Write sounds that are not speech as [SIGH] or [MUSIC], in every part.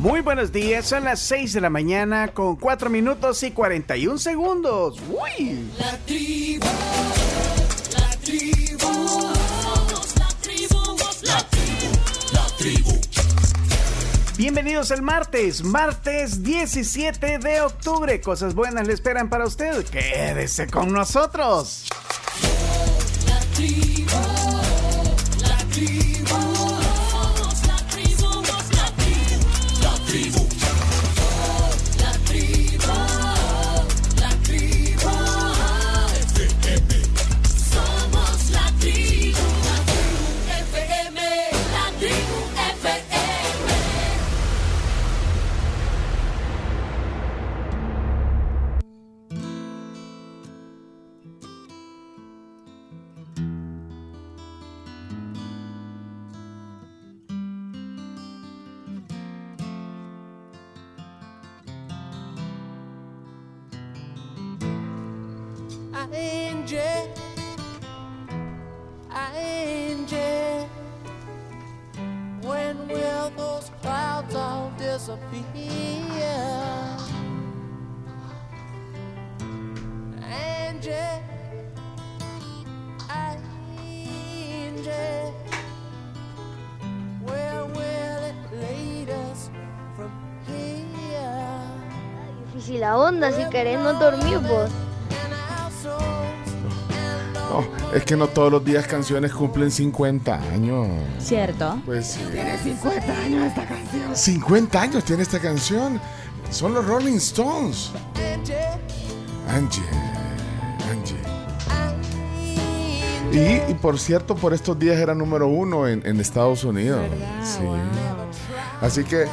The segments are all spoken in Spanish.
Muy buenos días, son las 6 de la mañana con 4 minutos y 41 segundos. ¡Uy! La tribu, la tribu, la tribu, la tribu, la tribu. Bienvenidos el martes, martes 17 de octubre. Cosas buenas le esperan para usted. Quédese con nosotros. La tribu, querés no dormir vos. No, es que no todos los días canciones cumplen 50 años. Cierto. Pues sí. Tiene 50 años esta canción. 50 años tiene esta canción. Son los Rolling Stones. Angie, Angie. Angie. Y, y por cierto, por estos días era número uno en, en Estados Unidos. Sí. Así que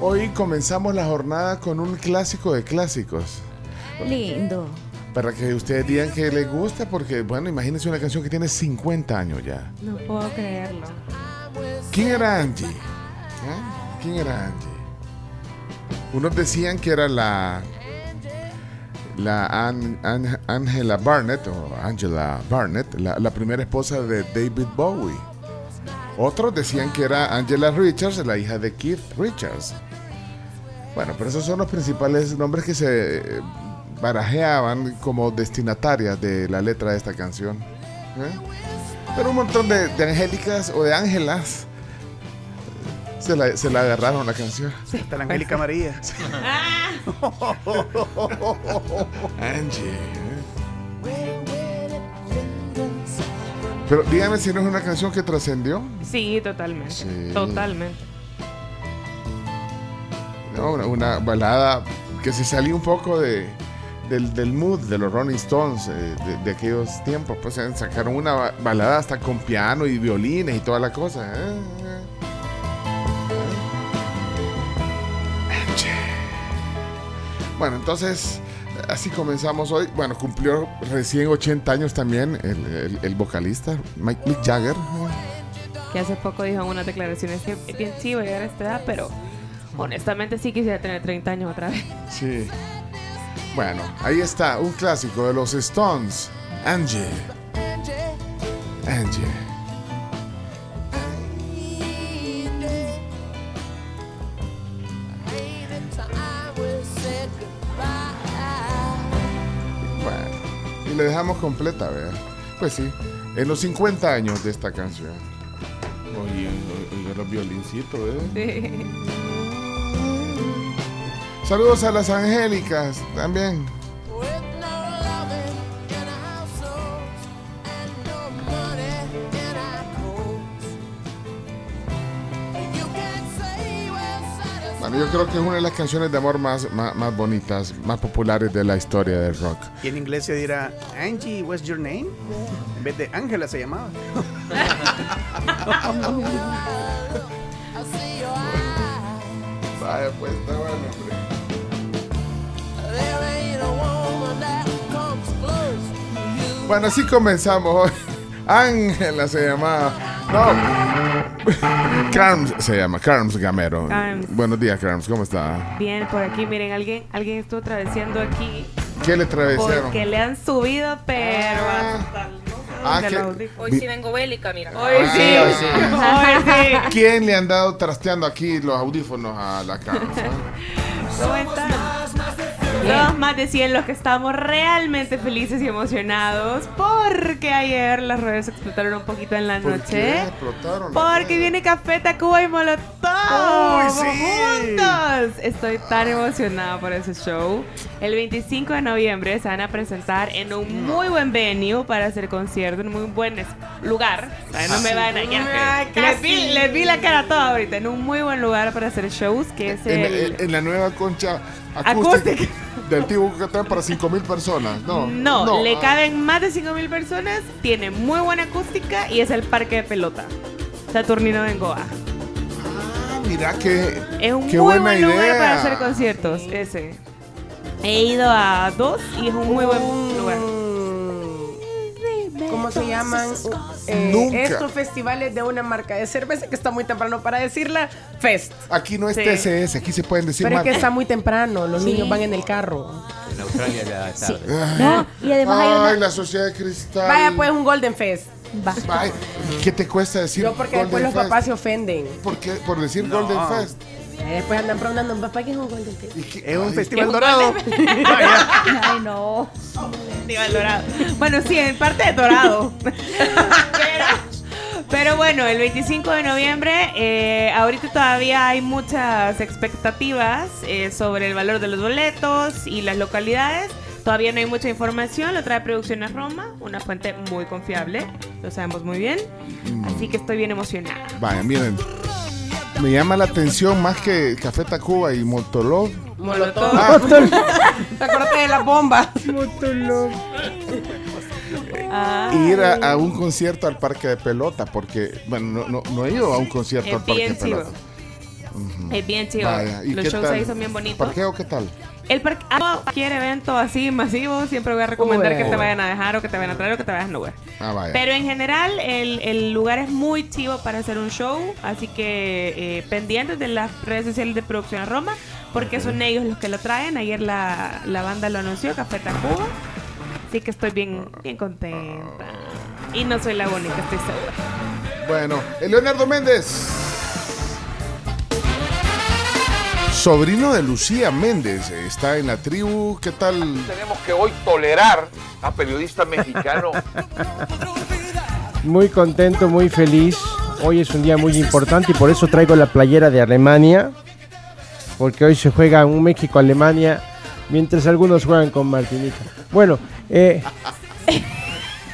hoy comenzamos la jornada con un clásico de clásicos. Lindo. Para que ustedes digan que les gusta, porque, bueno, imagínense una canción que tiene 50 años ya. No puedo creerlo. ¿Quién era Angie? ¿Eh? ¿Quién era Angie? Unos decían que era la la An- An- Angela Barnett o Angela Barnett, la, la primera esposa de David Bowie. Otros decían que era Angela Richards, la hija de Keith Richards. Bueno, pero esos son los principales nombres que se barajeaban como destinatarias de la letra de esta canción. ¿eh? Pero un montón de, de angélicas o de ángelas se la, se la agarraron la canción. Está la Angélica María. [LAUGHS] Angie. ¿eh? Pero dígame si no es una canción que trascendió. Sí, totalmente. Sí. Totalmente. ¿no? Una, una balada que se salió un poco de, del, del mood de los Rolling Stones eh, de, de aquellos tiempos. Pues eh, sacaron una ba- balada hasta con piano y violines y toda la cosa. ¿eh? Angie. Bueno, entonces, así comenzamos hoy. Bueno, cumplió recién 80 años también el, el- el vocalista, Mike Mick Jagger. Que hace poco dijo en unas declaraciones que bien sí voy a llegar a esta edad, pero honestamente sí quisiera tener 30 años otra vez. Sí. Bueno, ahí está, un clásico de los Stones. Angie. Angie. Bueno, y le dejamos completa, ¿verdad? Pues sí, en los 50 años de esta canción. Oye, oye, los violincitos, ¿eh? Sí. Saludos a las angélicas también. Bueno, yo creo que es una de las canciones de amor más, más, más bonitas, más populares de la historia del rock. Y en inglés se dirá, Angie, what's your name? En vez de Ángela se llamaba. [LAUGHS] Vaya, pues está bueno, hombre. Bueno, así comenzamos hoy. [LAUGHS] Ángela se llamaba. No. [LAUGHS] Carms se llama, Carms Gamero. Carms. Buenos días, Carms, ¿cómo está? Bien, por aquí, miren, alguien, alguien estuvo traveseando aquí ¿Qué le travesaron? porque le han subido, pero hasta el- Ah, los audífonos. Hoy sí vengo bélica, mira. Hoy Ah, sí. hoy sí. [LAUGHS] Hoy sí. ¿Quién le han dado trasteando aquí los audífonos a la casa? ¿Cómo están? Todos más de 100 los que estamos realmente felices y emocionados porque ayer las redes explotaron un poquito en la ¿Por qué noche. explotaron Porque redes? viene Café Tacuba y Molotov ¡Uy, sí! juntos. Estoy tan emocionada por ese show. El 25 de noviembre se van a presentar en un muy buen venue para hacer concierto, en un muy buen lugar. O sea, no me van a engañar. Les vi, les vi la cara toda ahorita. En un muy buen lugar para hacer shows, que es En, el... en- en la nueva concha acústica, del Antiguo Yucatán para 5.000 personas. No, No, le ah, caben más de 5.000 personas, tiene muy buena acústica y es el parque de pelota. Saturnino Bengoa. Ah, mira que. Es un qué muy buena buen lugar idea. para hacer conciertos, ese. He ido a dos y es un muy buen lugar. ¿Cómo se llaman? Eh, Nunca. estos festivales de una marca de cerveza que está muy temprano para decirla. Fest. Aquí no es Sí. TCS, aquí se pueden decir Pero es que está muy temprano. Los Sí. niños van en el carro. En Australia ya Sí. tarde. No, y además hay Ay, una... la sociedad de cristal. Vaya, pues un Golden Fest. Va. Ay, ¿Qué te cuesta decir No, porque después Golden los Fest? papás se ofenden. ¿Por qué? Por decir No. Golden Fest. Y después andan preguntando, papá, ¿qué es un Golden qué- Es un ay, festival un dorado. [LAUGHS] Ay, no. Festival Dorado. Bueno, sí, en parte de Dorado. pero, [LAUGHS] pero bueno, el 25 de noviembre, eh, ahorita todavía hay muchas expectativas eh, sobre el valor de los boletos y las localidades. Todavía no hay mucha información, lo trae Producciones Roma, una fuente muy confiable, lo sabemos muy bien. Así que estoy bien emocionada. Vaya, miren. Me llama la atención más que Café Tacuba y Motolov. Molotov. Ah, [LAUGHS] ¿Te acuerdas de las bombas? Ah, ir a, a un concierto al parque de pelota, porque, bueno, no, no, no he ido a un concierto Es al parque de bien chivo. pelota. es bien chido. Vaya, ¿y Los qué shows tal? ahí son bien bonitos. ¿Parqueo qué tal? El parque, ah, cualquier evento así masivo, siempre voy a recomendar Uber. que te vayan a dejar o que te vayan a traer o que te vayan a Uber. Ah, vaya. Pero en general, el, el lugar es muy chivo para hacer un show, así que eh, pendientes de las redes sociales de Producción Roma, porque son ellos los que lo traen. Ayer la, la banda lo anunció, Café Tacuba. Así que estoy bien, bien contenta. Y no soy la única, estoy segura. Bueno, Leonardo Méndez. Sobrino de Lucía Méndez, está en la tribu. ¿Qué tal? Tenemos que hoy tolerar a periodistas mexicanos. Muy contento, muy feliz. Hoy es un día muy importante y por eso traigo la playera de Alemania. Porque hoy se juega un México-Alemania mientras algunos juegan con Martinica. Bueno, eh,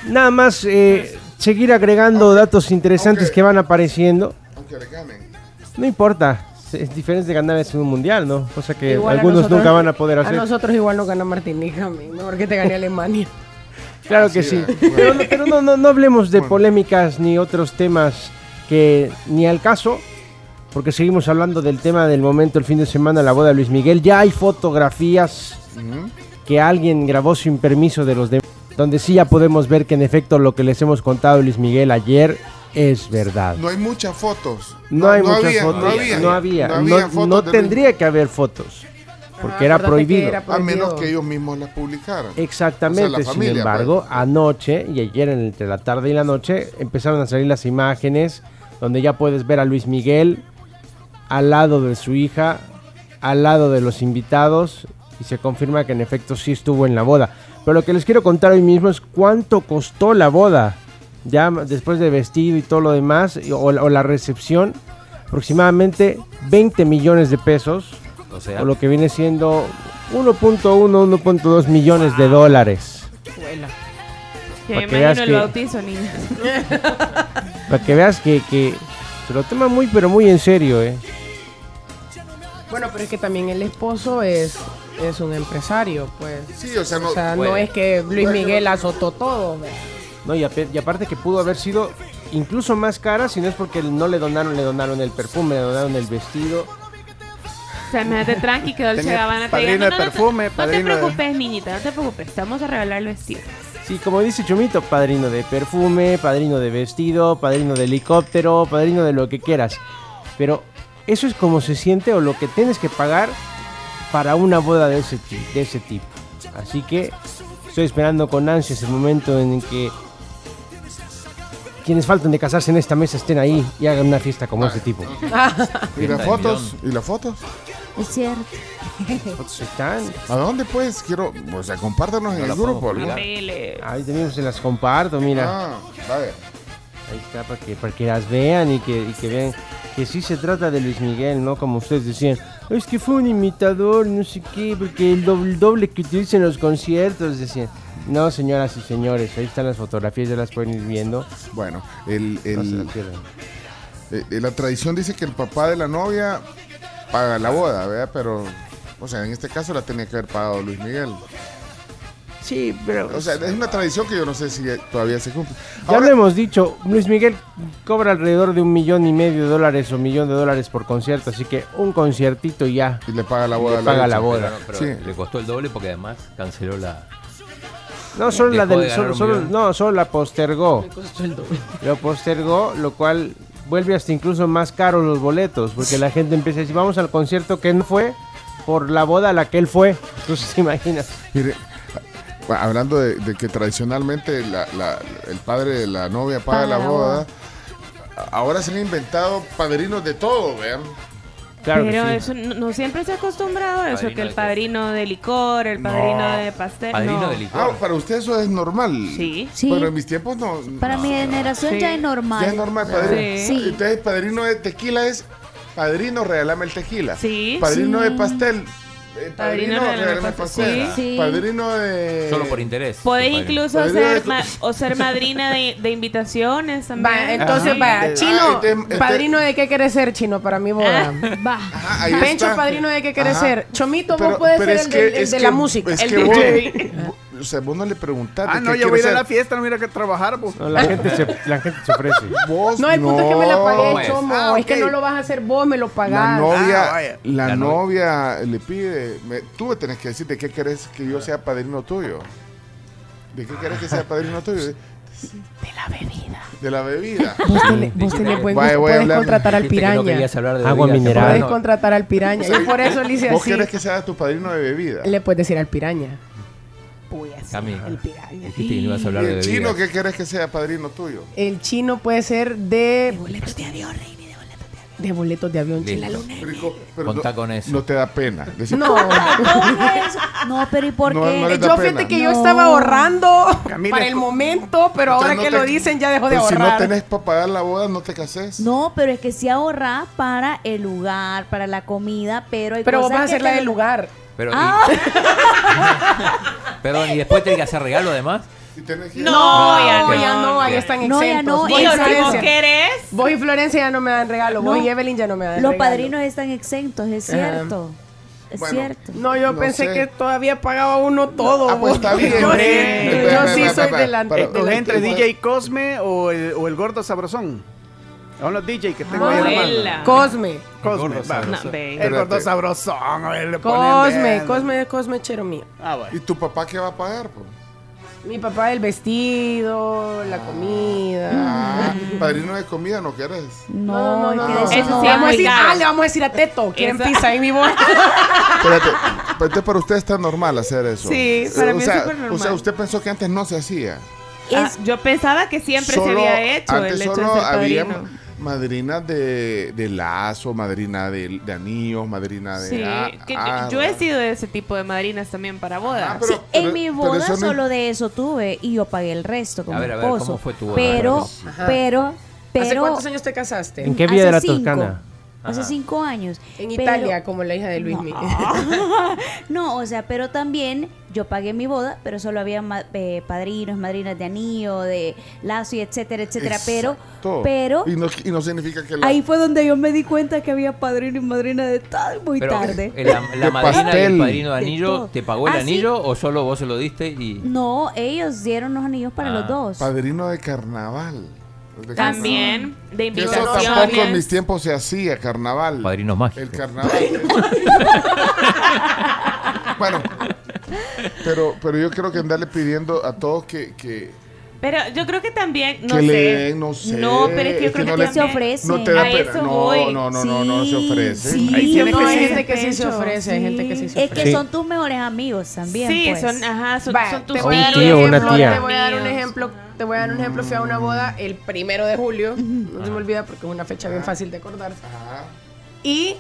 nada más eh, seguir agregando datos interesantes que van apareciendo. Aunque le ganen. No importa, es diferente de ganar en un mundial, ¿no? Cosa que Igual a algunos nosotros- nunca van a poder A hacer. nosotros igual nos gana Martinica, mejor que te gane Alemania. [LAUGHS] Claro que Sí. Pero, no- pero no, no, no hablemos de Bueno. polémicas ni otros temas que ni al caso, porque seguimos hablando del tema del momento, el fin de semana, la boda de Luis Miguel. Ya hay fotografías que alguien grabó sin permiso de los demás, donde sí ya podemos ver que en efecto lo que les hemos contado Luis Miguel ayer es verdad. No hay muchas fotos. No, hay muchas había, fotos, No había. no había, fotos tendría que haber fotos, porque Ajá, era prohibido. era A menos que ellos mismos las publicaran. Exactamente, O sea, la familia, sin embargo, pues. anoche y ayer entre la tarde y la noche empezaron a salir las imágenes donde ya puedes ver a Luis Miguel al lado de su hija, al lado de los invitados y se confirma que en efecto sí estuvo en la boda. Pero lo que les quiero contar hoy mismo es cuánto costó la boda. Ya después de vestido y todo lo demás, y- o, o la recepción, aproximadamente 20 millones de pesos, O sea, o lo que viene siendo 1.1, 1.2 millones de dólares. Que Para me que veas imagino el que- bautizo, niña. [LAUGHS] Para que veas que, que se lo toma muy, pero muy en serio, ¿eh? Bueno, pero es que también el esposo es, es un empresario, pues. Sí, o sea, no. O sea, no Bueno. es que Luis Miguel azotó todo. ¿ve? No, y, aparte que pudo haber sido incluso más cara si no es porque no le donaron, le donaron el perfume, le donaron el vestido. O sea, me hace tranqui que Dolce Gabbana te padrino diga, de no, no, no, perfume, no, padrino te de- preocupes, niñita, no te preocupes, te vamos a regalar el vestido. Sí, como dice Chumito, padrino de perfume, padrino de vestido, padrino de helicóptero, padrino de lo que quieras. Pero eso es como se siente o lo que tienes que pagar para una boda de ese, de ese tipo. Así que estoy esperando con ansias el momento en que quienes faltan de casarse en esta mesa estén ahí y hagan una fiesta como ese tipo. [LAUGHS] ¿Y las fotos? ¿Y las fotos? Es cierto. Fotos están. ¿A dónde pues? Quiero, o sea, compártanos en el grupo. Ahí también se las comparto, mira. Ah, vale. Ahí está, para que, para que las vean y que, y que vean que sí se trata de Luis Miguel, ¿no? Como ustedes decían, es que fue un imitador, no sé qué, porque el doble, el doble que utiliza en los conciertos, decían. No, señoras y señores, ahí están las fotografías, ya las pueden ir viendo. Bueno, el, No se el, pierdan. eh, eh, la tradición dice que el papá de la novia paga la boda, ¿verdad? Pero, o sea, en este caso la tenía que haber pagado Luis Miguel. Sí, pero... O sea, es una tradición que yo no sé si todavía se cumple. Ya lo hemos dicho, Luis Miguel cobra alrededor de un millón y medio de dólares o millón de dólares por concierto, así que un conciertito y ya. y le paga la boda. Le paga la boda. Pero, no, pero Sí. le costó el doble porque además canceló la. No, solo la del, de solo, no, solo la postergó. Lo postergó, lo cual vuelve hasta incluso más caro los boletos, porque la gente empieza a decir, vamos al concierto que no fue por la boda a la que él fue. [LAUGHS] Entonces, ¿te imaginas? Mire, a- hablando de, de que tradicionalmente la- la- el padre de la novia paga Paga la la boda, ahora se han inventado padrinos de todo, vean. Claro que Pero sí. eso no, no siempre se ha acostumbrado a eso, que el padrino de licor, el No. padrino de pastel. Padrino no. de licor. Ah, para usted eso es normal. Sí. Sí. Pero en mis tiempos no. Para no, mi generación Sí. ya es normal. Ya es normal, padrino. Sí. Entonces, padrino de tequila es padrino, regálame el tequila. Sí. Padrino Sí. de pastel. Eh, Padrino, padrino, pastel. pastel. Sí. Padrino de. Solo por interés. Podés incluso Padrino ser, de- ma- [LAUGHS] o ser madrina de, de invitaciones también. Va, entonces, Ajá. vaya, Ah, chino, este- este- padrino de qué quieres ser, chino, para mi boda. Va. Ajá, Pencho, está. padrino de qué quieres Ajá. ser. Chomito, Pero- vos puedes ser el, que- del- el de que- la música. el que DJ. [LAUGHS] vos- o sea, vos no le preguntaste. Ah, no, yo voy a ir a la fiesta, no mira que trabajar, pues. No, la, gente se, la gente se ofrece. [LAUGHS] Vos No, el punto es que me la pagué, Pues. chomo. Ah, Es que no lo vas a hacer vos, me lo La pagás. novia, Ah, vaya. la, La novia le pide, me- tú me tenés que decir de qué querés que yo sea padrino tuyo. ¿De qué querés que sea padrino tuyo? [LAUGHS] De la bebida. De la bebida. Vos tenés, vos tenés buen gusto, puedes contratar al Dijiste que no piraña. de Agua mineral. Puedes contratar al piraña. Y por eso le hice ¿Vos así. querés que sea tu padrino de bebida? Le puedes decir al piraña. Cami, El piraña. dijiste que no ibas a ¿Y hablar de el bebidas. chino qué querés que sea padrino tuyo? El chino puede ser de. boletos de avión, De boletos de avión, chino. Listo. Rico, pero Contá no, con eso. no te da pena. Decir, No. No, pero ¿y por qué? no Yo fíjate que yo estaba ahorrando Camila, para el momento, pero ahora que lo dicen ya dejó de Pero si no ahorrar. tenés para pagar la boda, no te cases. No, pero es que sí ahorra para el lugar, para la comida, pero hay pero vos cosas vas a hacer la del lugar. Pero, y- Ah, [LAUGHS] perdón, ¿y después tenés que hacer regalo además? No, No, ya no, ya no, ahí ya. están No, ya exentos. no, Vos y vos Florencia. querés, Vos y Florencia ya no me dan regalo. Vos No. y Evelyn ya no me dan los regalo. padrinos están exentos, es Ajá. cierto. Es Bueno, cierto. No, yo No pensé sé. que todavía pagaba uno todo. Ah, pues vos. está bien. [LAUGHS] Yo, sí- yo soy espera, de la, para- de la ¿Los entre. DJ Cosme o el, o el gordo sabrosón? Son los DJ que tengo ahí en la mano. Abuela. Cosme. Cosme, va. No, ve. El gordo sabrosón. a ver, le ponen Cosme. Cosme, Cosme, chero mío. Ah, bueno. ¿Y tu papá qué va a pagar? pues? Mi papá el vestido, la comida. Ah, padrino de comida no querés. No, no, no. Eso sí Le es vamos a muy decir, caro. ah, le vamos a decir a Teto, quieren Eso- pizza en mi boda. Espérate, para usted está normal hacer eso. Sí, para o mí es sea, súper normal. O sea, usted pensó que antes no se hacía. Ah, yo pensaba que siempre se había hecho antes el hecho de solo ser había padrino. Madrinas de, de lazo, madrina de, de anillos, madrina de... Sí, ah, que yo- yo he sido de ese tipo de madrinas también para bodas. Ah, pero- Sí, en mi pero boda no- solo de eso tuve y yo pagué el resto como A ver, a ver, esposo. ¿cómo fue tu boda? Pero, pero, pero. ¿Hace cuántos años te casaste? ¿En qué vía de la. Toscana? Hace Ajá. cinco años. En Pero- Italia, como la hija de Luis Miguel. [LAUGHS] no, o sea, pero también yo pagué mi boda, pero solo había ma- eh, padrinos, madrinas de anillo, de lazo y etcétera, etcétera. Pero, Exacto. pero Y no, y no significa que la... ahí fue donde yo me di cuenta que había padrino y madrina de tal muy Pero, tarde. eh, ¿La, madrina y el padrino de anillo te pagó el Ah, sí. anillo o solo vos se lo diste y... No, ellos dieron los anillos para Ah, los dos. Padrino de carnaval. De También de carnaval. Eso tampoco en mis tiempos se hacía, carnaval. Padrinos mágicos. El carnaval. [LAUGHS] bueno, pero, pero yo creo que andarle pidiendo a todos que, que, Pero yo creo que también, no que sé. no sé. No, pero es que yo creo no que también- se ofrece. No te da A pena. eso No, voy. no, no, no, no se Sí, ofrece. sí. Hay Sí, gente no, que hay sí. gente que sí se ofrece, hay gente que sí se Es que ofrece. son tus mejores amigos también. Sí, pues. son, ajá, son, Vaya, son tus te voy a dar Un un tío o una ejemplo, tía. Te voy a dar un ejemplo. Te voy a dar un ejemplo. Fui a una boda el primero de julio. No se me olvida porque es una fecha bien fácil de acordarse. Ajá. Y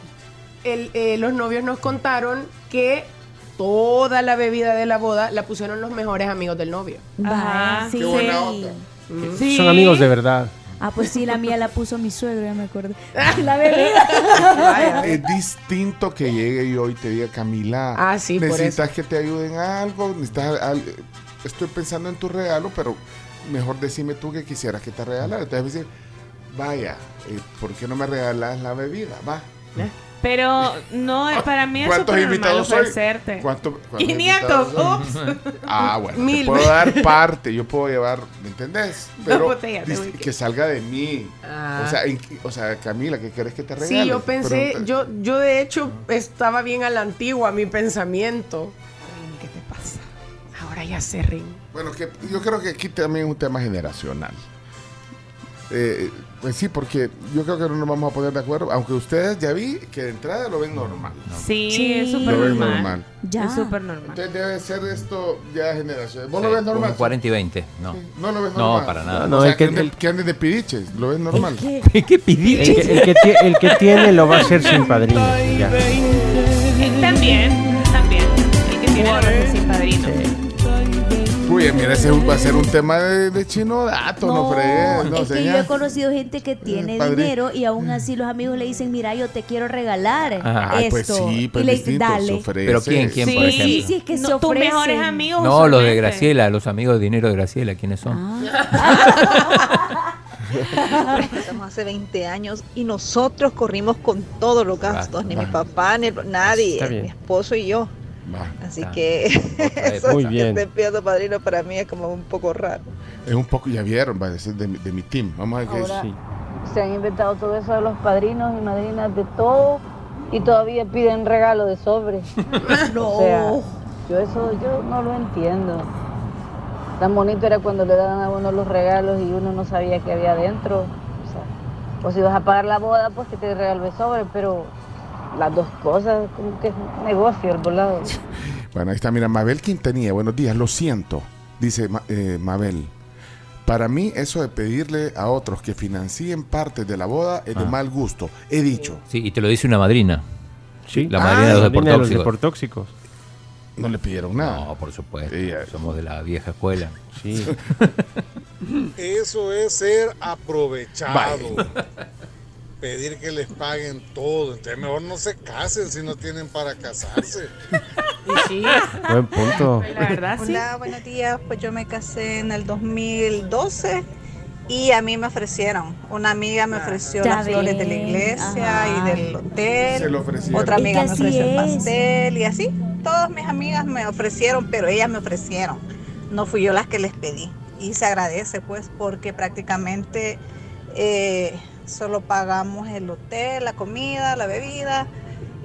el- eh, los novios nos contaron que toda la bebida de la boda la pusieron los mejores amigos del novio. Ajá. sí. Qué buena onda. Sí. Son amigos de verdad. Ah, pues sí, la mía la puso mi suegro, ya me acuerdo. [LAUGHS] La bebida. Es distinto que llegue yo y te diga, Camila, Ah, sí, necesitas que te ayuden a algo, necesitas al- estoy pensando en tu regalo, pero mejor decime tú que quisieras que te regalara. Entonces decir, vaya, eh, ¿por qué no me regalas la bebida? Va. Pero no, para mí es ¿Cuántos súper normal ofrecerte. ¿Cuánto- cuántos 500, invitados son? ups. Ah, bueno, Mil. te puedo dar parte, yo puedo llevar, ¿me entendés? Pero botellas que salga de mí. Ah. O, sea, en- o sea, Camila, ¿qué quieres que te regale? Sí, yo pensé, Pero- yo, yo de hecho estaba bien a la antigua mi pensamiento. ¿qué te pasa? Ahora ya sé, Rin. Bueno, que yo creo que aquí también es un tema generacional. Eh, pues sí, porque yo creo que no nos vamos a poner de acuerdo, aunque ustedes ya vi que de entrada lo ven normal. Sí, Sí. es súper Lo ven normal. normal. Ya. Es súper normal. Entonces debe ser esto ya generación. ¿Vos Sí, lo ves normal? un 40 y 20. No. No lo ves No, normal. para nada. No, o sea, el que, el- que anden de pidiches, lo ves normal. ¿Qué? [LAUGHS] ¿Qué El que, el que tie- el que tiene lo va a hacer sin padrino. Ya. También, también. El que tiene la base sin padrino. Uy, mira, ese va a ser un tema de, de chino dato, no, fregues, no, es que yo he conocido gente que tiene padre. dinero y aún así los amigos le dicen, mira, yo te quiero regalar Ajá. Ay, esto. pues sí, pues y le dicen, se dale. ofrece. Pero ¿quién, quién, por Sí, ejemplo? Sí, sí, es que se No, tus ofrecen. mejores amigos. No, los de. Graciela, los amigos de dinero de Graciela, ¿quiénes son? Ah, [LAUGHS] Estamos hace 20 años y nosotros corrimos con todos los gastos, ni mi papá, ni nadie, mi esposo y yo. Así Ah, que eso Muy que bien. esté pidiendo padrino para mí es como un poco raro. Es un poco, ya vieron, va a decir de, mi- de mi team. Vamos a ver qué es. Ahora Sí. se han inventado todo eso de los padrinos y madrinas de todo y todavía piden regalo de sobre. [LAUGHS] no. O sea, yo eso yo no lo entiendo. Tan bonito era cuando le daban a uno los regalos y uno no sabía qué había adentro. O sea, o si vas a pagar la boda, pues que te regalo de sobre, pero las dos cosas, como que es un negocio. Bueno, ahí está, mira, Mabel Quintanilla, buenos días, lo siento, dice eh, Mabel. Para mí, eso de pedirle a otros que financien parte de la boda es de Ah. mal gusto. He dicho, Sí, y te lo dice una madrina. Sí. La Ah, madrina de los La línea de los deportóxicos. no le pidieron nada. No, por supuesto. Sí. Somos de la vieja escuela. Sí. [LAUGHS] Eso es ser aprovechado. Pedir que les paguen todo. Entonces mejor no se casen si no tienen para casarse. [LAUGHS] Y sí, Buen punto. La verdad, sí. Hola, buenos días. Pues yo me casé en el 2012 y a mí me ofrecieron. Una amiga me ofreció Está las flores de la iglesia ajá. y del hotel. Se lo ofrecieron. Otra amiga me ofreció el pastel y así. Todas mis amigas me ofrecieron, pero ellas me ofrecieron. No fui yo las que les pedí. Y se agradece pues porque prácticamente eh, solo pagamos el hotel, la comida, la bebida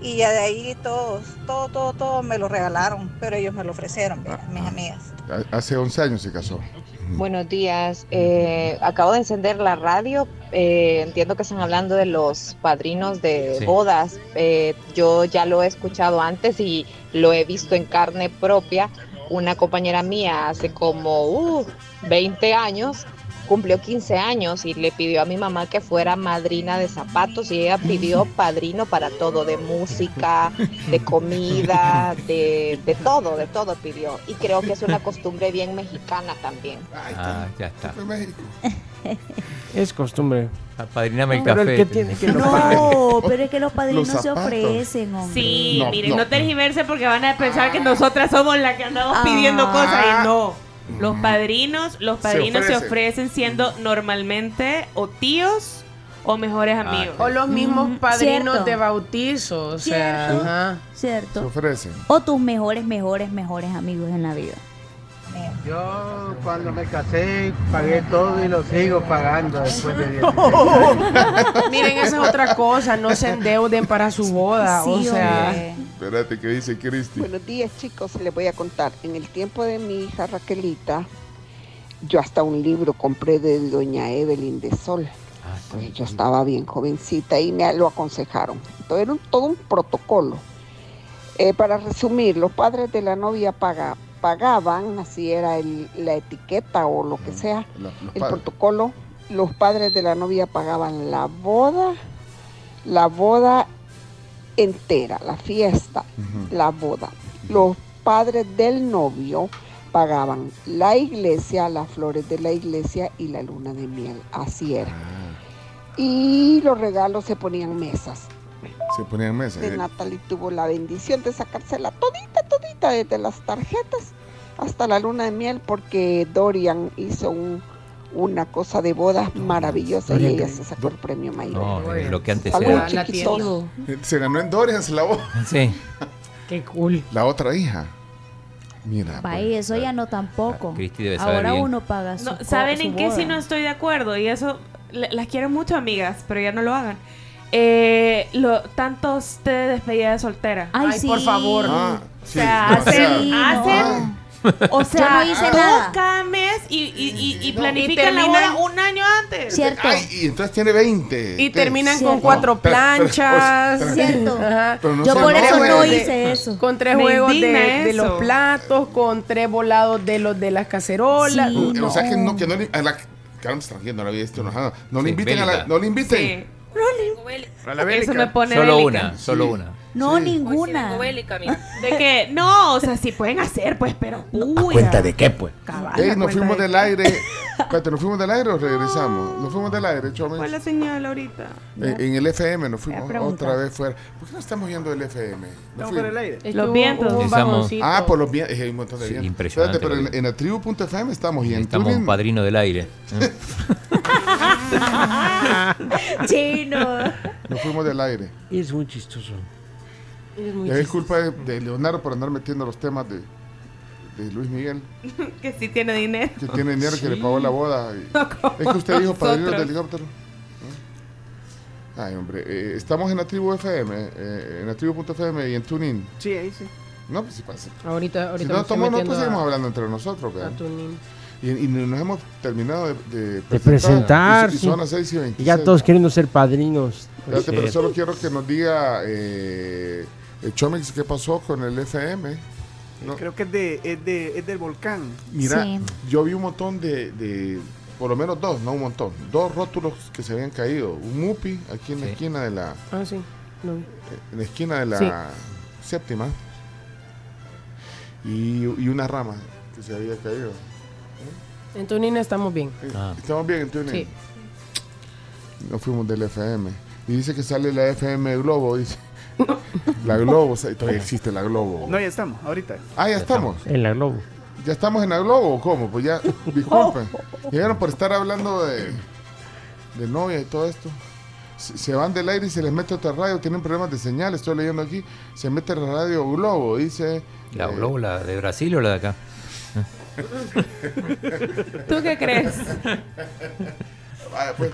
y ya de ahí todos, todo, todo, todo me lo regalaron, pero ellos me lo ofrecieron, ¿verdad? mis amigas. Ha- Hace 11 años se casó. Buenos días. Eh, acabo de encender la radio. Eh, entiendo que están hablando de los padrinos de Sí. bodas. Eh, yo ya lo he escuchado antes y lo he visto en carne propia. Una compañera mía hace como uh, 20 años cumplió 15 años y le pidió a mi mamá que fuera madrina de zapatos y ella pidió [LAUGHS] padrino para todo, de música, de comida, de, de todo, de todo pidió. Y creo que es una costumbre bien mexicana también. Ah, ya está. [LAUGHS] Es costumbre. Apadriname el café. el que tiene que lo pague. No, [LAUGHS] pero es que los padrinos Los se ofrecen, hombre. Sí, No, miren, no. no, tergiverse porque van a pensar que nosotras somos las que andamos Ah. pidiendo cosas y no. Los padrinos, los Se padrinos se ofrecen. ofrecen siendo normalmente o tíos o mejores Ah, amigos. o los mismos Mm, padrinos cierto. de bautizo. O sea, Cierto. ajá. Se ofrecen. O tus mejores, mejores, mejores amigos en la vida. Yo cuando me casé pagué todo y lo sigo pagando después de 10 [LAUGHS] Miren, esa es otra cosa. No se endeuden para su boda. o sea, hombre. Espérate, ¿qué dice Cristi? Buenos días chicos, les voy a contar. En el tiempo de mi hija Raquelita, Yo hasta un libro compré de doña Evelyn de Sol. Pues yo estaba bien jovencita y me lo aconsejaron. Entonces era un- todo un protocolo. Eh, para resumir, los padres de la novia paga- pagaban, así era el- la etiqueta o lo que sea, Los- los el padres. protocolo. Los padres de la novia pagaban la boda, la boda entera, la fiesta, la boda. Los padres del novio pagaban la iglesia, las flores de la iglesia y la luna de miel. Así era. Y los regalos se ponían mesas. Se ponían en mesa. De eh. Natalie tuvo la bendición de sacársela todita, desde las tarjetas hasta la luna de miel, porque Dorian hizo un- una cosa de bodas maravillosa y ella se sacó el premio mayor. No, lo que antes Salud, era. chiquitos. Se ganó en Dorian, se la. Sí. [LAUGHS] Qué cool. La otra hija. Mira. Vaya, eso ya no tampoco. Cristi debe saber Ahora bien. uno paga su No, ¿Saben su en qué sí no estoy de acuerdo? Y eso, las quiero mucho, amigas, pero ya no lo hagan. Eh, lo, tantos té de despedida de soltera. Ay, Ay, por sí. favor. Ah, o sí, sea, demasiado. hacen, Sí, hacen o sea, [LAUGHS] Yo no hice nada. cada mes y, y, y, y No, planifican y la boda un año antes. Cierto. Ay, y entonces tiene 20. Y terminan Cierto. con cuatro Pero- pero- planchas. pero- Cierto. Ajá. pero no Yo por eso no de- hice eso. Con tres Me juegos de, de los platos, con tres volados de los de las cacerolas. Sí. O sea que no, que no le. A la, Carmen no la había visto enojada. No le Sí, inviten a la. No le inviten. La Eso me pone Solo bélica. una, solo Sí. una. No, ninguna. [LAUGHS] De que, no, o sea, sí pueden hacer, pues, pero. uy, ¿Cuenta de qué, pues? cabal, Ey, a nos fuimos de- del aire. [LAUGHS] Espérate, ¿nos fuimos del aire o regresamos? Nos fuimos del aire, Chomes. ¿Cuál es la señal ahorita? En, en el FM nos fuimos otra vez fuera. ¿Por qué no estamos yendo del FM? Nos Estamos fuimos. por el aire. Estuvo Los vientos. Ah, por los vientos. Hay un montón de Sí, vientos. impresionante Espérate, pero en, en la tribu.fm estamos y en Estamos un padrino del aire. ¿eh? [LAUGHS] Chino. Nos fuimos del aire. Es muy chistoso. Es es culpa de, de Leonardo por andar metiendo los temas de, de Luis Miguel, [LAUGHS] que sí tiene dinero. que tiene dinero que le pagó la boda. y- es que usted dijo padrino del helicóptero. ¿no? Ay, hombre, eh, estamos en la tribu FM, eh, en la tribu.fm y en TuneIn. Sí, ahí sí. No, pues sí pasa. Ahorita, Si ahorita no, me estoy tomamos, no, pues seguimos a- hablando entre nosotros. a ¿verdad? Tuning. Y, y nos hemos terminado de, de De presentar. Y, y sí. son las 6 y 26. Y ya todos queriendo ser padrinos. Espérate, pero Sí. solo quiero que nos diga, eh, eh, Chomix, qué pasó con el FM. No, Creo que es, de, es, de, es del volcán. Mira, Sí. yo vi un montón de, de- por lo menos dos, no un montón, dos rótulos que se habían caído. Un mupi aquí en la esquina de la, Ah, sí. No. en la esquina de la Sí. séptima y, y una rama que se había caído. En Tuning estamos bien. Eh, Ah. Estamos bien, entonces. Sí. Nos fuimos del FM. Y dice que sale la FM Globo, dice. [LAUGHS] la Globo, todavía existe la Globo. No, ya estamos, ahorita. Ah, ya estamos. En la Globo. ¿Ya estamos en la Globo o cómo? Pues ya, disculpen. [LAUGHS] Llegaron por estar hablando de, de novia y todo esto. Se, se van del aire y se les mete otra radio. Tienen problemas de señal, estoy leyendo aquí. Se mete la radio Globo, dice. ¿La eh, Globo, la de Brasil o la de acá? ¿Tú qué crees? Vaya, pues,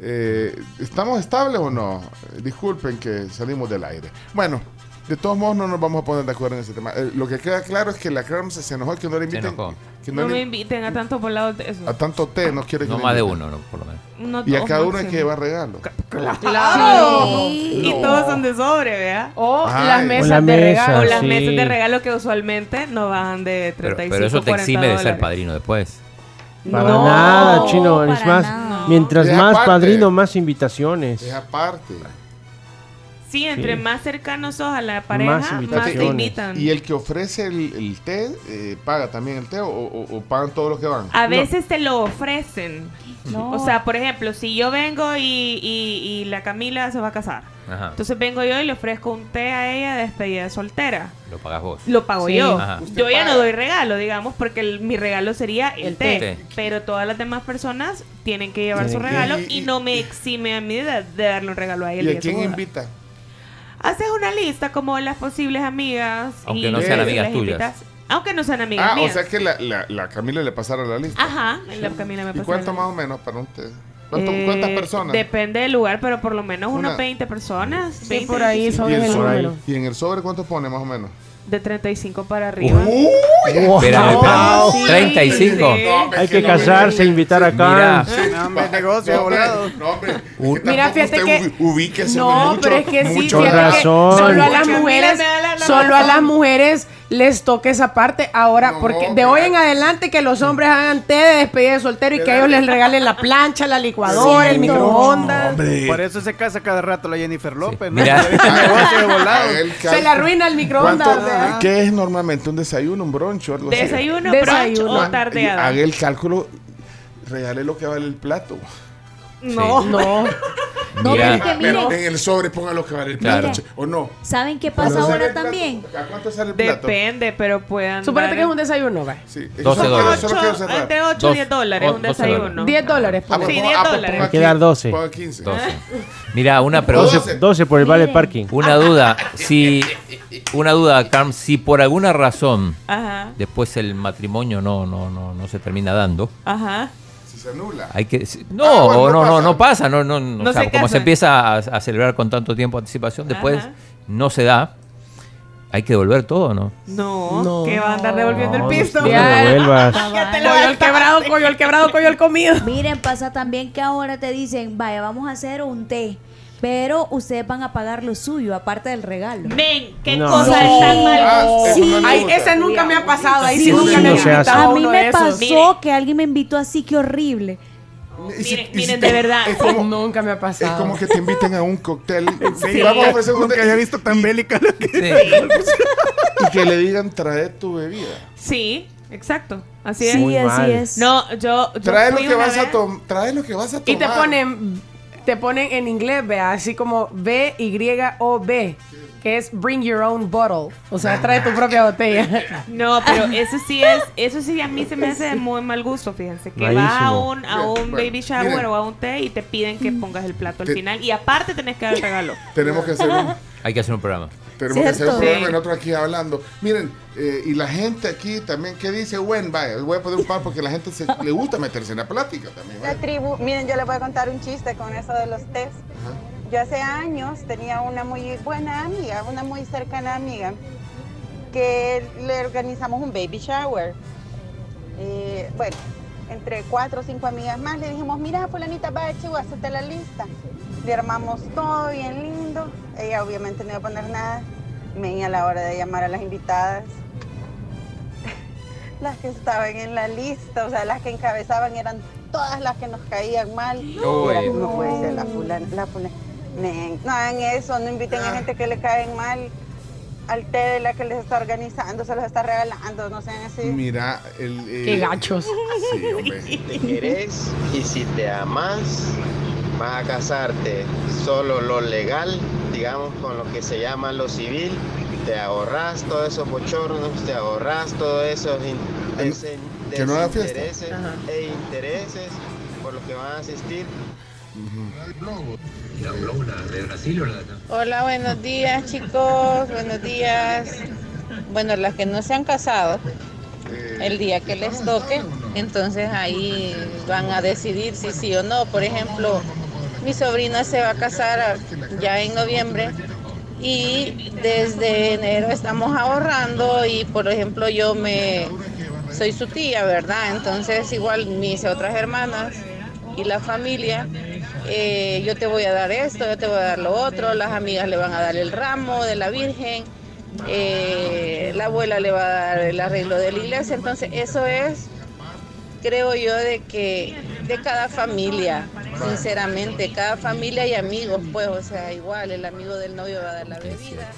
eh, ¿Estamos estables o no? Eh, Disculpen que salimos del aire. Bueno, de todos modos no nos vamos a poner de acuerdo en ese tema. Eh, lo que queda claro es que la Crams se enojó que no le inviten. Que no No me inviten a tantos volados de eso. a tanto té, no quiere que No le más de uno, no, por lo menos. No Y a cada uno hay que llevar regalo. ¡Claro! Y todos son de sobre, ¿vea? O Ay. las O mesas la de mesa, regalo. O las sí. mesas de regalo que usualmente no bajan de Pero, 35 pero eso te 40 exime de ser padrino después. Para No, nada, chino. Es para más, nada. Mientras Es más aparte. padrino, más invitaciones. Es aparte. Sí, entre Sí. más cercanos sos a la pareja, Más más, te invitan. Y el que ofrece el, el té, eh, ¿paga también el té o, o- o pagan todos los que van? A veces te lo ofrecen. No. O sea, por ejemplo, si yo vengo y, y- y la Camila se va a casar. Ajá. Entonces vengo yo y le ofrezco un té a ella de despedida de soltera. Lo pagas vos. Lo pago Sí. yo. Ajá. Yo ya no doy regalo, digamos, porque el- mi regalo sería el, El té. té. Pero todas las demás personas tienen que llevar su regalo Y- y, y- no me exime a mí de, de darle un regalo a ella. el ¿Y a quién invita? Haces una lista como las posibles amigas. Aunque y no sean las amigas tuyas. invitas. Aunque no sean amigas Ah, o sea que la, la, la Camila le pasaron la lista. Ajá, la Camila me ¿Y pasó cuánto más o menos para un té? ¿Cuánto- Eh, ¿Cuántas personas? Depende del lugar, pero por lo menos Una- unas 20 personas. Sí, 20, por ahí 25. son ¿Y, el el sobre, número. ¿Y en el sobre cuánto pone más o menos? De 35 para arriba. Espérame, espérame. Sí, 35. sí. Hay que casarse, invitar acá. Mira. No, negocio volado. Mira, fíjate que. No, mucho, pero es que sí, fíjate que razón. solo a las mujeres, Mira, me da la- la solo a las mujeres les toca esa parte. Ahora, No, porque de pero- hoy en adelante que los hombres hagan té de despedida de soltero y que ellos les regalen la plancha, la licuadora, el Cierto. microondas. Por eso se casa cada rato la Jennifer López, ¿no? Mira. De [LAUGHS] Se le arruina el microondas. ¿Cuánto- ¿verdad? ¿Qué es normalmente? ¿Un desayuno, un brunch o algo así? Desayuno, Desayuno. brunch o tardeada. Haga el cálculo, regale lo que vale el plato. No, no. [LAUGHS] No, Mira. pero es que Pero miren, en el sobre ponga lo que vale el Claro. plato. che, ¿O no? ¿saben qué pasa ¿Cuánto sale ahora el plato? también? ¿A cuánto sale el plato? Depende, pero puedan. Suponete que es un desayuno, va. Sí, 12 solo- dólares. Solo quiero cerrar. Entre 8 Dos- y 10 dólares o- un 12 desayuno. 10 dólares. Ah, pues Sí, ponga- 10 ah, pues dólares. ponga Hay que dar 12. Ponga 15. 12. [LAUGHS] Mira, una pregunta. 12, 12 por el vale Miren. parking. Una duda. Si. Una duda, Carm. Si por alguna razón Ajá, después el matrimonio no, no, no, no se termina dando. ajá. Si se anula. Hay que si- no, Ah, bueno, no no, no, pasa. no pasa, no, no, no, No o sea, se como se empieza a, a celebrar con tanto tiempo de anticipación, después Ajá. no se da, hay que devolver todo, ¿no? No, No. que va a andar devolviendo No, el piso. no lo devuelvas. Ya te lo Coño el quebrado, coño el quebrado, coño el comido. Miren, pasa también que ahora te dicen, vaya, vamos a hacer un té, pero ustedes van a pagar lo suyo, aparte del regalo. Ven, qué No. cosa Sí. es tan mal. Ah, eso Sí. no Ay, esa nunca me ha pasado. Ahí sí, Sí. nunca Sí, me no hace. invitado A a mí me pasó Mire. que alguien me invitó así, que horrible. Si- Miren, si miren, te- de verdad. Es como, Nunca me ha pasado. es como que te inviten a un cóctel. [LAUGHS] Sí, Vamos a ofrecer un nunca había visto tan bélica lo que... [LAUGHS] y que le digan trae tu bebida. Sí, exacto. Así es. Sí, Muy así mal. es. No, yo. yo Trae lo que vas a vez- tomar. Trae lo que vas a tomar. Y te ponen, te ponen en inglés, vea, así como B, Y, O, B, que es bring your own bottle. O sea, trae tu propia botella. [LAUGHS] No, pero eso sí es, eso sí a mí se me hace de muy mal gusto, fíjense, que vas a un, a un bueno, baby shower miren. o a un té y te piden que pongas el plato al Te- final y aparte tenés que dar el regalo. Tenemos que hacer un, Hay que hacer un programa. Tenemos que hacer un Cierto. programa Sí. nosotros aquí hablando. Miren, eh, y la gente aquí también, ¿qué dice? Bueno, vaya, voy a poner un par porque la gente se, le gusta meterse en la plática también. La tribu, miren, yo les voy a contar un chiste con eso de los test. Yo hace años tenía una muy buena amiga, una muy cercana amiga, que le organizamos un baby shower. Eh, bueno, entre cuatro o cinco amigas más le dijimos, mira, fulanita, va, chivo, hacete la lista. Le armamos todo bien lindo. Ella obviamente no iba a poner nada. Me a la hora de llamar a las invitadas. [LAUGHS] Las que estaban en la lista, o sea, las que encabezaban eran todas las que nos caían mal. Era como, no puede ser la fulana, la fulana. No hagan eso, no inviten a gente que le caen mal al té de la que les está organizando, se los está regalando, no sean así. Mira, el. eh, Qué gachos. [LAUGHS] Sí, hombre. te querés y si te amas, vas a casarte solo lo legal, digamos con lo que se llama lo civil, te ahorras todos esos bochornos, te ahorras todos esos in- Ay, desen- que no haga fiesta. desintereses e intereses por los que van a asistir. Hola, buenos días chicos, buenos días. Bueno, las que no se han casado, el día que les toque, entonces ahí van a decidir si sí o no. Por ejemplo, mi sobrina se va a casar ya en noviembre y desde enero estamos ahorrando y por ejemplo yo me soy su tía, ¿verdad? Entonces igual mis otras hermanas y la familia, eh, yo te voy a dar esto, yo te voy a dar lo otro, las amigas le van a dar el ramo de la Virgen, eh, la abuela le va a dar el arreglo de la iglesia, entonces eso es, creo yo, de que de cada familia, sinceramente, cada familia y amigos, pues, o sea, igual, el amigo del novio va a dar la bebida.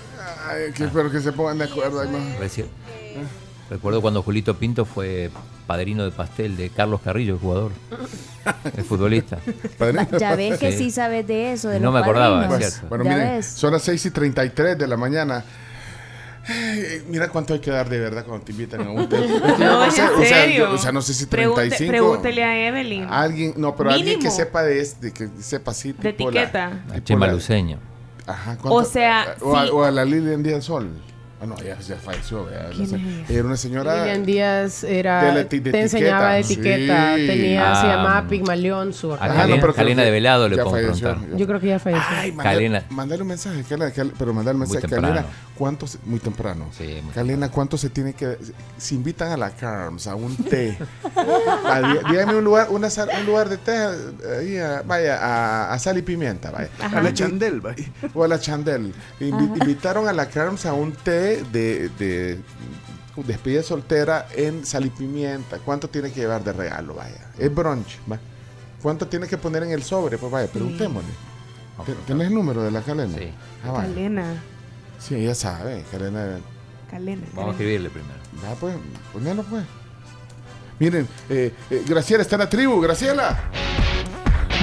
Ay, que espero que se pongan de acuerdo. Reci- Recuerdo cuando Julito Pinto fue padrino de pastel de Carlos Carrillo, el jugador, [LAUGHS] el futbolista. Ya ves que Sí. sí sabes de eso, de No los me acordaba, es cierto. Bueno, Ya miren, ves. son las 6 y 33 de la mañana. Ay, mira cuánto hay que dar de verdad cuando te invitan a un yo [LAUGHS] No, no es sé, en o sea, yo- o sea, no sé si Pregunte- 35. pregúntele a Evelyn. Alguien, no, pero alguien que sepa de este, que sepa así. De tipo etiqueta. A tipo Chema la- Luceño. Ajá, O sea, o, a, sí. o a la Lilian Díaz Sol. Ah, no, ya, ya falleció. vea, ¿Quién la- es ella? Era una señora. Lilian Díaz era, de la eti- de te enseñaba de etiqueta. Sí. tenía, se Ah, llamaba Pigmalión, su A Ajá, Calena, no, pero creo Calena que de Velado le puedo falleció. preguntar. Yo creo que ya falleció. Ay, Calena. mandale un mensaje, Calena, pero mandale un mensaje. temprano. Calena, ¿cuánto se- muy temprano. Sí, muy Calena, ¿cuánto se tiene que si invitan a la Carms a un té? [LAUGHS] Dí- dígame un lugar, una sal- un lugar de té ahí a- vaya a, a sal y pimienta, vaya. Ajá. A la Chandel, vaya. O a la Chandel. Invi- invitaron a la Carms a un té de, de despedida soltera en sal y pimienta. ¿Cuánto tiene que llevar de regalo? Vaya. Es brunch, va. ¿Cuánto tiene que poner en el sobre? Pues vaya, preguntémosle. ¿Ten- ¿Tenés el número de la Calena? Sí. Ah, vaya. Calena. Sí, ella sabe, Calena. Calena. Vamos a escribirle primero. Va, pues, ponelo, pues. Miren, eh, eh, Graciela está en la tribu, Graciela.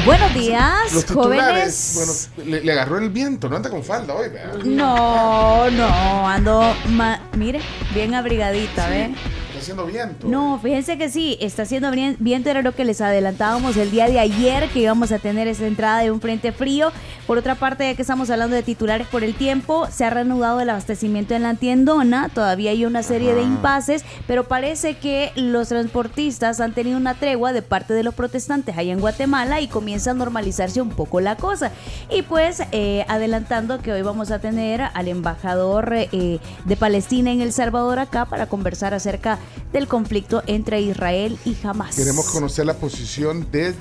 Buenos días, Los jóvenes. bueno, le, le agarró el viento, no anda con falda hoy, vea. No, no, ando, ma- mire, bien abrigadita, ¿ve? Está haciendo viento. No, fíjense que sí, está haciendo viento, era lo que les adelantábamos el día de ayer, que íbamos a tener esa entrada de un frente frío. Por otra parte, ya que estamos hablando de titulares por el tiempo, se ha reanudado el abastecimiento en la tiendona, todavía hay una serie de impases, pero parece que los transportistas han tenido una tregua de parte de los protestantes allá en Guatemala y comienza a normalizarse un poco la cosa. Y pues, eh, adelantando que hoy vamos a tener al embajador eh, de Palestina en El Salvador acá para conversar acerca del conflicto entre Israel y Hamas. Queremos conocer la posición desde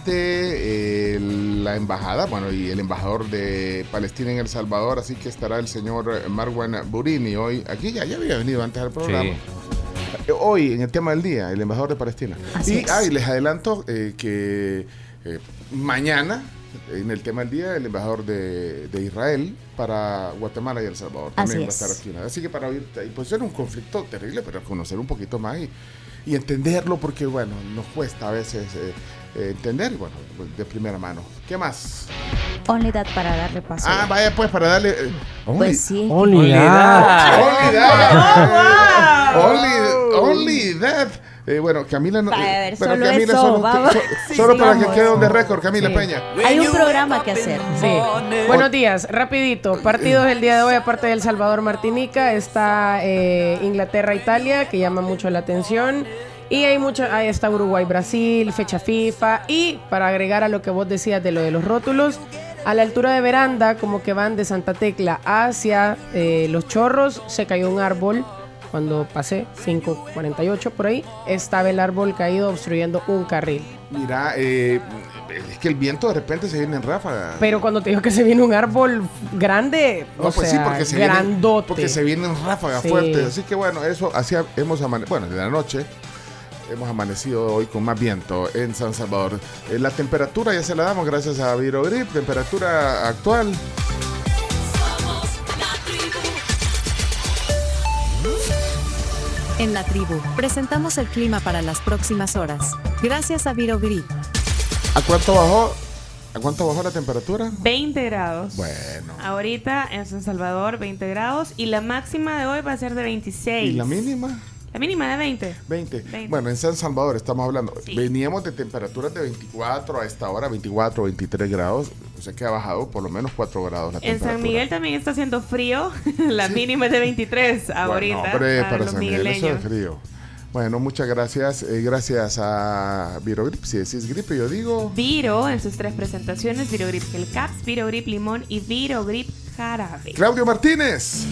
eh, la embajada, bueno, y el embajador de Palestina en El Salvador, así que estará el señor Marwan Burini hoy aquí, ya, ya había venido antes al programa. Eh, Hoy, en el tema del día, el embajador de Palestina. Así y es. ay, les adelanto eh, que eh, mañana, en el tema del día, el embajador de, de Israel para Guatemala y El Salvador también Así va a es. estar aquí. Así que para oír, y pues era un conflicto terrible, pero conocer un poquito más y, y entenderlo, porque bueno, nos cuesta a veces eh, eh, entender, bueno, de primera mano. ¿Qué más? Only that para darle paso. Ah, vaya pues para darle... eh, only- Pues sí. Only that. Only that. [LAUGHS] Only, only that. Eh, bueno, Camila no. A ver, pero solo Camila eso, solo, vamos. so- [LAUGHS] Sí, solo para que quede donde récord, Camila Sí. Peña. Hay un programa que hacer. Sí. Buenos días, rapidito. Partidos del día de hoy, aparte del Salvador Martinica, está eh, Inglaterra Italia, que llama mucho la atención. Y hay mucho, ahí está Uruguay Brasil, fecha FIFA. Y para agregar a lo que vos decías de lo de los rótulos, a la altura de veranda, como que van de Santa Tecla hacia eh, Los Chorros, se cayó un árbol. Cuando pasé, 5.48 por ahí, estaba el árbol caído obstruyendo un carril. Mira, eh, es que el viento de repente se viene en ráfaga. Pero cuando te digo que se viene un árbol grande, No, o pues sea, sí, porque se, viene, grandote. porque se vienen ráfagas Sí. fuertes. Así que bueno, eso así hemos amanecido. Bueno, de la noche hemos amanecido hoy con más viento en San Salvador. Eh, la temperatura ya se la damos gracias a Virogrip, temperatura actual. En la tribu, presentamos el clima para las próximas horas. Gracias a Virogrip. ¿A cuánto bajó? ¿A cuánto bajó la temperatura? 20 grados. Bueno. Ahorita en San Salvador, 20 grados. Y la máxima de hoy va a ser de 26. ¿Y la mínima? La mínima de 20. 20. 20. Bueno, en San Salvador estamos hablando. Veníamos de temperaturas de 24 a esta hora, 24, 23 grados. O sea que ha bajado por lo menos 4 grados la En temperatura. San Miguel también está haciendo frío. [LAUGHS] la mínima es de 23 ahorita. Bueno, hombre, para para los San Miguel eso migueleños. es frío. Bueno, muchas gracias. eh, gracias a Virogrip. Si decís gripe, yo digo. Viro en sus tres presentaciones: Virogrip Gel Caps, Virogrip Limón y Virogrip Jarabe. Claudio Martínez.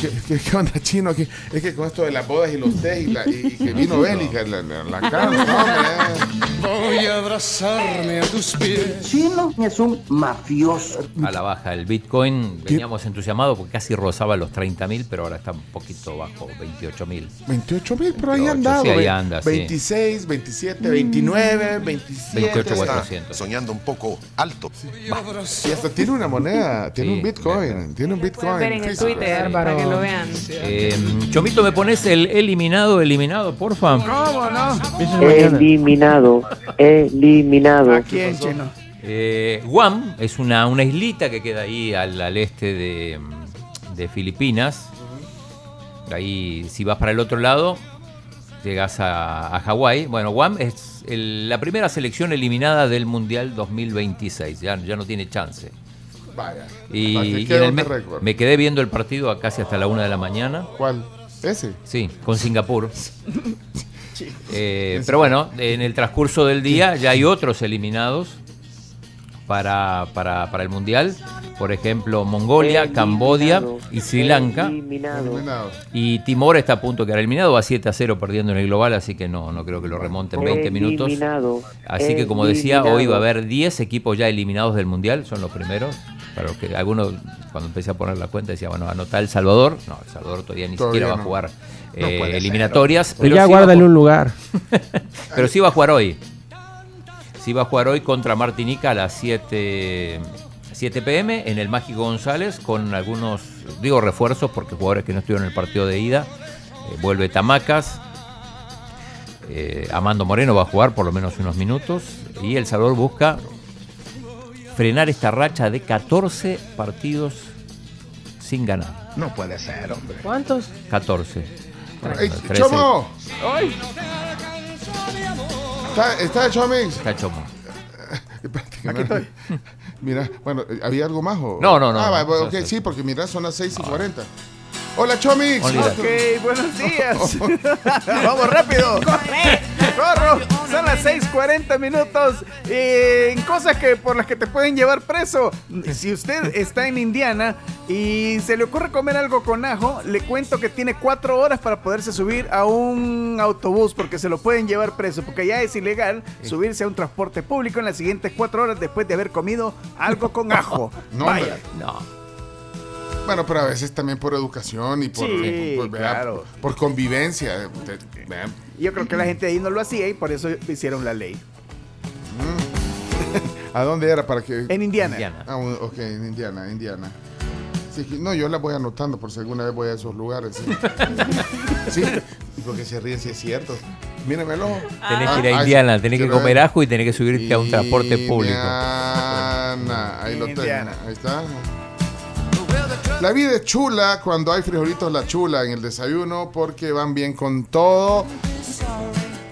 ¿Qué, qué, qué onda, chino? ¿Qué- es que con esto de las bodas y los tés y, la, y- y que vino bélica en la, en la cara, no. Voy a abrazarme a tus pies. Chino es un mafioso. A la baja, el Bitcoin veníamos entusiasmados porque casi rozaba los 30 mil, pero ahora está un poquito bajo, 28 mil. 28 mil, pero ahí 28, andado. sí, ahí anda, sí. 26, 27, 29, 27. 28, está 400. Soñando un poco alto. Y hasta tiene una moneda, tiene Sí, un Bitcoin. Tiene un Bitcoin. Pueden ver en el. Twitter para que lo vean. Eh, Chomito, ¿me pones el eliminado, eliminado, porfa? ¿Cómo no? Eliminado, eliminado. ¿A quién, chino? Eh, Guam es una, una islita que queda ahí al, al este de, de Filipinas. Ahí, si vas para el otro lado, llegas a, a Hawái. Bueno, Guam es el- la primera selección eliminada del Mundial 2026. Ya, ya no tiene chance. Vaya. Y, Para que y quede en el un me, quedé viendo el partido a casi hasta la una de la mañana. ¿Cuál? ¿Ese? Sí, con Singapur. [LAUGHS] Eh, pero bueno, en el transcurso del día ya hay otros eliminados para, para, para el Mundial. Por ejemplo, Mongolia, Cambodia y Sri Lanka. Eliminado. Y Timor está a punto de quedar eliminado, va 7 a 0 perdiendo en el global, así que no, no creo que lo remonte en 20 minutos. Eliminado. Así que como decía, hoy va a haber 10 equipos ya eliminados del Mundial, son los primeros. Para los que algunos, cuando empecé a poner la cuenta, decía, bueno, anotar El Salvador. No, El Salvador todavía ni Todavía siquiera va a jugar No eh, ser, eliminatorias. Pues ya sí guárdale un lugar. [LAUGHS] pero sí va a jugar hoy. Sí va a jugar hoy contra Martinica a las 7, 7 pm en el Mágico González con algunos, digo refuerzos porque jugadores que no estuvieron en el partido de ida. Eh, vuelve Tamacas. eh, Amando Moreno va a jugar por lo menos unos minutos. Y El Salvador busca frenar esta racha de 14 partidos sin ganar. No puede ser, hombre. ¿Cuántos? 14. ¡Ey, 13. Chomo! ¿Está, está Chomix? Está Chomo. Aquí estoy. Mira, bueno, ¿había algo más? O? No, no, no, Ah, no, bueno, no, ok, no. sí, porque mira, son las 6 y 40. Hola, Chomix. Ok, buenos días. [LAUGHS] Vamos rápido. ¡Corre! ¡Corro! Son las 6:40 minutos. eh, en cosas que por las que te pueden llevar preso. Si usted está en Indiana y se le ocurre comer algo con ajo, le cuento que tiene cuatro horas para poderse subir a un autobús porque se lo pueden llevar preso. Porque ya es ilegal subirse a un transporte público en las siguientes cuatro horas después de haber comido algo con ajo. No, Vaya. No. Bueno, pero a veces también por educación y por, Sí, por- ¿verdad? claro. por convivencia. ¿verdad? Yo creo que la gente ahí no lo hacía y por eso hicieron la ley. [LAUGHS] ¿A dónde era? Para que... En Indiana. Indiana. Ah, ok, en Indiana, Indiana. Sí, no, yo la voy anotando por si alguna vez voy a esos lugares. Sí, [LAUGHS] sí porque se ríe si es cierto. Mírenmelo. Tenés Ah, que ir a ah, Indiana, sí, tenés que comer ajo y tenés que subirte a un transporte público. Indiana, ahí lo tengo. Indiana. Ahí está. La vida es chula cuando hay frijolitos la chula en el desayuno porque van bien con todo.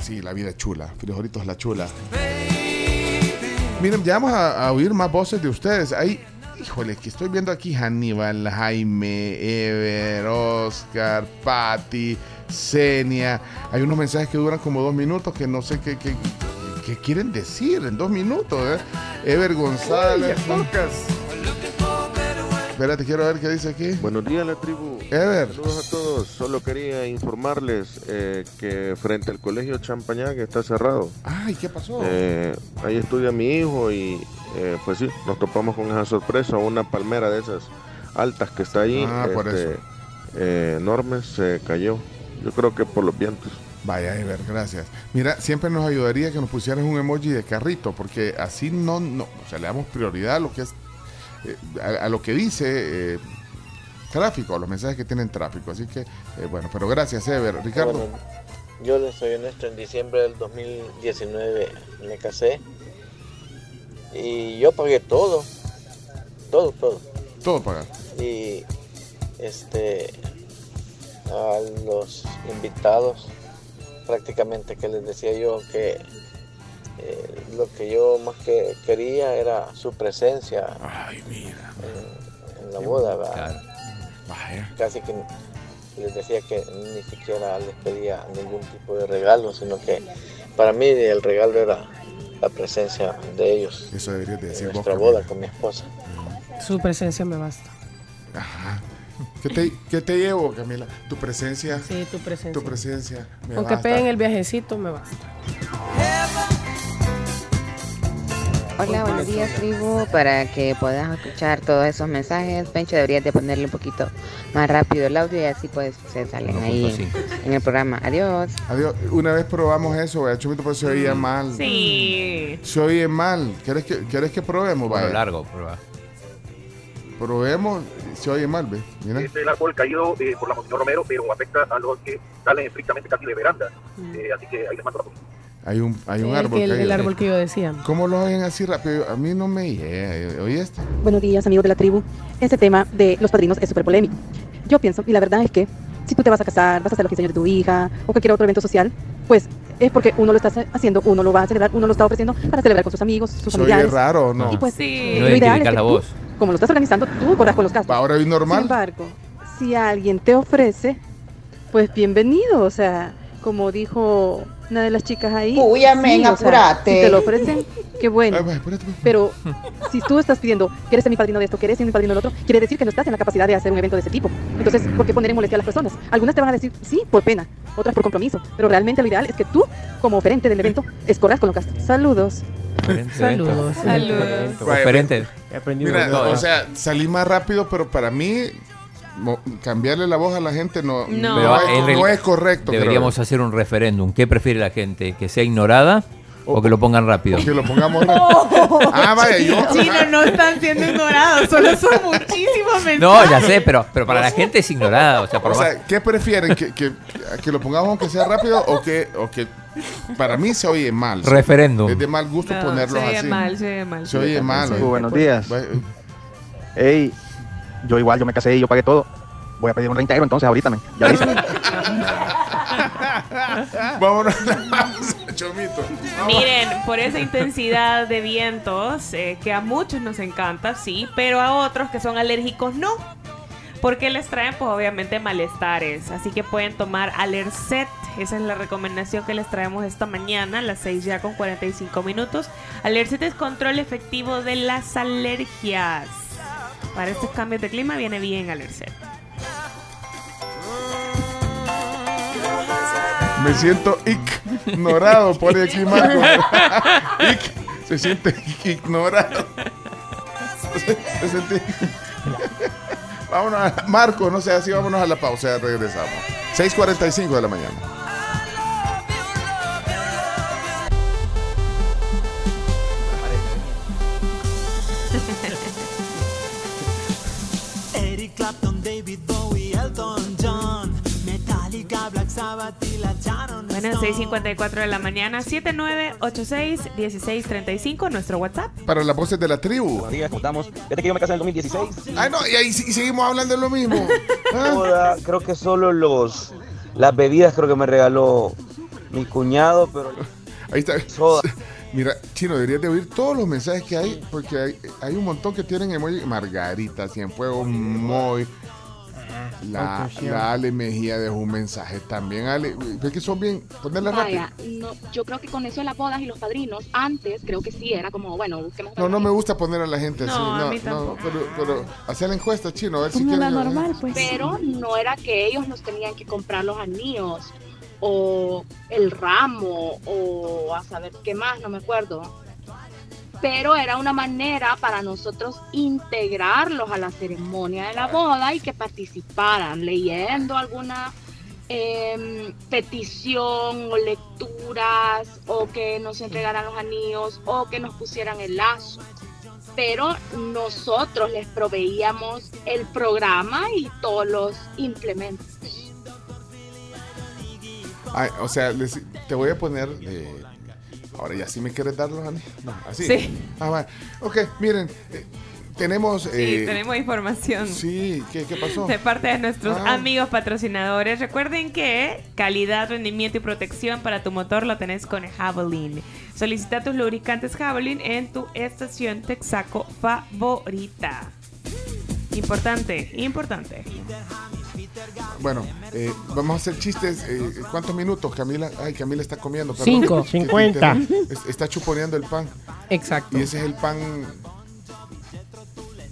Sí, la vida es chula. Frijolitos la chula. Miren, ya vamos a, a oír más voces de ustedes. Hay, híjole, que estoy viendo aquí Hannibal, Jaime, Ever, Oscar, Patti, Senia. Hay unos mensajes que duran como dos minutos que no sé qué, qué- qué quieren decir en dos minutos. ¿eh? Ever González. Espérate, quiero ver qué dice aquí. Buenos días, la tribu. Ever. Saludos a todos. Solo quería informarles eh, que frente al colegio Champañá, que está cerrado, Ay, ¿qué pasó? eh, ahí estudia mi hijo y eh, pues sí, nos topamos con esa sorpresa. Una palmera de esas altas que está ahí, Ah, por este, eso. enorme, se cayó. Yo creo que por los vientos. Vaya, Ever, gracias. Mira, siempre nos ayudaría que nos pusieras un emoji de carrito, porque así no, no, o sea, le damos prioridad a lo que es, eh, a, a lo que dice eh, tráfico, a los mensajes que tienen tráfico. Así que, eh, bueno, pero gracias, Ever. Ricardo. Bueno, yo les soy honesto, en diciembre del 2019 me casé y yo pagué todo, todo, todo. Todo pagar. Y este a los invitados prácticamente que les decía yo que eh, lo que yo más que quería era su presencia en, en la boda ¿verdad? casi que les decía que ni siquiera les pedía ningún tipo de regalo sino que para mí el regalo era la presencia de ellos Eso deberías de decir en vos, nuestra boda con mi esposa Su presencia me basta. Ajá. ¿Qué te, qué te llevo, Camila? Tu presencia. Sí, tu presencia. Tu presencia. me Aunque basta. peguen el viajecito, me basta. Hola, buenos días, tribu. Para que puedas escuchar todos esos mensajes, Pencho, deberías de ponerle un poquito más rápido el audio y así pues se salen ahí en, en el programa. Adiós. Adiós. Una vez probamos eso, vaya, Chumito, pero se oía mal. Sí. Se oye mal. ¿Quieres que, ¿quieres que probemos? Bueno, Vaya. largo, prueba. Probemos. Se oye mal, ¿ves? Mira. Es el árbol caído eh, por la Monseñor Romero, pero afecta a los que salen estrictamente casi de veranda. Eh, así que ahí les mando la. Hay un, hay un árbol que- el, caído. el árbol que yo decía. ¿Cómo lo oyen así rápido? A mí no me llega. ¿Oíste? Buenos días, amigos de la tribu. Este tema de los padrinos es súper polémico. Yo pienso, y la verdad es que si tú te vas a casar, vas a hacer los 15 años de tu hija o cualquier otro evento social, pues es porque uno lo está haciendo, uno lo va a celebrar, uno lo está ofreciendo para celebrar con sus amigos, sus ¿Se oye familiares. raro o no? Y pues, lo ideal es que la tú voz. como lo estás organizando, tú corras con los gastos. Ahora es Sin normal. embargo, si alguien te ofrece, pues bienvenido. O sea, como dijo una de las chicas ahí. Uy, amén, o sea, apurate. si te lo ofrecen, qué bueno. Pero si tú estás pidiendo, ¿quieres ser mi padrino de esto? ¿Quieres ser mi padrino del otro? Quiere decir que no estás en la capacidad de hacer un evento de ese tipo. Entonces, ¿por qué poner en molestia a las personas? Algunas te van a decir sí por pena, otras por compromiso. Pero realmente lo ideal es que tú, como oferente del evento, escorras con los gastos. Saludos. Saludos. Saludos. Oferente. Mira, No, o sea, salí más rápido, pero para mí cambiarle la voz a la gente no, no, es, no realidad es correcto. creo. Deberíamos hacer un referéndum. ¿Qué prefiere la gente? ¿Que sea ignorada o que lo pongan rápido? Que lo pongamos [LAUGHS] rápido. Ah, vaya, yo. Chino, no están siendo ignorados, solo son muchísimos mensajes. No, ya sé, pero, pero para la [LAUGHS] gente es ignorada. O sea, por O más- sea, ¿qué prefieren? ¿Que, que, que lo pongamos aunque sea rápido o que, o que para mí se oye mal? Referéndum. Es de mal gusto No, ponerlos se oye así. mal, se oye mal. Se oye mal. Sí, buenos días. Va- Ey, yo igual, yo me casé y yo pagué todo. Voy a pedir un reintegro entonces ahorita, men. Ya. [LAUGHS] Vámonos [LAUGHS] Chomito. Miren, por esa intensidad de vientos, eh, que a muchos nos encanta, sí, pero a otros que son alérgicos no. Porque les traen, pues obviamente, malestares. Así que pueden tomar Alercet. Esa es la recomendación que les traemos esta mañana, a las 6 ya con 45 minutos. Alercet es control efectivo de las alergias. Para estos cambios de clima viene bien Alercet. Me siento ignorado, aquí Marco. [LAUGHS] Ic- se siente ignorado. Se, se siente- Vámonos a Marco, no sé, así vámonos a la pausa, regresamos. 6.45 de la mañana. Bueno, 6.54 de la mañana, 7986-1635, nuestro WhatsApp. Para las voces de la tribu. Buenos días, ¿cómo estamos? Fíjate que yo me casé en el 2016. Ay, no, y ahí y seguimos hablando de lo mismo. [LAUGHS] Ah. creo que solo los las bebidas creo que me regaló mi cuñado, pero Ahí está. [LAUGHS] Mira, Chino, deberías de oír todos los mensajes que hay, porque hay, hay un montón que tienen emoji. Margarita, Cienfuegos, Moy. La, la Ale Mejía dejó un mensaje también. Ale, es que son bien. Ponerle rápido. Vaya, no, yo creo que con eso de las bodas y los padrinos, antes creo que sí era como, bueno, busquemos. No, no me gusta poner a la gente así. No, a No, mí no, tampoco. pero, pero hacer la encuesta, Chino, a ver si quieren. normal, pues. Pero no era que ellos nos tenían que comprar los anillos o el ramo o a saber qué más, no me acuerdo. Pero era una manera para nosotros integrarlos a la ceremonia de la boda y que participaran leyendo alguna em, petición o lecturas o que nos entregaran los anillos o que nos pusieran el lazo pero nosotros les proveíamos el programa y todos los implementos. O sea, te voy a poner. eh, ahora ya sí me quieres dar los anillos. No, así. Sí. Ah, va. Ok, miren, eh, tenemos. Sí, eh, tenemos información. Sí, ¿qué, qué pasó? De parte de nuestros Ah. amigos patrocinadores. Recuerden que calidad, rendimiento y protección para tu motor lo tenés con Javelin. Solicita tus lubricantes Javelin en tu estación Texaco favorita. Importante, importante. Bueno, eh, vamos a hacer chistes. eh, ¿Cuántos minutos? Camila, ay, Camila está comiendo. perdón. Cinco. [LAUGHS] Que- Cincuenta. Está chuponeando el pan. Exacto. Y ese es el pan.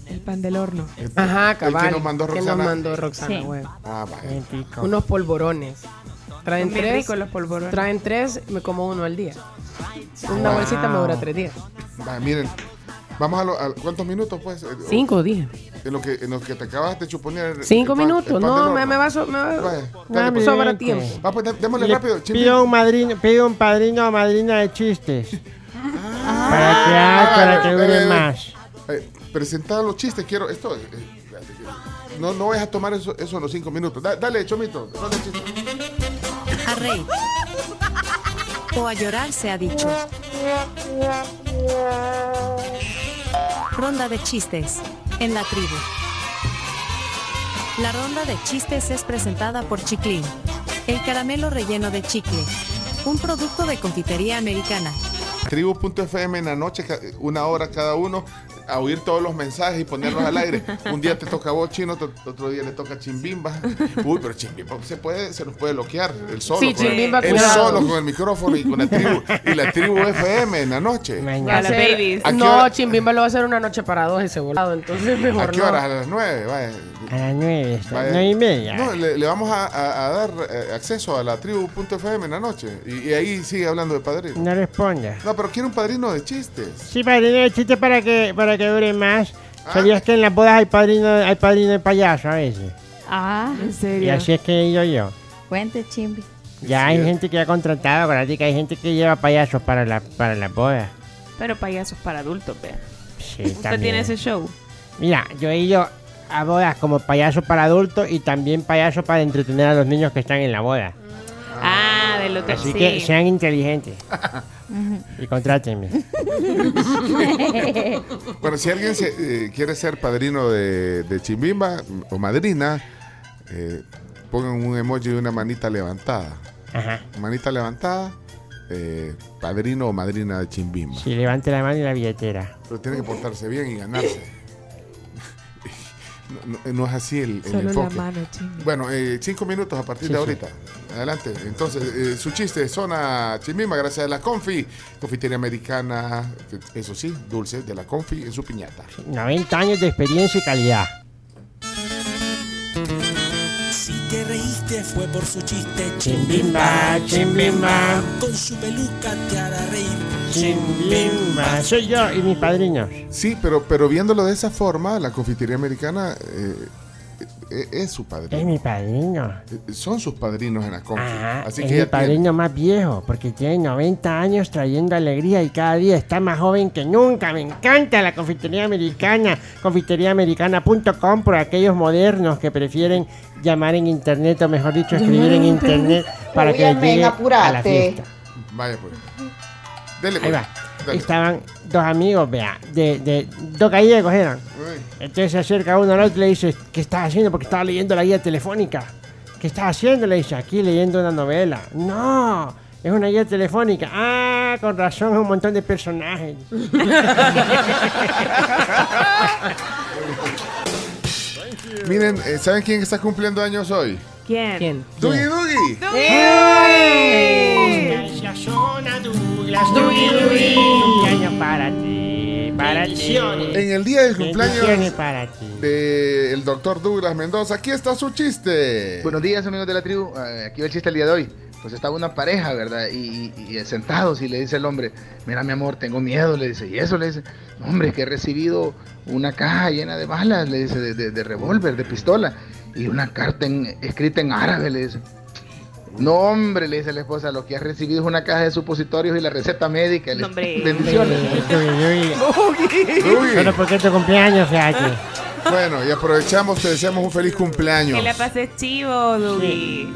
El pan del horno. el- Ajá, el cabal. que nos mandó que nos Roxana. mandó Roxana, Sí. Ah, vaya. Unos polvorones. Traen tres. ricos los polvorones. Traen tres, me como uno al día. Una Wow. bolsita me dura tres días. Va, miren, vamos a, lo- a- ¿cuántos minutos pues? Eh, Cinco días. En lo que, en lo que te acabas de chuponear. el- Cinco el pan- minutos. el pan del No, me, me va, so- me va- Vaya, me dale, pues. sobra tiempo. Va, pues dé- démosle Le rápido. Pido un, madrino, pido un padrino o madrina de chistes. Ah, para que, ah, para que eh, dure eh, más. Eh, presentar los chistes, quiero. Esto. eh, que- no, no vayas a tomar eso, eso en los cinco minutos. Da- dale, Chomito. dale. A reír. O a llorar se ha dicho. Ronda de chistes. En la tribu. La ronda de chistes es presentada por Chiclin. El caramelo relleno de chicle. Un producto de confitería americana. Tribu.fm en la noche, una hora cada uno, a oír todos los mensajes y ponerlos al aire. Un día te toca a vos, Chino, otro, día le toca a Chimbimba. Uy, pero Chimbimba se puede, se nos puede bloquear. El solo. Sí, con el- Chimbimba, cuidado. solo con el micrófono y con la tribu. Y la tribu FM en la noche. A ¿A No, hora? Chimbimba lo va a hacer una noche para dos ese volado, entonces mejor ¿A qué no. horas? A las nueve, vaya. A las nueve, Vaya. nueve y media. No, le, le vamos a, a- a dar eh, acceso a la tribu.fm en la noche. Y, y ahí sigue hablando de padrino. No responda. No, pero quiero un padrino de chistes. Sí, padrino de chiste para que, para que dure más. Ah. ¿Sabías que en las bodas hay padrino, hay padrino de payaso a veces? Ah, ¿en Y serio? así es que he ido yo. Cuente, Chimbi. Ya hay gente que ha contratado, acuérdate que hay gente que lleva payasos para la, para las bodas. Pero payasos para adultos, vea. Sí, Usted también. tiene ese show. Mira, yo he ido a bodas como payaso para adultos y también payaso para entretener a los niños que están en la boda. Así sí. que sean inteligentes y contrátenme. [LAUGHS] Bueno, si alguien se, eh, quiere ser padrino de, de Chimbimba o madrina, eh, pongan un emoji de una manita levantada. Ajá. Manita levantada, eh, padrino o madrina de Chimbimba. Si levante la mano y la billetera. Pero tiene que portarse bien y ganarse. No, es así el, el Solo la enfoque. mano, Chimbi. Bueno, eh, cinco minutos a partir Sí, de sí. ahorita. Adelante. Entonces, eh, su chiste, zona Chimbimba, gracias a la Confi, confitería americana, eso sí, dulce de la Confi en su piñata. 90 años de experiencia y calidad. Si te reíste fue por su chiste. Chimbimba, chimbimba. Con su peluca te hará reír. Chimbimba. Soy yo y mis padrinos. Sí, pero, pero viéndolo de esa forma, la confitería americana eh, eh, es su padrino. Es mi padrino. Eh, Son sus padrinos en la Confi. Ajá, Así es que mi tiene- padrino más viejo, porque tiene 90 años trayendo alegría y cada día está más joven que nunca. Me encanta la confitería americana, confiteriaamericana.com por aquellos modernos que prefieren llamar en internet o mejor dicho escribir en internet para que les llegue a la fiesta. Vaya pues. Dele Ahí pues. va. Dale. Estaban dos amigos, vea, de, de dos gallegos eran. Entonces se acerca uno al otro y le dice, ¿qué estás haciendo? Porque estaba leyendo la guía telefónica. ¿Qué estás haciendo? Le dice, aquí leyendo una novela. No, es una guía telefónica. Ah, con razón, es un montón de personajes. [LAUGHS] Miren, eh, ¿saben quién está cumpliendo años hoy? ¿Quién? ¿Quién? Dougie Dougie. Douglas, Dougie, Dougie. Cumpleaños para ti, para ti. En el día del cumpleaños para ti. del doctor Douglas Mendoza, aquí está su chiste. Buenos días amigos de la tribu, Eh, aquí va el chiste el día de hoy. Pues estaba una pareja, ¿verdad? Y, y- y sentados y le dice el hombre, mira mi amor, tengo miedo, le dice, y eso le dice, "No, hombre, que he recibido una caja llena de balas, le dice, de, de- de revólver, de pistola, y una carta en- escrita en árabe, le dice. No, hombre, le dice la esposa, lo que has recibido es una caja de supositorios y la receta médica. Hombre. Bendiciones. Solo porque es tu cumpleaños, fíjate. Bueno, y aprovechamos, te deseamos un feliz cumpleaños. Que la pases chivo, Dugi.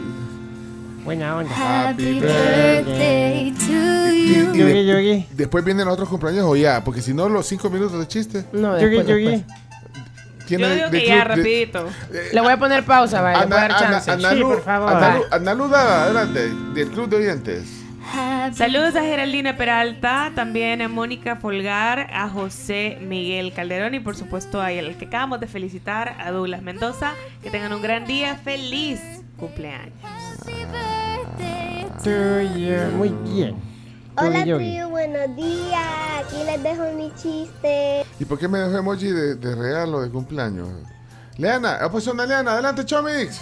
Buena onda. Happy birthday to Y, y de- Dougie. después vienen los otros cumpleaños o ya, porque si no, los cinco minutos de chiste. No, después, Dougie. después. ¿Quién Yo digo de que ya, rapidito. Le voy a poner pausa, vaya, voy a dar Ana, Ana, chance. Analu- Sí, por favor. Analu- adelante, del Club de Oyentes. Saludos a Geraldina Peralta, también a Mónica Folgar, a José Miguel Calderón y por supuesto a el que acabamos de felicitar, a Douglas Mendoza. Que tengan un gran día, feliz cumpleaños. Muy bien. Hola tío, buenos días. Aquí les dejo mi chiste. ¿Y por qué me dejó emoji de, de regalo de cumpleaños? Leana, ah, pues una Leana, adelante, Chomix.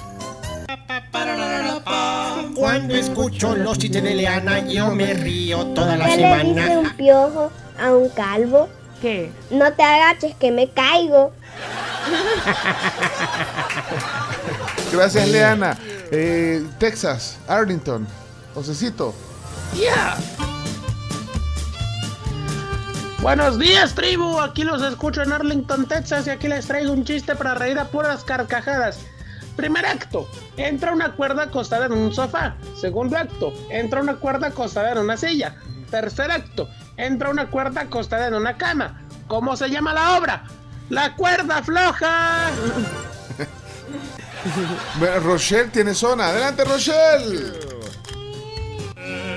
Cuando escucho los chistes de Leana, yo me río toda la ¿Qué le dice semana. un piojo a un calvo? ¿Qué? No te agaches que me caigo. Gracias, Leana. Eh, Texas, Arlington, Josecito. Buenos días, tribu. Aquí los escucho en Arlington, Texas, y aquí les traigo un chiste para reír a puras carcajadas. Primer acto, entra una cuerda acostada en un sofá. Segundo acto, entra una cuerda acostada en una silla. Tercer acto, entra una cuerda acostada en una cama. ¿Cómo se llama la obra? La cuerda floja. [LAUGHS] Rochelle tiene zona. Adelante, Rochelle.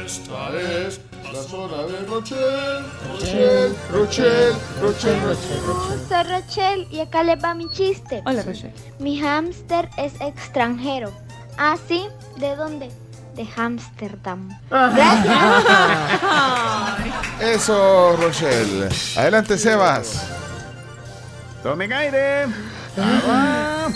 Esta es sola de Rochelle. Rochelle, Rochelle, Rochelle, Rochelle. Soy Rochelle y acá les va mi chiste. Hola, Rochelle. Mi hámster es extranjero. ¿Ah, sí? ¿De dónde? De Ámsterdam. [LAUGHS] Eso, Rochelle. Adelante, Sebas. Tomen aire. Ah,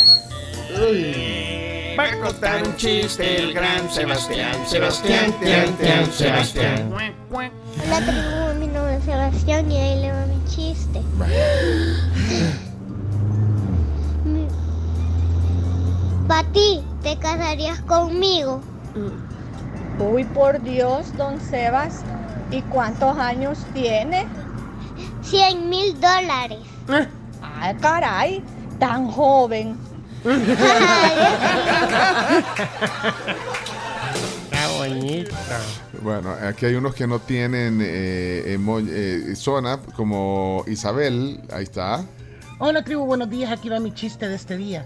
Va a contar un chiste el gran Sebastián. Sebastián, Tian, Tian, Sebastián. Hola tribu, mi nombre es Sebastián y ahí le va mi chiste. Pati, ¿te casarías conmigo? Uy, por Dios, don Sebas. ¿Y cuántos años tiene? Cien mil dólares. Ay, caray, tan joven. [LAUGHS] Está bonita. Bueno, aquí hay unos que no tienen eh, emo- eh, zona, como Isabel. Ahí está. Hola tribu, buenos días, aquí va mi chiste de este día.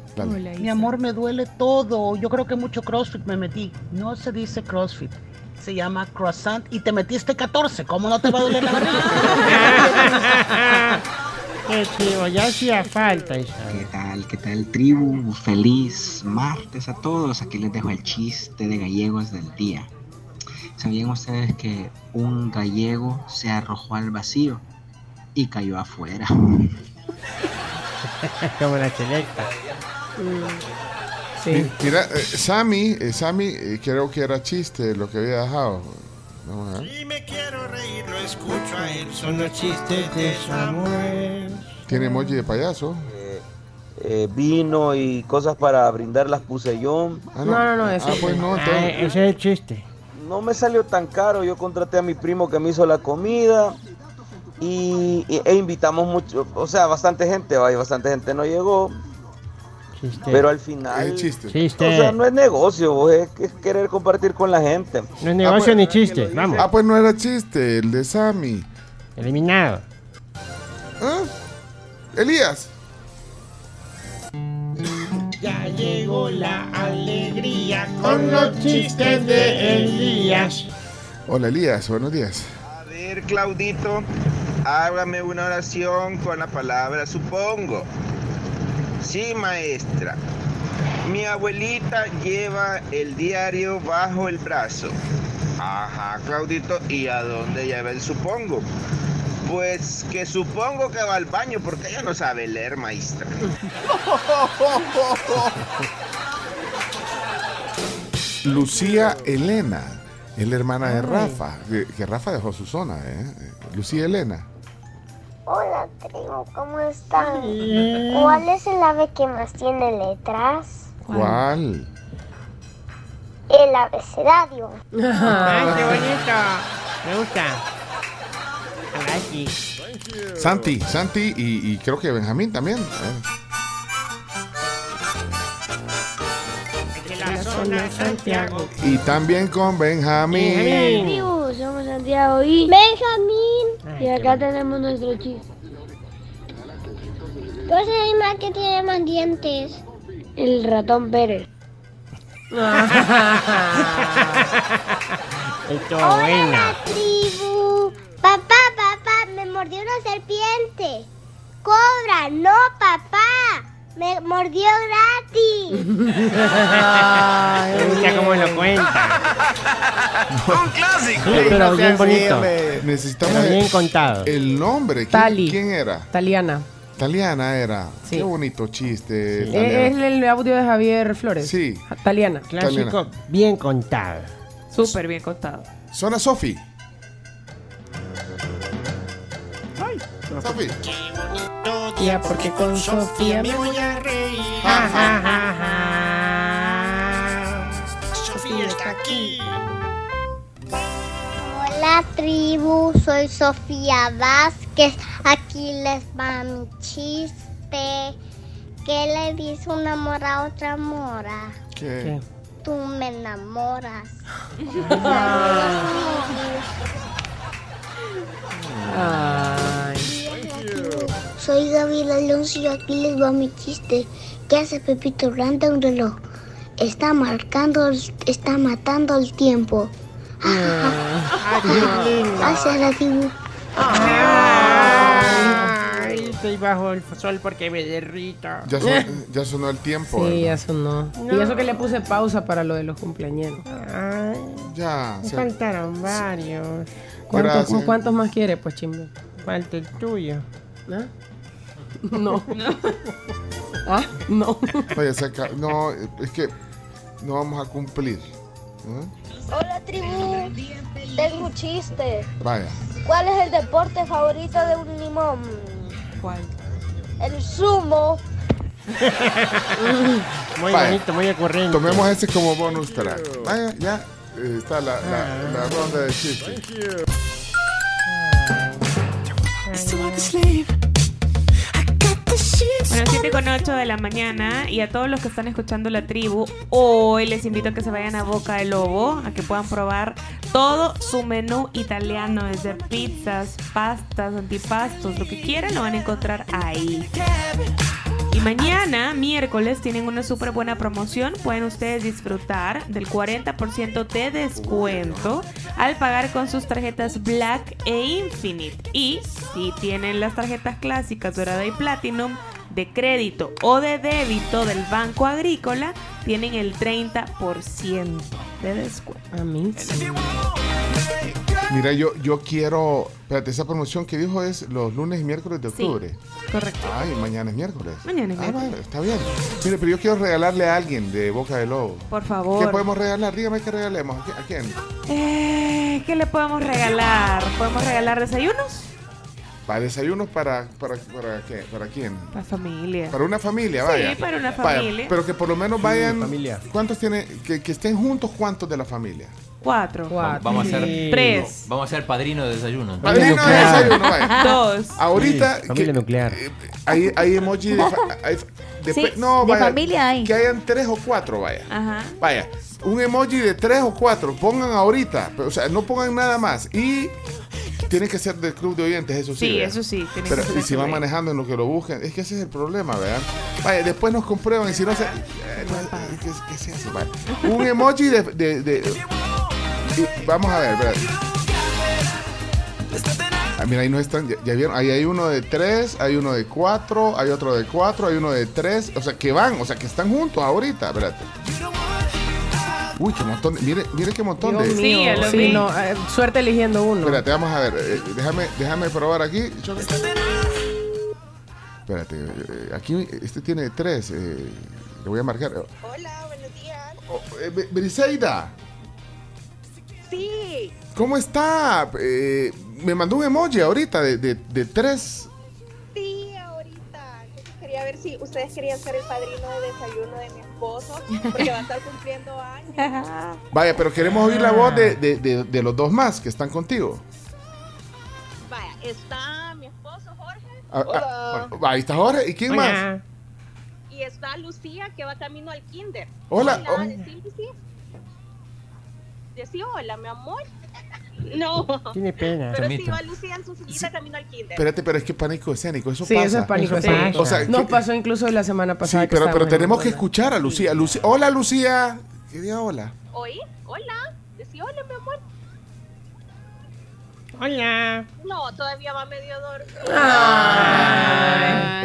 Mi amor, me duele todo. Yo creo que mucho CrossFit me metí. No se dice CrossFit, se llama croissant y te metiste 14. ¿Cómo no te va a doler la barriga? [LAUGHS] Chivo, ya hacía falta, Isabel. ¿Qué tal? ¿Qué tal tribu? Feliz martes a todos. Aquí les dejo el chiste de gallegos del día. ¿Sabían ustedes que un gallego se arrojó al vacío y cayó afuera? [LAUGHS] Como la selecta. Mi- Mira, eh, Sammy, eh, Sammy eh, creo que era chiste lo que había dejado. Vamos a ver. Lo escucho a él. Son los chistes de Samuel. Tiene emoji de payaso. Eh, vino y cosas para brindar las puse yo. Ah, no. No, no, no, ese- Ah, pues no, Ah, entonces- ese es el chiste. No me salió tan caro, yo contraté a mi primo que me hizo la comida y, y- e invitamos mucho, o sea, bastante gente, va, y bastante gente no llegó. Chiste. Pero al final, Es chiste. Chiste. o sea, no es negocio, vos, es, es querer compartir con la gente. No es negocio pues, ni chiste. Vamos. Ah, pues no era chiste, el de Sammy. Eliminado. ¿Ah? Elías. Ya llegó la alegría con los chistes de Elías. Hola Elías, buenos días. A ver, Claudito, hágame una oración con la palabra supongo. Sí, maestra. Mi abuelita lleva el diario bajo el brazo. Ajá, Claudito, ¿y a dónde lleva el supongo? Pues que supongo que va al baño porque ella no sabe leer, maestra. [LAUGHS] Lucía Elena, es la hermana de Rafa, que, que Rafa dejó su zona, ¿eh? Lucía Elena. Hola tribu, ¿cómo están? ¿Cuál es el ave que más tiene letras? ¿Cuál? El abecedario. Ay, qué bonito. Me gusta. Gracias. Santi, Santi y, y creo que Benjamín también. ¿eh? La zona Santiago. Y también con Benjamín. Somos Santiago y Benjamín. Y acá tenemos nuestro chiste. ¿Cuál es el animal que tiene más dientes? El ratón Pérez. [LAUGHS] Esto Hola, buena. tribu. Papá, papá, me mordió una serpiente. Cobra, no, papá. Me mordió gratis. Gusta cómo lo cuenta. [LAUGHS] ¡Un clásico! Sí, pero bien bonito. Necesitamos Pero bien el, contado. el nombre. ¿Quién, Tali. quién era? Taliana. Taliana era. Qué bonito chiste. Eh, Taliana. Es el audio de Javier Flores. Sí. Taliana. Clásico, bien contado. Súper bien contado. Zona Sofi. Sofi. Porque con Sofía me voy a reír. Ja, ja, ja, Sofía está aquí. Hola, tribu. Soy Sofía Vázquez. Aquí les va mi chiste. ¿Qué le dice una mora a otra mora? ¿Qué? Tú me enamoras. [LAUGHS] Soy Gabriel Alonso y aquí les va mi chiste. ¿Qué hace Pepito Blanda un reloj? Está marcando, está matando el tiempo. Ay, lindo. Gracias, la tribu. Ay, estoy bajo el sol porque me derrito. Ya, son- [LAUGHS] ya sonó el tiempo. Sí, ya ¿verdad? sonó. Y eso que le puse pausa para lo de los cumpleaños. Ya. Me faltaron varios. ¿Cuántos. ¿Cuántos más quiere, pues, chimbe? Falta el tuyo. ¿Ah? No. ¿Ah? No. Vaya, se acá- no, es que no vamos a cumplir. ¿eh? Hola, tribu. Tengo un chiste. Vaya. ¿Cuál es el deporte favorito de un limón? ¿Cuál? El sumo. [LAUGHS] Muy Vaya. bonito, muy ocurrente. Tomemos ese como bonus track. Vaya, ya eh, está la, la, la ronda de chistes. Bueno, 7 con 8 de la mañana y a todos los que están escuchando la tribu, hoy les invito a que se vayan a Boca del Lobo, a que puedan probar todo su menú italiano, desde pizzas, pastas, antipastos, lo que quieran lo van a encontrar ahí. Mañana, miércoles, tienen una súper buena promoción. Pueden ustedes disfrutar del 40% de descuento al pagar con sus tarjetas Black e Infinite. Y si tienen las tarjetas clásicas Dorada y Platinum de crédito o de débito del Banco Agrícola, tienen el 30% de descuento. A Mira, yo, yo quiero. Espérate, esa promoción que dijo es los lunes y miércoles de Sí. octubre. Correcto. Ay, mañana es miércoles. Mañana es Ah, miércoles. vale, está bien. Mire, pero yo quiero regalarle a alguien de Boca de Lobo. Por ¿Qué favor. podemos regalar? Dígame qué regalemos. ¿A qui- ¿A quién? Eh, ¿Qué le podemos regalar? ¿Podemos regalar desayunos? Para desayunos para, para, para, qué? ¿Para quién? La familia. Para una familia, Sí, vaya. para una Vaya, familia. pero que por lo menos Sí, vayan. familia. ¿Cuántos tiene? Que, que estén juntos, ¿cuántos de la familia? Cuatro. Va- Vamos a hacer Tres. Vamos a ser padrino de desayuno. Padrino de desayuno, vaya. Dos. Ahorita. Sí, familia que- nuclear. Hay, hay emoji de. fa- hay- de Sí, pe- no, de vaya, familia hay. Que hayan tres o cuatro, vaya. Ajá. Vaya, un emoji de tres o cuatro, pongan ahorita, pero, o sea, no pongan nada más. Y tiene que ser del club de oyentes, eso sí. Sí, ¿verdad? eso sí. tiene Pero, que ser y si van manejando en lo que lo busquen, es que ese es el problema, ¿verdad? Vaya, después nos comprueban y si no se. eh, no, ¿qué, qué se hace? Vaya. Un emoji de. de- de- vamos a ver, ¿verdad? Ah, mira, ahí no están, ya, ya vieron, ahí hay uno de tres, hay uno de cuatro, hay otro de cuatro, hay uno de tres, o sea, que van, o sea, que están juntos ahorita, espérate. Uy, qué montón, de- mire, mire qué montón Dios de... mío. Sí, vi. no, eh, suerte eligiendo uno. Espérate, vamos a ver. eh, déjame, déjame probar aquí. Espérate, eh, aquí este tiene tres. eh, le voy a marcar. Hola, buenos días. Oh, eh, Briseida, Sí, ¿cómo está? Eh, me mandó un emoji ahorita de, de- de tres. sí, ahorita. Quería ver si ustedes querían ser el padrino de desayuno de mi esposo, porque va a estar cumpliendo años. Vaya, pero queremos oír la voz de, de- de- de los dos más que están contigo. Vaya, está mi esposo Jorge. Ah, Hola. ah, ahí está Jorge. ¿Y quién más? Y está Lucía que va camino al kinder. Hola. Hola, decí Lucía. Decí hola, mi amor. [LAUGHS] No. Tiene pena. Pero sí Permita. va Lucía en su sillita camino al kinder. Espérate, pero es que pánico escénico, eso Sí, pasa. eso es pánico. Sí. pasa. O sea, Nos que- pasó incluso la semana Sí, pasada. que pero, pero tenemos que escuchar a Lucía. Lucía. Hola, Lucía. ¿Qué día hola? ¿Oí? Hola. Decí hola, mi amor. Hola. No, todavía va medio dormido.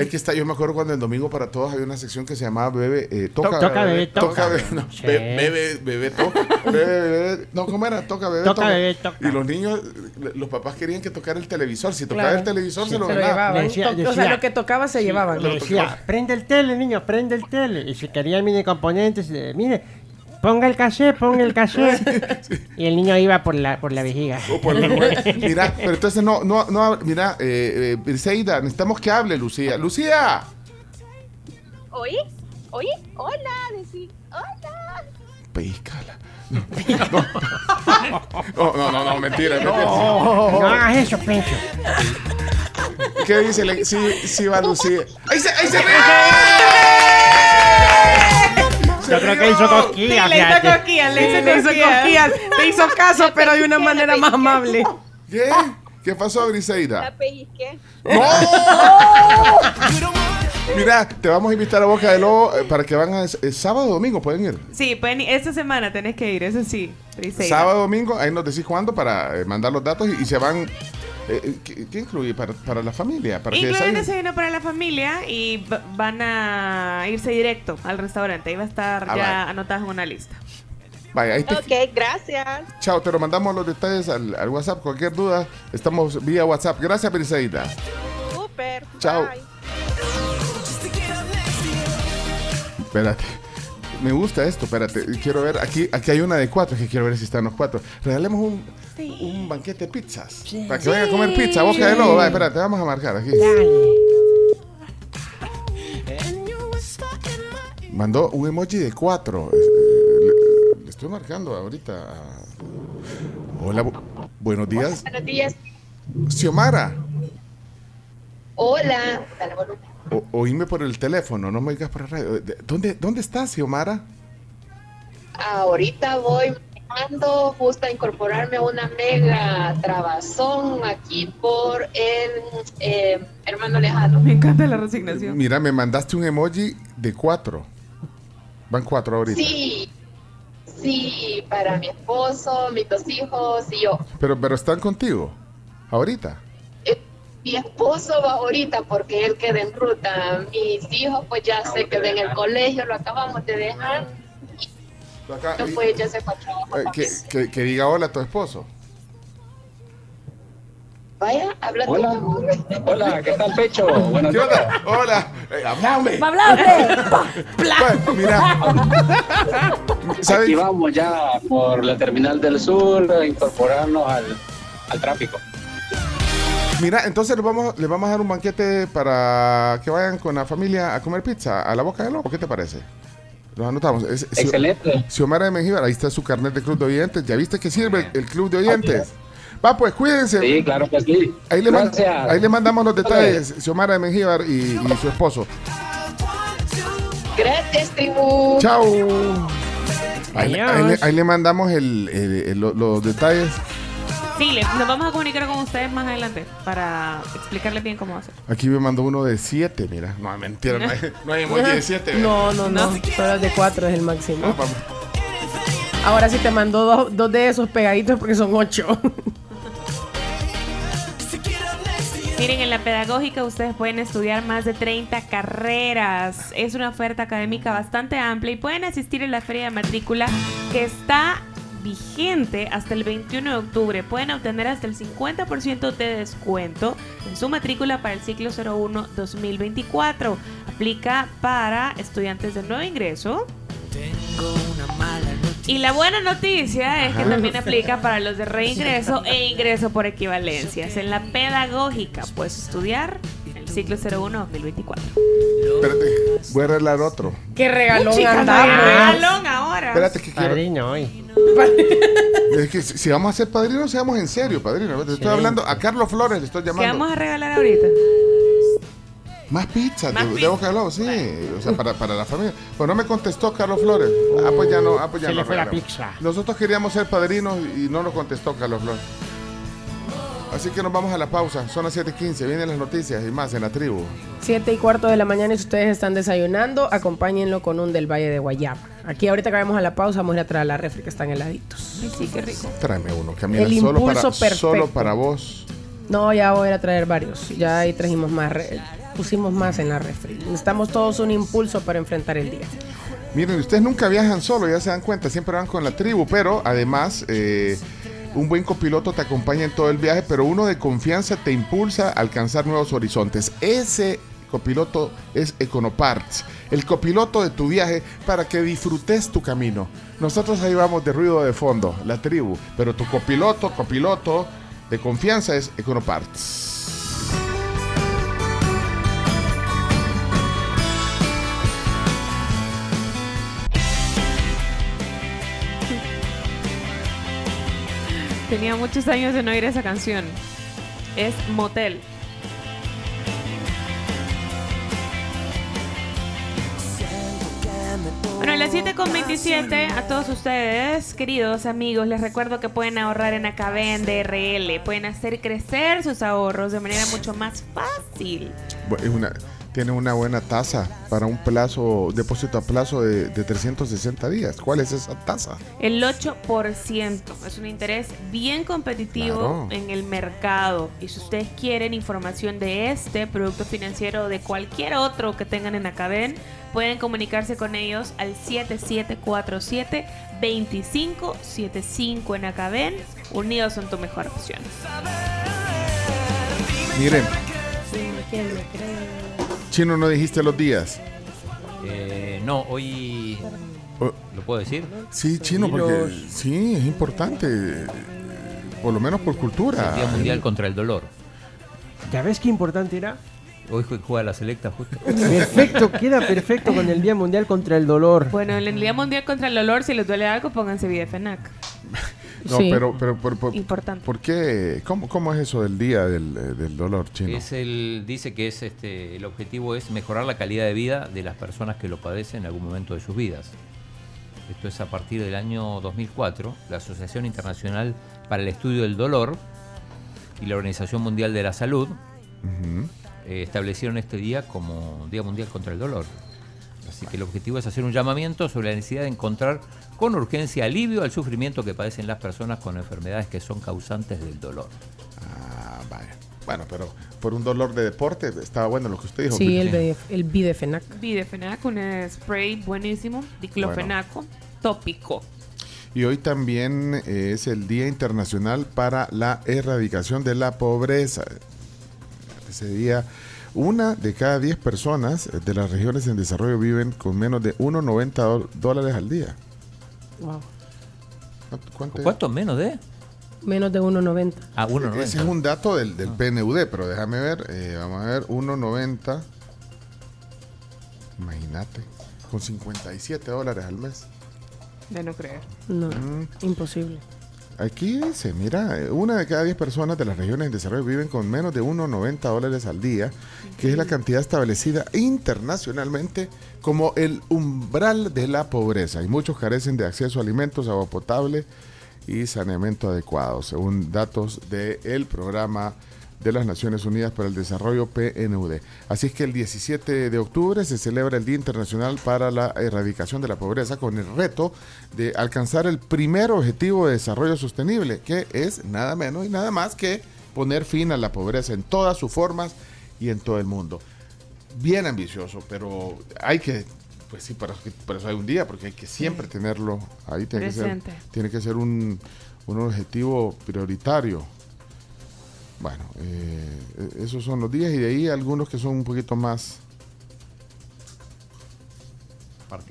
Es que está, yo me acuerdo cuando el domingo para todos había una sección que se llamaba Bebe, eh, toca, Toca, bebé, toca, toca. bebé, no, Sí. be- bebé, bebé, toca, bebé, bebé, no, ¿cómo era? Toca, bebé, Toca, bebé, toca. Y los niños, eh, los papás querían que tocara el televisor, si tocaba Claro. el televisor se Se lo llevaban. O sea, lo que tocaba se llevaban. Le decía, prende el tele, niño, prende el tele. Y si quería el mini componente, se- mire, ponga el cassette, ponga el cassette. [LAUGHS] Y el niño iba por la, por la vejiga. O por la [LAUGHS] mira, pero entonces no, no, no, mira, eh, eh, Briseida, necesitamos que hable Lucía. Lucía, ¿Oí? ¿Oí? Hola. Hola. pellizcala. No, [LAUGHS] no, no, no, mentira, mentira. No hagas eso, Pencho. ¿Qué dice? Le- Sí, sí va Lucía. ¡Ahí se, ahí se ríe! Yo creo que hizo cosquillas, le hizo cosquillas, le Sí, hizo le hizo cosquillas. Te hizo [LAUGHS] caso, pero de una manera la más amable. ¿Qué? ¿Qué pasó, La Briseida? pellizqué. ¡No! [LAUGHS] Mira, te vamos a invitar a Boca de Lobo eh, para que van a, eh, sábado o domingo, pueden ir. Sí, pueden, esta semana tenés que ir, eso sí. Briseida. Sábado, domingo, ahí nos decís cuándo para eh, mandar los datos y, y se van. Eh, eh, ¿qué, qué incluye? Para, para la familia. Para que Incluyen desayunen. desayuno para la familia y va- van a irse directo al restaurante. Ahí va a estar Ah, ya anotadas en una lista. Vaya, ahí te, Ok, gracias. Chao, te lo mandamos los detalles al, al WhatsApp. Cualquier duda, estamos vía WhatsApp. Gracias, Briseida. Súper. Chao. bye. Espérate. Me gusta esto, espérate. Quiero ver, aquí, aquí hay una de cuatro, que quiero ver si están los cuatro. Regalemos un, un banquete de pizzas. Para que vayan a comer pizza, boca de lobo. Va, espérate, vamos a marcar aquí. Mandó un emoji de cuatro. Eh, Le, le estoy marcando ahorita. Hola, bu- buenos días. Buenos días. Xiomara, Hola. Dale volumen. o- oíme por el teléfono, no me digas por la radio. ¿De- ¿Dónde, dónde estás, Xiomara? Ahorita voy manejando justo a incorporarme a una mega trabazón aquí por el eh, hermano lejano. Me encanta la resignación. Mira, me mandaste un emoji de cuatro. Van cuatro ahorita. Sí, sí, para mi esposo, mis dos hijos y yo. Pero, pero están contigo. Ahorita. Mi esposo va ahorita porque él queda en ruta. Mis hijos pues ya se quedó en el colegio, lo acabamos de dejar. Acá, No, pues ya se fue a trabajar. Eh, que, que- que diga hola a tu esposo. Vaya, habla Hola. Hola, ¿qué tal, Pecho? Buenos ¿Qué onda? Hola. Eh, hablame. Pues, mira. ¿Sabes? Aquí vamos ya por la terminal del sur a incorporarnos al, al tráfico. Mira, entonces les vamos, les vamos a dar un banquete para que vayan con la familia a comer pizza a la boca del lobo. ¿Qué te parece? Los anotamos. Es- Excelente. Xiomara de Mengíbar, ahí está su carnet de club de oyentes. ¿Ya viste que sirve el club de oyentes? Va, pues cuídense. Sí, claro que sí. Ahí le, ahí le mandamos los detalles. Xiomara de Mengíbar y, y su esposo. Gracias, tribu. Chao. Ahí, le, ahí le mandamos el- el- el- lo- los detalles. Sí, le- nos vamos a comunicar con ustedes más adelante para explicarles bien cómo hacer. Aquí me mandó uno de 7, mira. No, mentira, no hay, no hay emoji de 7. No, no, no. Solo el de cuatro es el máximo. Ahora sí te mandó dos, dos de esos pegaditos porque son ocho. Miren, en la pedagógica ustedes pueden estudiar más de 30 carreras. Es una oferta académica bastante amplia y pueden asistir a la feria de matrícula que está vigente hasta el 21 de octubre. Pueden obtener hasta el 50% de descuento en su matrícula para el ciclo 01 2024. Aplica para estudiantes de nuevo ingreso. Y la buena noticia es que Ajá. también aplica para los de [LAUGHS] reingreso e ingreso por equivalencias. En la pedagógica puedes estudiar ciclo 01 2024. Espérate, voy a arreglar otro. Qué regalón Chica, regalón ahora. Espérate que quiero. Padrino hoy. [LAUGHS] Es que si, si vamos a ser padrinos, seamos en serio, padrino. Te estoy hablando a Carlos Flores, le estoy ¿Qué llamando. vamos a regalar ahorita? Más pizza, Más de, de pizza. Lobo, sí. O sea, para, para la familia. Pues no me contestó Carlos Flores. Ah, pues ya no. Ah, pues ya Se no le fue la regalamos. pizza. Nosotros queríamos ser padrinos y no nos contestó Carlos Flores. Así que nos vamos a la pausa. Son las 7:15. Vienen las noticias y más en la tribu. Siete y cuarto de la mañana y si ustedes están desayunando, acompáñenlo con un del Valle de Guayaba. Aquí ahorita que vamos a la pausa, vamos a ir a traer la refri que están heladitos. Sí, qué rico. Tráeme uno, Camila. El solo, para, impulso perfecto. solo para vos. No, ya voy a ir a traer varios. Ya ahí trajimos más, re- pusimos más en la refri. Necesitamos todos un impulso para enfrentar el día. Miren, ustedes nunca viajan solo, ya se dan cuenta, siempre van con la tribu, pero además eh, un buen copiloto te acompaña en todo el viaje, pero uno de confianza te impulsa a alcanzar nuevos horizontes. Ese copiloto es Econoparts, el copiloto de tu viaje para que disfrutes tu camino. Nosotros ahí vamos de ruido de fondo, la tribu, pero tu copiloto, copiloto de confianza es Econoparts. Tenía muchos años de no oír esa canción. Es Motel. Bueno, las 7 con 27, a todos ustedes, queridos amigos, les recuerdo que pueden ahorrar en Acabe en DRL. Pueden hacer crecer sus ahorros de manera mucho más fácil. Bueno, es una- tiene una buena tasa para un plazo, depósito a plazo de, de 360 días. ¿Cuál es esa tasa? El 8% es un interés bien competitivo Claro. en el mercado. Y si ustedes quieren información de este producto financiero o de cualquier otro que tengan en Acaben, pueden comunicarse con ellos al 7747-2575 en Acaben. Unidos son tu mejor opción. Miren, Chino, no dijiste los días. Eh, no, hoy. ¿Lo puedo decir? Sí, Chino, porque sí, es importante. Por lo menos por cultura. El Día Mundial contra el Dolor. ¿Ya ves qué importante era? Hoy jue- juega la selecta justo. Perfecto, queda perfecto con el Día Mundial contra el Dolor. Bueno, en el Día Mundial contra el Dolor, si les duele algo, pónganse Videfenac. No, Sí. pero, pero por, por- Importante. ¿por qué? ¿Cómo, cómo es eso del día del, eh, del dolor chino? Es el, dice que es este, el objetivo es mejorar la calidad de vida de las personas que lo padecen en algún momento de sus vidas. Esto es a partir del año 2004. La Asociación Internacional para el Estudio del Dolor y la Organización Mundial de la Salud eh, establecieron este día como Día Mundial contra el Dolor. Así que el objetivo es hacer un llamamiento sobre la necesidad de encontrar con urgencia alivio al sufrimiento que padecen las personas con enfermedades que son causantes del dolor. Ah, vaya. Bueno, pero por un dolor de deporte estaba bueno lo que usted dijo. Sí, el, el Bidefenac. Videfenac, un spray buenísimo. Diclofenaco, tópico. Y hoy también eh, es el Día Internacional para la Erradicación de la Pobreza. Ese día, una de cada 10 personas eh, de las regiones en desarrollo viven con menos de 1,90 do- dólares al día. Wow. ¿Cuánto, ¿Cuánto menos de? Menos de 1.90. Ah, Ese es un dato del, del PNUD, pero déjame ver, eh, vamos a ver, 1,90. Imagínate, con 57 dólares al mes. De no creer. No, Mm. imposible. Aquí dice, mira, una de cada 10 personas de las regiones en desarrollo viven con menos de 1,90 dólares al día, que es la cantidad establecida internacionalmente como el umbral de la pobreza. Y muchos carecen de acceso a alimentos, agua potable y saneamiento adecuado, según datos del programa de las Naciones Unidas para el Desarrollo PNUD. Así es que el 17 de octubre se celebra el Día Internacional para la Erradicación de la Pobreza con el reto de alcanzar el primer objetivo de desarrollo sostenible, que es nada menos y nada más que poner fin a la pobreza en todas sus formas y en todo el mundo. Bien ambicioso, pero hay que, pues sí, para, para eso hay un día, porque hay que siempre tenerlo ahí, tiene que ser, Presente. tiene que ser un, un objetivo prioritario. Bueno, eh, esos son los días y de ahí algunos que son un poquito más,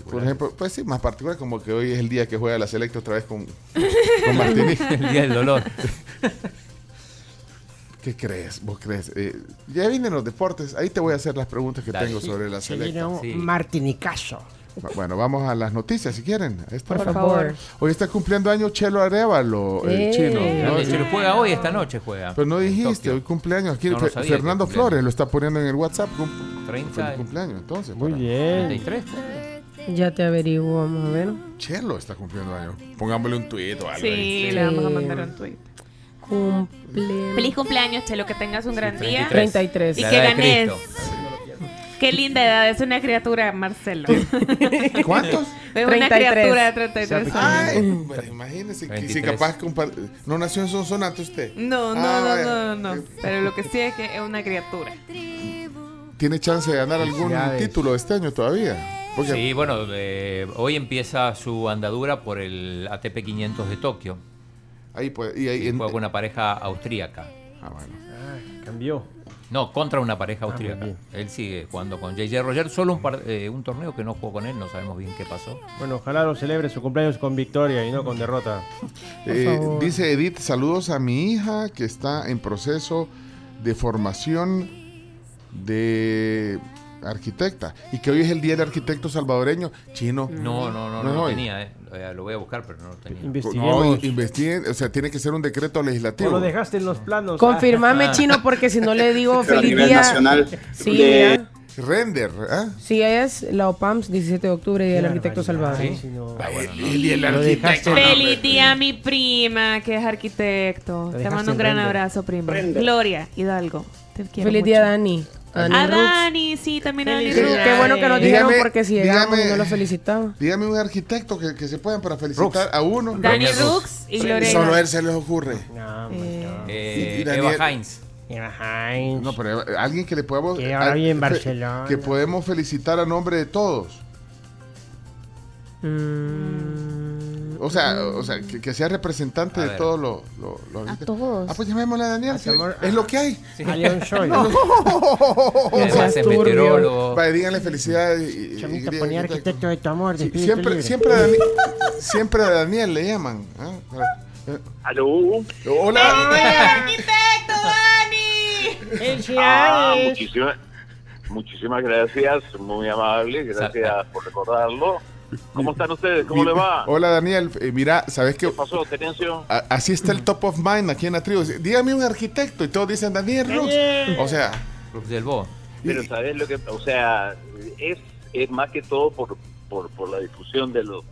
por ejemplo, pues sí, más particular, como que hoy es el día que juega la selecta otra vez con, con Martinique. [LAUGHS] El día del dolor. [LAUGHS] ¿Qué crees? ¿Vos crees? Eh, ya vienen los deportes, ahí te voy a hacer las preguntas que Dale. tengo sobre la Se selecta. viene un Martinicazo. Bueno, vamos a las noticias si quieren. Esta- Por favor. Hoy está cumpliendo año Chelo Arevalo, el Eh. chino. Se lo juega hoy, esta noche juega. Pero no dijiste, hoy cumpleaños. Aquí No, no Fernando cumpleaños. Flores lo está poniendo en el WhatsApp. cum- 30 feliz cumpleaños, entonces. Muy para- bien. 33. Ya te averiguo, vamos a ver. Chelo está cumpliendo años. Pongámosle un tuit o algo. Sí, ahí. le vamos a mandar un tweet. Cumple. Feliz cumpleaños, Chelo, que tengas un gran día. 33. Y que ganes. Qué linda edad, es una criatura, Marcelo. [LAUGHS] ¿Cuántos? Es una 33. criatura de 33 años. Ay, imagínese que si 23. capaz compa- no nació en Sonsonate usted. No, no, Ah, no, no, no, no. Pero lo que sí es que es una criatura. Tiene chance de ganar algún título este año todavía. Porque Sí, bueno, eh, hoy empieza su andadura por el ATP 500 de Tokio. ahí pues, y ahí Y en- juega con una pareja austríaca. Ah, bueno. Ah, cambió. No, contra una pareja muy austríaca. él sigue jugando con JJ Roger. Solo un, par- eh, un torneo que no jugó con él, no sabemos bien qué pasó. Bueno, ojalá lo celebre su cumpleaños con victoria y no con derrota. [LAUGHS] Eh, dice Edith, saludos a mi hija que está en proceso de formación de arquitecta y que hoy es el día del arquitecto salvadoreño chino. No, no, no, no, No es lo hoy. tenía, eh. Eh, Lo voy a buscar, pero no lo tenía. No, Investiguemos. investiguen, o sea, tiene que ser un decreto ¿O legislativo. lo dejaste en los planos? Confirmame, Ah. chino, porque si no le digo [LAUGHS] a feliz nivel día. nacional Sí, de-. Render, ¿ah? Sí, es la OPAMS, 17 de octubre, Día del Arquitecto Salvador. sí, no. El día del Lo dejaste- Feliz día a mi prima, que es arquitecto. Te mando un gran render. abrazo, prima. Render. Gloria Hidalgo. Te quiero Feliz mucho. día, Dani. A Dani, sí, también a Dani Rux. Qué bueno que nos dijeron Dígame- porque si llegamos dígame- no lo felicitaba. Dígame un arquitecto que, que se puedan para felicitar a uno. Dani Rux y Lorena. Solo a él se les ocurre. Eh, Y Daniel- Eva Heinz. Eva Heinz. No, pero alguien que le podamos. Que ahora vive en Barcelona. Que podemos felicitar a nombre de todos. O sea, o sea que, que sea representante A de ver. todos los los- los A todos. Ah, pues llamémosle a Daniel. sí, Hacemos- es lo que hay. [LAUGHS] Y además es meteorólogo. Vaya, díganle felicidades. y- y- Chamito, y- ponía y- arquitecto de tu amor, de Sí, espíritu siempre, libre. siempre, a Dani- siempre a Daniel le llaman. ¿ah? Eh, Aló. Hola. ¡Arquitecto, Dani! Ah, Felicidades. muchísimas, muchísimas gracias, muy amable, gracias por recordarlo. ¿Cómo están ustedes? ¿Cómo le va? Hola Daniel, Eh, mira, ¿sabes qué? ¿Qué pasó, Terencio? A- Así está el top of mind aquí en la tribu. Dígame un arquitecto y todos dicen Daniel Rux. O sea, Rux del Bo. Pero sabes lo que, o sea, es, es más que todo por, por, por la difusión de los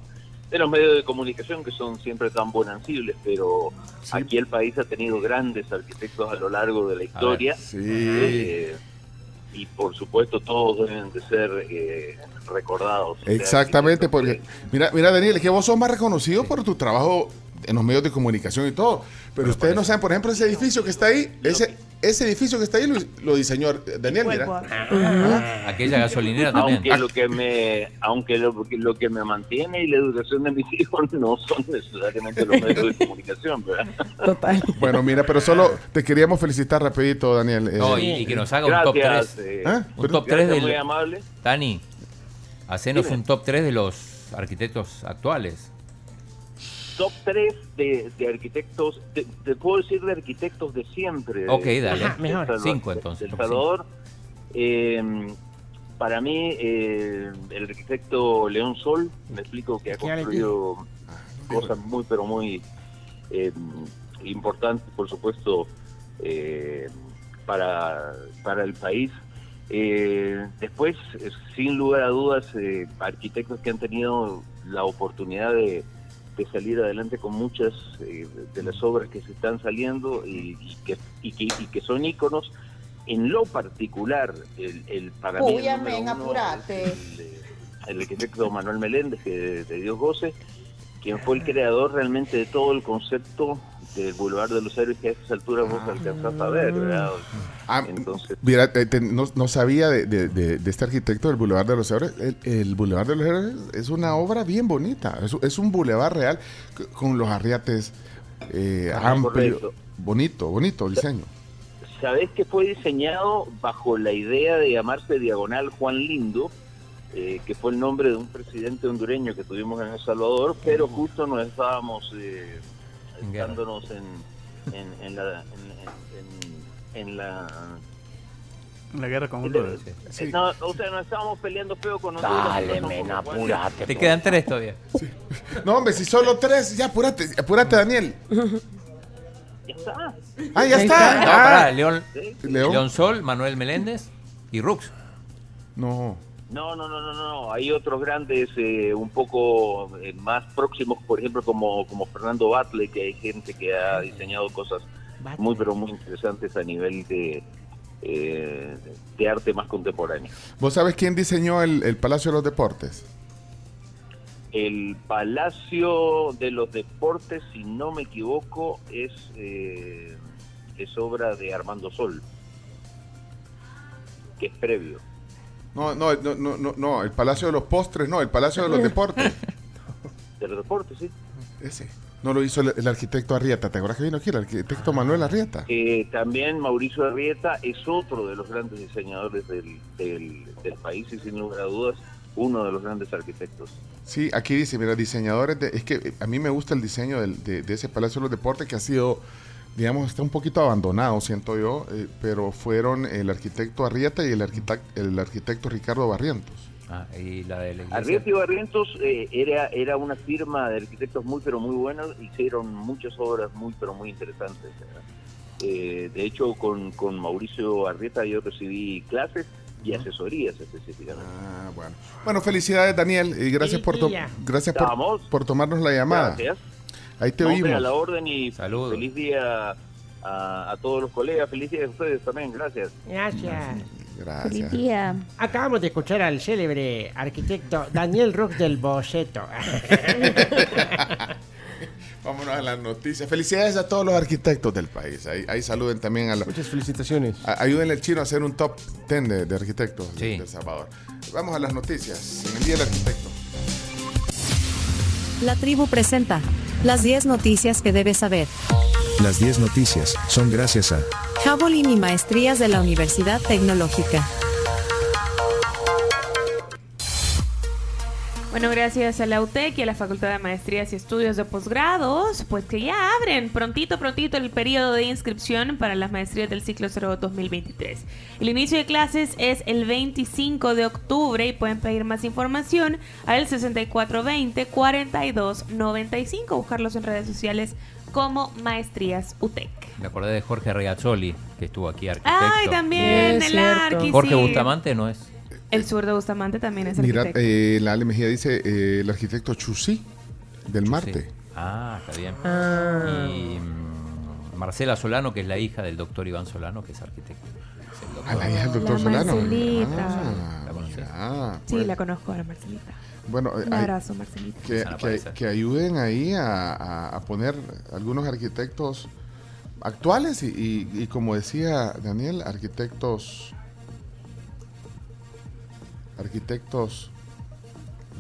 de los medios de comunicación que son siempre tan bonancibles, pero aquí el país ha tenido grandes arquitectos a lo largo de la historia. sí. Eh, y por supuesto todos deben de ser eh, recordados. exactamente, porque mira, mira Daniel, es que vos sos más reconocido por tu trabajo en los medios de comunicación y todo. Pero ustedes no saben, por ejemplo, ese edificio que está ahí, ese, ese edificio que está ahí lo, lo diseñó Daniel, mira. Ah, Aquella gasolinera también. Aunque lo que me aunque lo, lo que me mantiene y la educación de mis [LAUGHS] hijos no son necesariamente los medios de comunicación, ¿verdad? Total. Bueno, mira, pero solo te queríamos felicitar rapidito, Daniel. eh, No, y, y que nos haga un top Gracias, 3. eh, ¿Ah? Un top gracias, 3 muy del. amable. Dani, hacenos Dime. un top 3 de los arquitectos actuales. Top 3 de, de arquitectos, te, te puedo decir de arquitectos de siempre. Ok, de- dale. Ajá, mejor. Salvador- Cinco, entonces, top Salvador. Eh, para mí, eh, el arquitecto León Sol, me explico que ha construido cosas muy, pero muy eh, importantes, por supuesto, eh, para, para el país. Eh, después, eh, sin lugar a dudas, eh, arquitectos que han tenido la oportunidad de, de salir adelante con muchas eh, de las obras que se están saliendo y, y que, y, que, y que son íconos. En lo particular, el, el Uy, amén, uno apurate. el, el arquitecto Manuel Meléndez, que de Dios goce, quien fue el creador realmente de todo el concepto del Boulevard de los Héroes que a estas alturas vos alcanzás a ver, ¿verdad? Ah, Entonces, Mira, eh, te- no, no sabía de, de- de- de este arquitecto del Boulevard de los Héroes. El, el Boulevard de los Héroes es una obra bien bonita. Es, es un boulevard real con los arriates eh, Ah, correcto. Bonito, bonito diseño. ¿sabés que fue diseñado bajo la idea de llamarse Diagonal Juan Lindo? Eh, que fue el nombre de un presidente hondureño que tuvimos en El Salvador, pero justo nos estábamos eh, En estándonos en, en, en la... En, en- en la La guerra con Honduras. No, o sea, nos estábamos peleando feo con Honduras. Dale, no, men, apúrate, Te quedan tres todavía. No, hombre, si solo tres, ya apúrate, apúrate, Daniel. Ya está. Ah, ya está. Ah. León, León. León Sol, Manuel Meléndez y Rux. No. No, no, no, no, no. Hay otros grandes eh, un poco eh, más próximos, por ejemplo, como, como Fernando Batle, que hay gente que ha diseñado cosas muy, pero muy interesantes a nivel de, eh, de arte más contemporáneo. ¿Vos sabés quién diseñó el, el Palacio de los Deportes? El Palacio de los Deportes, si no me equivoco, es, eh, es obra de Armando Sol, que es previo. No, no, no, no, no, no, el Palacio de los Postres, no, el Palacio de los [LAUGHS] Deportes. De los deportes, sí. Ese. No lo hizo el, el arquitecto Arrieta. ¿Te acuerdas que vino aquí el arquitecto Manuel Arrieta? Eh, también Mauricio Arrieta es otro de los grandes diseñadores del, del, del país y sin lugar a dudas uno de los grandes arquitectos. Sí, aquí dice, mira, diseñadores de... Es que eh, a mí me gusta el diseño del- de, de ese Palacio de los Deportes que ha sido, digamos, está un poquito abandonado, siento yo, eh, pero fueron el arquitecto Arrieta y el, arquitect- el arquitecto Ricardo Barrientos. Ah, y la de la iglesia. Arrieta y Barrientos eh, era, era una firma de arquitectos muy pero muy buenos, hicieron muchas obras muy pero muy interesantes. Eh, de hecho, con, con Mauricio Arrieta yo recibí clases y asesorías específicamente. Ah, bueno. Bueno, felicidades Daniel y gracias por gracias por, por tomarnos la llamada. Gracias. Ahí te oímos. a la orden y feliz día a, a todos los colegas, feliz día a ustedes también, gracias. Gracias. Gracias. Feliz día. Acabamos de escuchar al célebre arquitecto Daniel Rock del Boceto. [LAUGHS] Vámonos a las noticias. Felicidades a todos los arquitectos del país. Ahí, ahí saluden también a los. Muchas felicitaciones. Ayúdenle al chino a hacer un top 10 de, de arquitectos de El Salvador. Vamos a las noticias. En el Día del Arquitecto. La tribu presenta las 10 noticias que debes saber. Las 10 noticias son gracias a Javelin y maestrías de la Universidad Tecnológica. Bueno, gracias a la UTEC y a la Facultad de Maestrías y Estudios de Posgrados, pues que ya abren prontito, prontito el periodo de inscripción para las maestrías del ciclo 0 2023. El inicio de clases es el 25 de octubre y pueden pedir más información al 6420-4295, buscarlos en redes sociales como Maestrías UTEC. Me acordé de Jorge Regazzoli, que estuvo aquí arquitecto. Ay, también, el Arqui, Jorge sí. Bustamante no es. El sur de Bustamante también es Mira, arquitecto. eh, la Ale Mejía dice eh, el arquitecto Chusí del Marte. Ah, está bien. Ah. Y mm, Marcela Solano, que es la hija del doctor Iván Solano, que es arquitecto. Es doctor. Ah, la hija del doctor La Solano. Marcelita. Ah, ¿La conoces? Sí, la conozco a la Marcelita. Bueno, eh, Un hay- abrazo, Marcelita. que, que- ayuden ahí a, a- a poner algunos arquitectos actuales y, y- y como decía Daniel, arquitectos arquitectos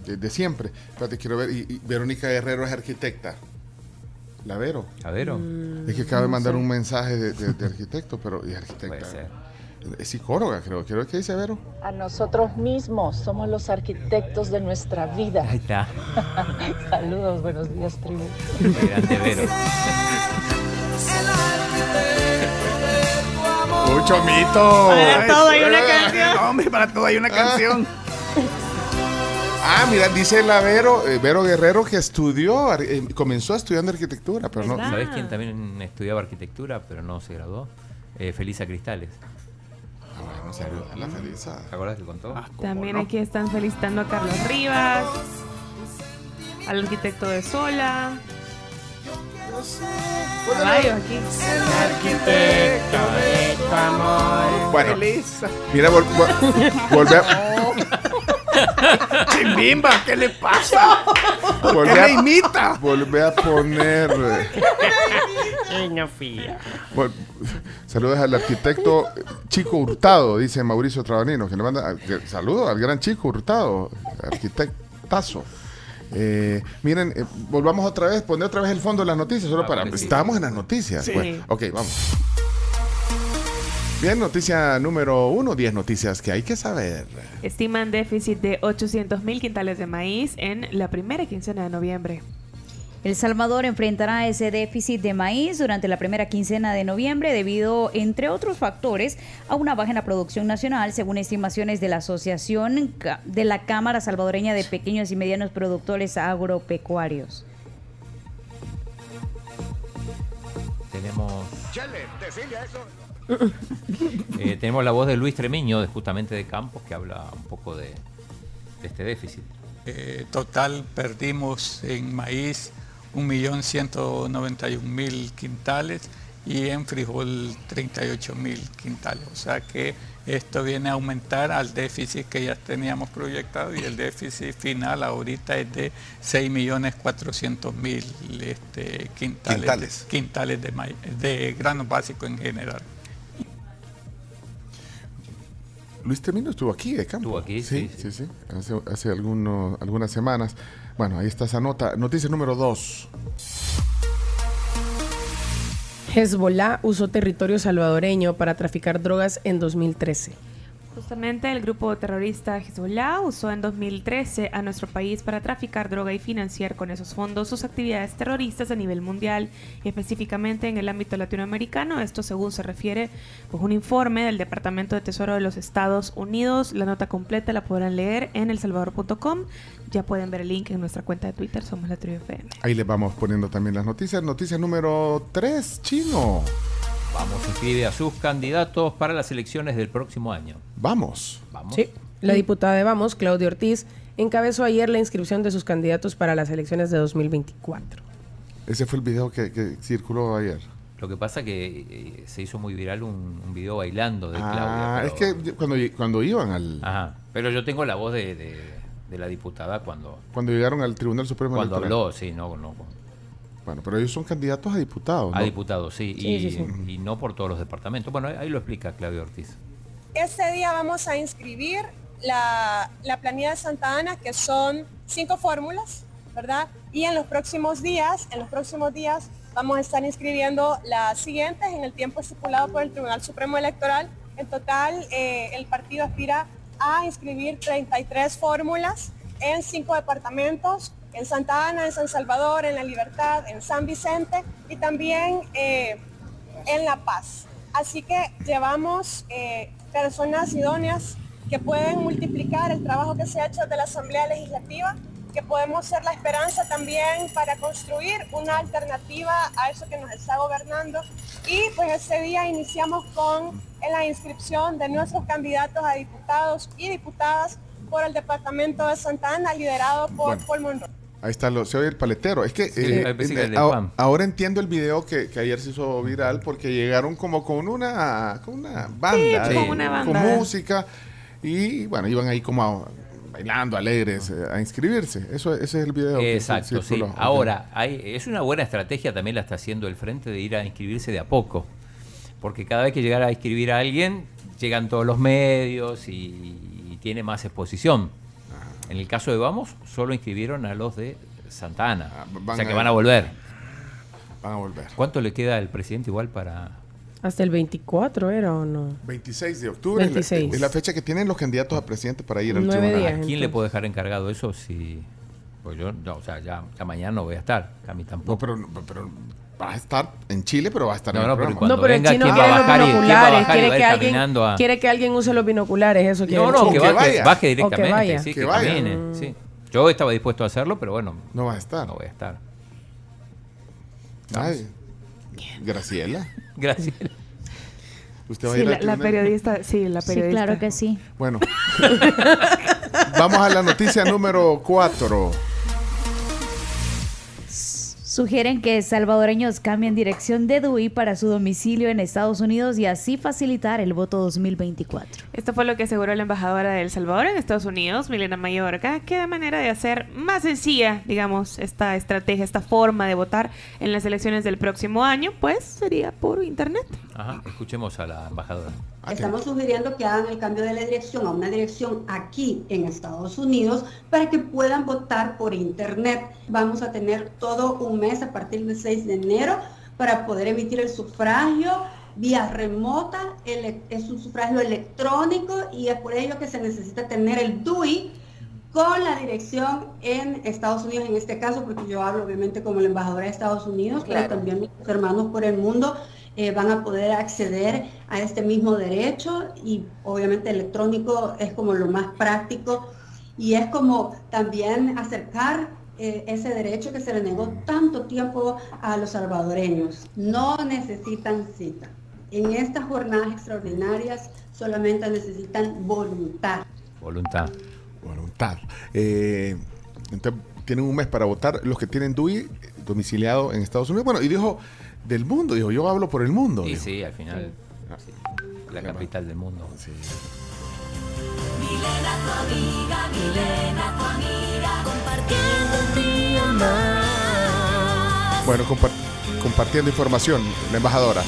de, de siempre. Espérate, quiero ver. Y, y Verónica Guerrero es arquitecta. ¿La Vero? ¿La Vero? Es que acaba de mandar sé. un mensaje de, de- de arquitecto, pero y arquitecta. Es psicóloga, creo. Quiero ver qué dice Vero. A nosotros mismos somos los arquitectos de nuestra vida. Ahí está. [LAUGHS] Saludos, buenos días, tribu. Grande Vero. [LAUGHS] Mucho mito. Para todo hay una canción. Hombre, para todo hay una canción. Ah, mira, dice la Vero, eh, Vero Guerrero que estudió, eh, comenzó estudiando arquitectura, pero no. ¿Sabes quién también estudiaba arquitectura, pero no se graduó? Eh, Felisa Cristales. Ah, bueno, saluda a la Felisa. ¿Te acuerdas que contó? También aquí están felicitando a Carlos Rivas, al arquitecto de Sola. Aquí. Bueno, mira, vol- vol- volvé a, [LAUGHS] Chimbimba, ¿qué le pasa? ¿Por qué a- me imita? volvé a poner. eh, vol- saludos al arquitecto Chico Hurtado, dice Mauricio Trabanino, que le manda. Saludos al gran Chico Hurtado, arquitectazo. Eh, miren, eh, volvamos otra vez, poner otra vez el fondo de las noticias, solo Ah, para. Estamos en las noticias. Sí. ok, vamos. Bien, noticia número uno, 10 noticias que hay que saber. Estiman déficit de 800 mil quintales de maíz en la primera quincena de noviembre. El Salvador enfrentará ese déficit de maíz durante la primera quincena de noviembre debido, entre otros factores, a una baja en la producción nacional, según estimaciones de la Asociación de la Cámara Salvadoreña de Pequeños y Medianos Productores Agropecuarios. Tenemos, [LAUGHS] eh, tenemos la voz de Luis Tremiño, de, justamente de Campos, que habla un poco de, de este déficit. Eh, total perdimos en maíz 1.191.000 quintales y en frijol 38.000 quintales. O sea que esto viene a aumentar al déficit que ya teníamos proyectado y el déficit final ahorita es de 6.400.000 este, quintales, Quintales. de, quintales de, maíz- de granos básicos en general. Luis Termino estuvo aquí de campo. Estuvo aquí, sí. sí, Sí, sí. Hace, hace alguno- algunas semanas. Bueno, ahí está esa nota. Noticia número 2. Hezbollah usó territorio salvadoreño para traficar drogas en 2013. Justamente el grupo terrorista Hezbollah usó en 2013 a nuestro país para traficar droga y financiar con esos fondos sus actividades terroristas a nivel mundial y específicamente en el ámbito latinoamericano. Esto según se refiere pues, un informe del Departamento de Tesoro de los Estados Unidos. La nota completa la podrán leer en elsalvador.com. Ya pueden ver el link en nuestra cuenta de Twitter, somos la Tribu FM. Ahí les vamos poniendo también las noticias. Noticia número 3, chino. Vamos, inscribe a sus candidatos para las elecciones del próximo año. Vamos. Vamos. Sí. La diputada de Vamos, Claudia Ortiz, encabezó ayer la inscripción de sus candidatos para las elecciones de 2024. Ese fue el video que, que circuló ayer. Lo que pasa que eh, se hizo muy viral un, un video bailando de Claudia. Ah, pero- es que cuando, cuando iban al. Ajá. Pero yo tengo la voz de, de- de la diputada cuando, Cuando llegaron al Tribunal Supremo cuando Electoral. habló, sí, no, no. Bueno, pero ellos son candidatos a diputados. A diputados, sí, Sí, y, sí, sí. y no por todos los departamentos. Bueno, ahí lo explica Claudia Ortiz. Ese día vamos a inscribir la, la planilla de Santa Ana, que son cinco fórmulas, ¿verdad? Y en los próximos días, en los próximos días vamos a estar inscribiendo las siguientes en el tiempo estipulado por el Tribunal Supremo Electoral. En total, eh, el partido aspira a inscribir 33 fórmulas en cinco departamentos, en Santa Ana, en San Salvador, en La Libertad, en San Vicente y también eh, en La Paz. Así que llevamos eh, personas idóneas que pueden multiplicar el trabajo que se ha hecho desde la Asamblea Legislativa, que podemos ser la esperanza también para construir una alternativa a eso que nos está gobernando. Y pues ese día iniciamos con la inscripción de nuestros candidatos a diputados y diputadas por el Departamento de Santa Ana, liderado por Bueno. Paul Monroe. Ahí está, lo, se oye el paletero. Es que Sí, eh, eh, ahora- entiendo el video que, que ayer se hizo viral porque llegaron como con una, con una banda, Sí, con una con banda. música y bueno, iban ahí como a- bailando alegres eh, a inscribirse. Eso, ese es el video. que Exacto, sí. circuló. Ok. Ahora, hay, es una buena estrategia, también la está haciendo el Frente, de ir a inscribirse de a poco. Porque cada vez que llegara a inscribir a alguien, llegan todos los medios y, y tiene más exposición. En el caso de Vamos, solo inscribieron a los de Santa Ana. o van sea que van a volver. Van a volver. ¿Cuánto le queda al presidente igual para...? Hasta el 24 era o no. 26 de octubre es la- 26. Es, la, fecha que tienen los candidatos a presidente para ir al tribunal. ¿A quién le puedo dejar encargado eso si...? Pues yo, no, o sea, ya, ya mañana no voy a estar, a mí tampoco. No, pero, pero va a estar en Chile, pero va a estar No, en el no, pero programa. cuando no, pero venga, el chino ¿quién va a quiere los bajar y- quién va a binoculares. bajar y Quiere va a que, ir alguien, caminando a- quiere que alguien use los binoculares. Eso quiere. No, no, que, baje, vaya. baje O que directamente, vaya. sí, Que que, vaya. camine, Mm. sí. Yo estaba dispuesto a hacerlo, pero bueno, No va a estar. no voy a estar. Ay, Graciela. Gracias. ¿Usted va a Sí, ir al la, la periodista, sí, la Sí, periodista. claro que sí. Bueno, [LAUGHS] vamos a la noticia número 4. Sugieren que salvadoreños cambien dirección de DUI para su domicilio en Estados Unidos y así facilitar el voto 2024. Esto fue lo que aseguró la embajadora de El Salvador en Estados Unidos, Milena Mayorga, que de manera de hacer más sencilla, digamos, esta estrategia, esta forma de votar en las elecciones del próximo año, pues sería por internet. Ajá, escuchemos a la embajadora. Estamos sugiriendo que hagan el cambio de la dirección a una dirección aquí en Estados Unidos para que puedan votar por internet. Vamos a tener todo un mes a partir del 6 de enero para poder emitir el sufragio vía remota. Es un sufragio electrónico y es por ello que se necesita tener el DUI con la dirección en Estados Unidos en este caso, porque yo hablo obviamente como la embajadora de Estados Unidos, pero también mis hermanos por el mundo eh, van a poder acceder a este mismo derecho y obviamente electrónico es como lo más práctico y es como también acercar eh, ese derecho que se le negó tanto tiempo a los salvadoreños. No necesitan cita. En estas jornadas extraordinarias solamente necesitan voluntad. Voluntad. Voluntad. Eh, entonces, tienen un mes para votar los que tienen DUI domiciliado en Estados Unidos. Bueno, y dijo del mundo, dijo, yo hablo por el mundo. Y dijo. sí, al final, sí, la capital del mundo. Milena, tu amiga, Milena, tu amiga, compartiendo un día más. Bueno, compar- compartiendo información, la embajadora.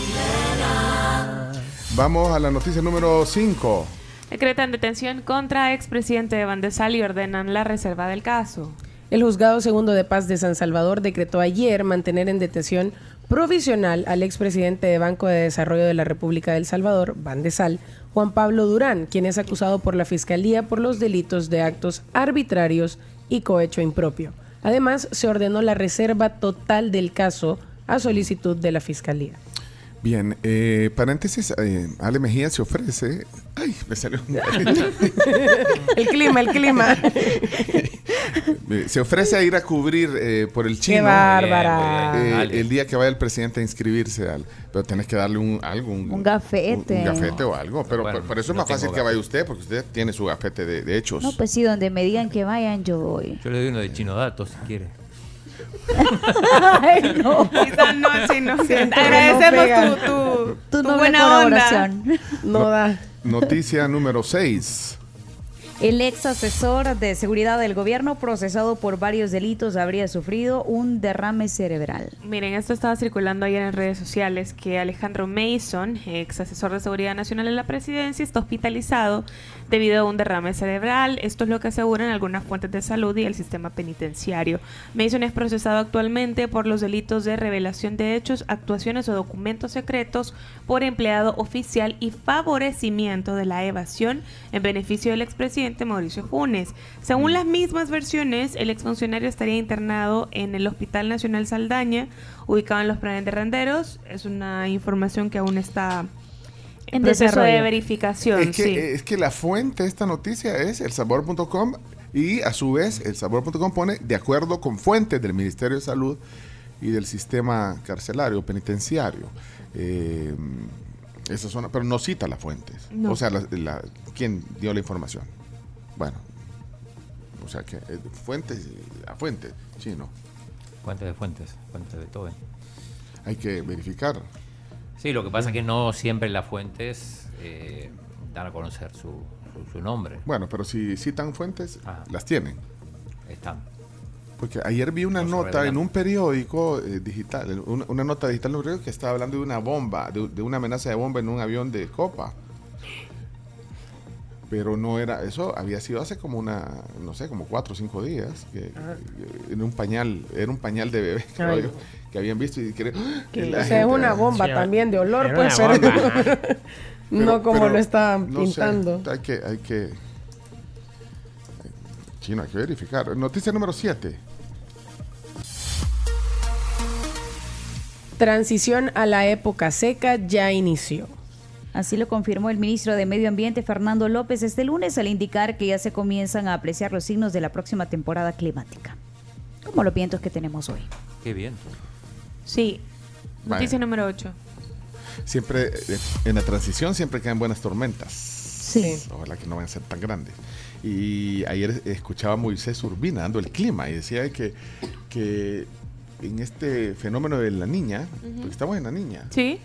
Vamos a la noticia número 5. Decretan detención contra expresidente de Bandesal y ordenan la reserva del caso. El juzgado segundo de paz de San Salvador decretó ayer mantener en detención provisional al expresidente de Banco de Desarrollo de la República del Salvador, Bandesal, Juan Pablo Durán, quien es acusado por la Fiscalía por los delitos de actos arbitrarios y cohecho impropio. Además, se ordenó la reserva total del caso a solicitud de la Fiscalía. Bien, eh, paréntesis, eh, Ale Mejía se ofrece. Ay, me salió un [LAUGHS] El clima, el clima. [LAUGHS] Eh, Se ofrece a ir a cubrir eh, por el chino. bárbara. eh, Ale. el día que vaya el presidente a inscribirse. Al, pero tienes que darle un, algo. Un, Un gafete. un- un gafete o algo. Pero Bueno, por, por eso es más fácil que vaya usted, porque usted tiene su gafete de, de hechos. No, pues sí, donde me digan que vayan, yo voy. Yo le doy uno de Chino Datos si quiere. [LAUGHS] Ay, no. Quizás no, sí, no. Agradecemos no tu, tu, Tu buena colaboración. onda. No da. Noticia número 6. El ex asesor de seguridad del gobierno, procesado por varios delitos, habría sufrido un derrame cerebral. Miren, esto estaba circulando ayer en redes sociales que Alejandro Mason, ex asesor de seguridad nacional en la presidencia, está hospitalizado debido a un derrame cerebral. Esto es lo que aseguran algunas fuentes de salud y el sistema penitenciario. Mason es procesado actualmente por los delitos de revelación de hechos, actuaciones o documentos secretos por empleado oficial y favorecimiento de la evasión en beneficio del expresidente Mauricio Funes. Según las mismas versiones, el exfuncionario estaría internado en el Hospital Nacional Saldaña, ubicado en los planes de Renderos. Es una información que aún está en proceso de verificación. Es que, sí. es que la fuente de esta noticia es elsabor.com y a su vez elsabor.com pone de acuerdo con fuentes del Ministerio de Salud y del sistema carcelario, penitenciario. Eh, esas son, pero no cita las fuentes. No. O sea, la, la- quién dio la información. Bueno, o sea que eh, fuentes a fuentes, sí, no. Fuentes de fuentes, fuentes de todo. Hay que verificar. Sí, lo que pasa es que no siempre las fuentes eh, dan a conocer su, su, su nombre. Bueno, pero si citan fuentes, Ajá. las tienen. Están. Porque ayer vi una nota en un periódico eh, digital, una, una nota digital en un periódico que estaba hablando de una bomba, de, de una amenaza de bomba en un avión de copa. Pero no era, eso había sido hace como una, no sé, como cuatro o cinco días, que, que en un pañal, era un pañal de bebé, [LAUGHS] creo yo, que habían visto y que, [GASPS] Que, o sea, es una bomba Sí, también de olor, pero bomba, ajá. [LAUGHS] no como pero lo estaban no sé, pintando. hay que, hay que, chino, hay que verificar. Noticia número 7. Transición a la época seca ya inició. Así lo confirmó el ministro de Medio Ambiente Fernando López este lunes al indicar que ya se comienzan a apreciar los signos de la próxima temporada climática, como los vientos que tenemos hoy. Qué bien. Sí. Noticia número 8. Siempre, eh, en la transición siempre caen buenas tormentas. Sí. Ojalá que no vayan a ser tan grandes. Y ayer escuchaba a Moisés Urbina dando el clima y decía que, que en este fenómeno de la niña, porque estamos en la niña, Sí.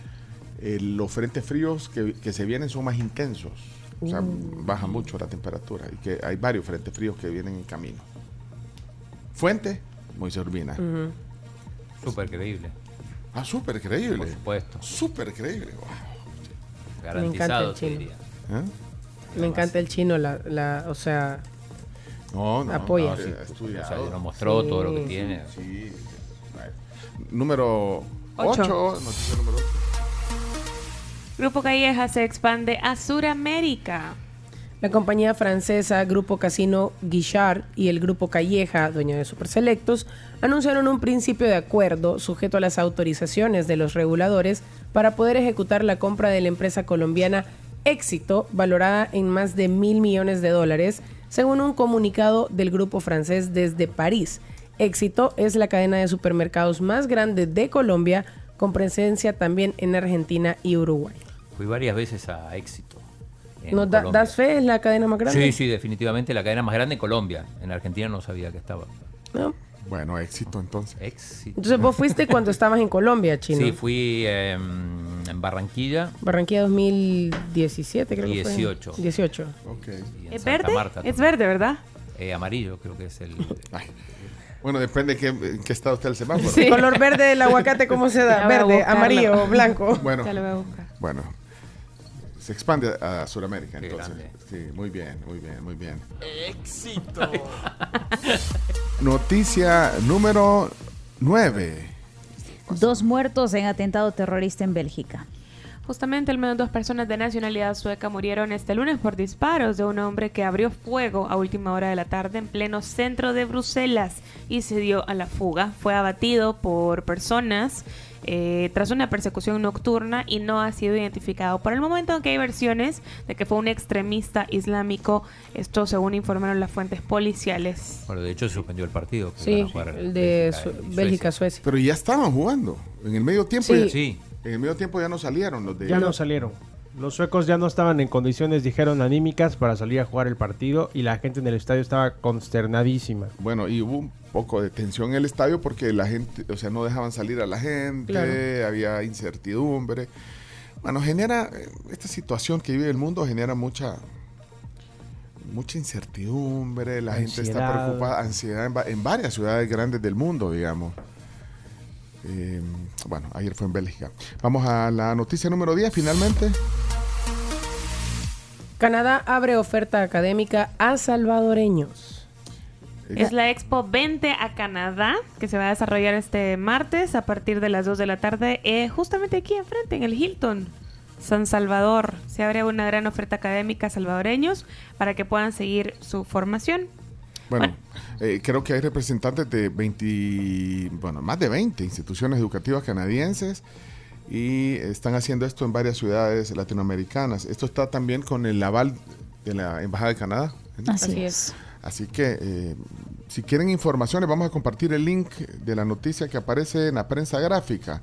Eh, los frentes fríos que, que se vienen son más intensos. O sea, Uh. baja mucho la temperatura y que hay varios frentes fríos que vienen en camino. Fuente, Moisés Urbina. Súper creíble. Ah, súper creíble. Por supuesto. Súper creíble. wow. Garantizado, el te chino. diría. ¿Eh? Me encanta el chino, la, la, o sea, No, no, Apoya. no, Sí, o sea, nos mostró Sí. todo lo que tiene. Sí. Vale. Número Ocho. 8. Noticia número 8. Grupo Calleja se expande a Suramérica. La compañía francesa Grupo Casino Guichard y el Grupo Calleja, dueño de Super Selectos, anunciaron un principio de acuerdo sujeto a las autorizaciones de los reguladores para poder ejecutar la compra de la empresa colombiana Éxito, valorada en más de mil millones de dólares, según un comunicado del grupo francés desde París. Éxito es la cadena de supermercados más grande de Colombia, con presencia también en Argentina y Uruguay. Fui varias veces a Éxito. ¿Nos da- das fe? ¿Es la cadena más grande? Sí, sí, definitivamente la cadena más grande en Colombia. En Argentina no sabía que estaba. ¿No? Bueno, éxito entonces. Éxito. Entonces vos fuiste [LAUGHS] cuando estabas en Colombia, chino. Sí, fui eh, en Barranquilla. Barranquilla 2017, creo que 18. fue. 18. Ok. y en ¿Es verde? Marta es verde, ¿verdad? Eh, amarillo, creo que es el. [LAUGHS] Ay. Bueno, depende de qué, en qué estado está el semáforo. El color verde del aguacate, ¿cómo se da? Verde, amarillo, blanco. Bueno, Ya lo voy a buscar. bueno. Se expande a Sudamérica Qué entonces. grande. Sí, muy bien, muy bien, muy bien. Éxito. [LAUGHS] Noticia número 9. Dos muertos en atentado terrorista en Bélgica. Justamente al menos dos personas de nacionalidad sueca murieron este lunes por disparos de un hombre que abrió fuego a última hora de la tarde en pleno centro de Bruselas y se dio a la fuga. Fue abatido por personas eh, tras una persecución nocturna y no ha sido identificado. Por el momento, aunque hay versiones de que fue un extremista islámico, esto según informaron las fuentes policiales. Bueno, de hecho se suspendió el partido. que Sí, iban a jugar el de Bélgica. Bélgica-Suecia. Pero ya estaban jugando. En el medio tiempo. Sí. ya- Sí. En el medio tiempo ya no salieron los de. Ya no salieron. Los suecos ya no estaban en condiciones, dijeron, anímicas para salir a jugar el partido y la gente en el estadio estaba consternadísima. Bueno, y hubo un poco de tensión en el estadio porque la gente, o sea, no dejaban salir a la gente, Claro. había incertidumbre. Bueno, genera, eh, esta situación que vive el mundo genera mucha mucha incertidumbre, la gente está preocupada, ansiedad en varias ciudades grandes del mundo, digamos. Eh, bueno, ayer fue en Bélgica. Vamos a la noticia número 10, finalmente. Canadá abre oferta académica a salvadoreños. Es la Expo 20 a Canadá, que se va a desarrollar este martes a partir de las 2 de la tarde, eh, justamente aquí enfrente, en el Hilton, San Salvador. Se abre una gran oferta académica a salvadoreños para que puedan seguir su formación. Bueno, eh, creo que hay representantes de 20, bueno, más de 20 instituciones educativas canadienses y están haciendo esto en varias ciudades latinoamericanas. Esto está también con el aval de la Embajada de Canadá. ¿no? Así Así es. Así que eh, si quieren informaciones, vamos a compartir el link de la noticia que aparece en la prensa gráfica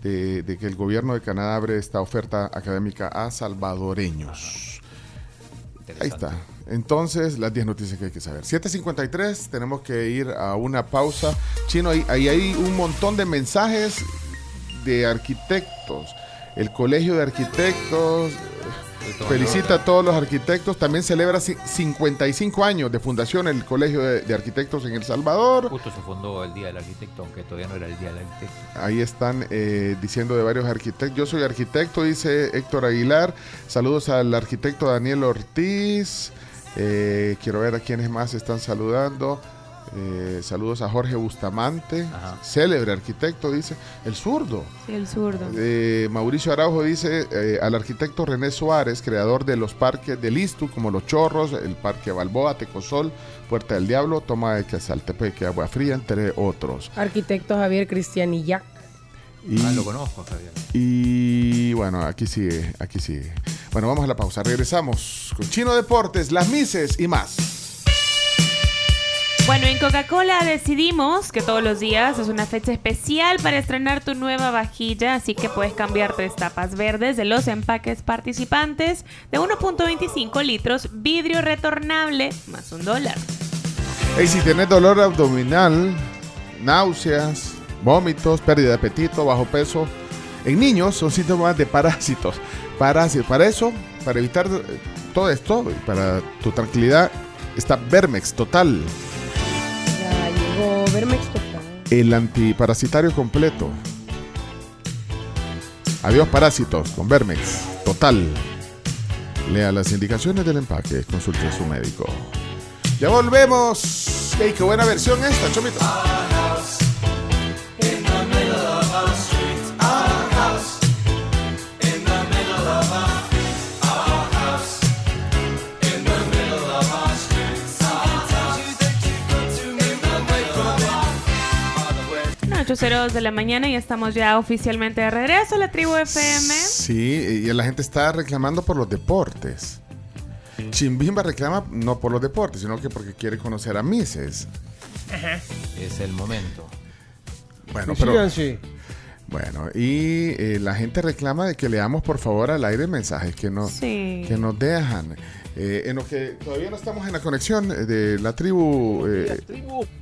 de, de que el gobierno de Canadá abre esta oferta académica a salvadoreños. Ahí está. Entonces, las 10 noticias que hay que saber. 7.53, tenemos que ir a una pausa. Chino, ahí, ahí hay un montón de mensajes de arquitectos. El Colegio de Arquitectos felicita a todos los arquitectos. También celebra ci- 55 años de fundación el Colegio de, de Arquitectos en El Salvador. Justo se fundó el Día del Arquitecto, aunque todavía no era el Día del Arquitecto. Ahí están eh, diciendo de varios arquitectos. Yo soy arquitecto, dice Héctor Aguilar. Saludos al arquitecto Daniel Ortiz. Eh, quiero ver a quienes más están saludando. Eh, saludos a Jorge Bustamante, célebre arquitecto, dice. El zurdo. Sí, el zurdo. Eh, Mauricio Araujo dice eh, al arquitecto René Suárez, creador de los parques del Istu, como Los Chorros, el Parque Balboa, Tecosol, Puerta del Diablo, Toma de Quesaltepeque, Agua Fría, entre otros. Arquitecto Javier Cristianillac. Y, Ah, lo conozco, Javier. y bueno, aquí sigue, aquí sigue. Bueno, vamos a la pausa. Regresamos con Chino Deportes, las Mises y más. Bueno, en Coca-Cola decidimos que todos los días es una fecha especial para estrenar tu nueva vajilla, así que puedes cambiar tres tapas verdes de los empaques participantes de 1.25 litros, vidrio retornable, más un dólar. Y si tienes dolor abdominal, náuseas, vómitos, pérdida de apetito, bajo peso, en niños son síntomas de parásitos. Parásitos. Para eso, para evitar eh, todo esto, y para tu tranquilidad, está Vermex Total, Ya llegó Vermex Total. el antiparasitario completo. Adiós parásitos con Vermex Total. Lea las indicaciones del empaque, consulte a su médico. Ya volvemos. ¡Ey, qué buena versión esta, Chomito! 8.02 de la mañana y estamos ya oficialmente de regreso a la tribu FM. Sí, y la gente está reclamando por los deportes. Chimbimba reclama no por los deportes, sino que porque quiere conocer a Mises. Es el momento. Bueno, Sí, pero... sí. Bueno, y eh, la gente reclama de que leamos por favor al aire mensajes que, no, Sí. que nos dejan. Eh, en lo que todavía no estamos en la conexión eh, de la tribu, eh,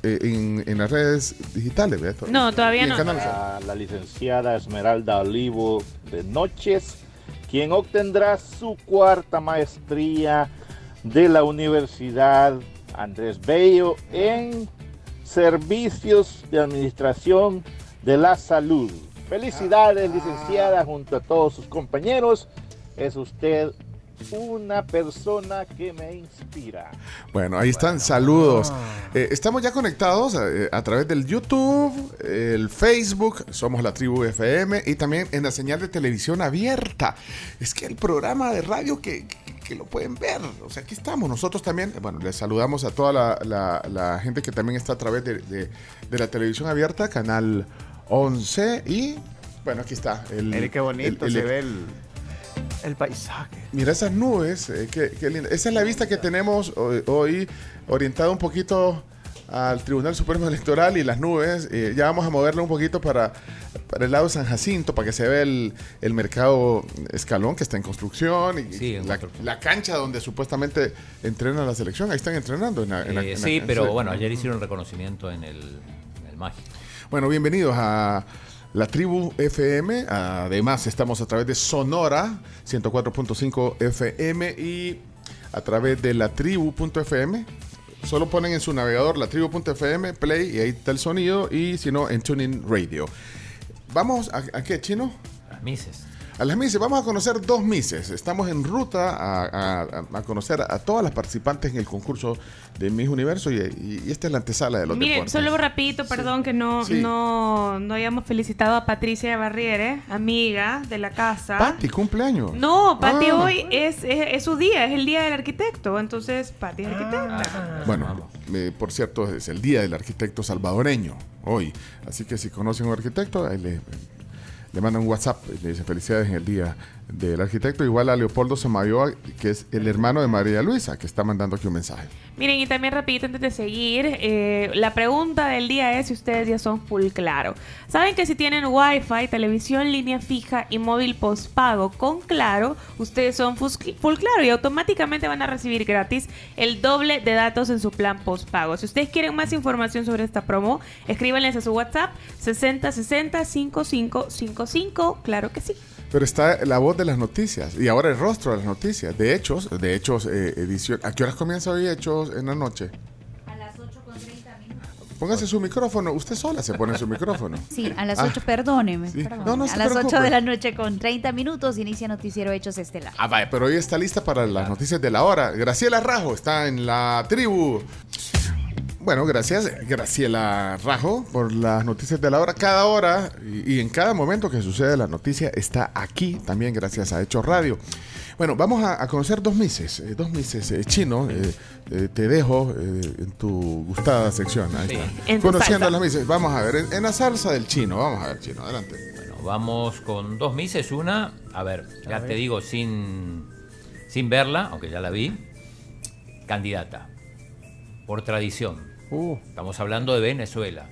eh, en, en las redes digitales. ¿verdad? No, todavía no. canales. a la licenciada Esmeralda Olivo de Noches, quien obtendrá su cuarta maestría de la Universidad Andrés Bello en Servicios de Administración de la Salud. Felicidades, licenciada, junto a todos sus compañeros. Es usted una persona que me inspira. Bueno, ahí están, saludos. Eh, estamos ya conectados eh, a, través del YouTube, el Facebook, somos la tribu FM y también en la señal de televisión abierta. Es que el programa de radio que, que- que lo pueden ver, o sea, aquí estamos nosotros también. Bueno, les saludamos a toda la, la- la gente que también está a través de, de- de la televisión abierta, canal 11 y bueno, aquí está. El, Mire qué bonito el- se el- ve el, el paisaje. Mira esas nubes, eh, qué, qué linda. Esa es la vista que tenemos hoy, hoy, orientada un poquito al Tribunal Supremo Electoral y las nubes. eh, ya vamos a moverlo un poquito para, para el lado de San Jacinto, para que se vea el, el mercado escalón que está en construcción y Sí, en la, la cancha donde supuestamente entrena la selección. Ahí están entrenando. En la- en la- Eh, en la- sí, pero bueno, ayer hicieron reconocimiento en el, en el mágico. Bueno, bienvenidos a la tribu FM. Además, estamos a través de Sonora 104.5 FM y a través de la tribu.fm. Solo ponen en su navegador la tribu.fm, play y ahí está el sonido. Y si no, en Tuning Radio. Vamos a, ¿a qué, chino? Las Mises. A las Mises, vamos a conocer dos Mises. Estamos en ruta a, a- a conocer a todas las participantes en el concurso de Miss Universo y, y- y esta es la antesala de los Miren, deportes. solo rapidito, perdón que no, Sí. no, no hayamos felicitado a Patricia Barriere, amiga de la casa. Pati, cumpleaños. No, Pati Ah. hoy es, es, es su día, es el día del arquitecto. Entonces, Pati es arquitecta. Bueno, eh, por cierto, es el Día del Arquitecto Salvadoreño hoy. Así que si conocen a un arquitecto, ahí le, le mandan un WhatsApp y le dicen felicidades en el Día del Arquitecto. Igual a Leopoldo Samayoa, que es el hermano de María Luisa, que está mandando aquí un mensaje. Miren, y también rapidito antes de seguir, eh, la pregunta del día es si ustedes ya son full claro. Saben que si tienen wifi, televisión, línea fija y móvil postpago con claro, ustedes son full claro y automáticamente van a recibir gratis el doble de datos en su plan postpago. Si ustedes quieren más información sobre esta promo, escríbanles a su WhatsApp 6060 5555, claro que sí. Pero está la voz de las noticias y ahora el rostro de las noticias. De hechos, de hechos, eh, edición. ¿A qué horas comienza hoy hechos en la noche? A las 8 con 30 minutos. Póngase su micrófono. Usted sola se pone su micrófono. Sí, a las Ah. 8, perdóneme. Sí. perdóneme. No, no se a las 8 preocupe. de la noche con 30 minutos inicia Noticiero Hechos Estelar. Ah, vaya, pero hoy está lista para las noticias de la hora. Graciela Rajo está en la tribu. Bueno, gracias Graciela Rajo por las noticias de la hora. Cada hora y, y en cada momento que sucede la noticia está aquí también gracias a Hechos Radio. Bueno, vamos a, a conocer dos mises, eh, dos mises eh, chino. eh, eh, te dejo eh, en tu gustada sección. Ahí Sí. está. En Conociendo las mises. Vamos a ver, en, en la salsa del chino. Vamos a ver, chino, adelante. Bueno, vamos con dos Mises. Una, a ver, ya te digo, sin, sin verla, aunque ya la vi, candidata. Por tradición. Uh. Estamos hablando de Venezuela.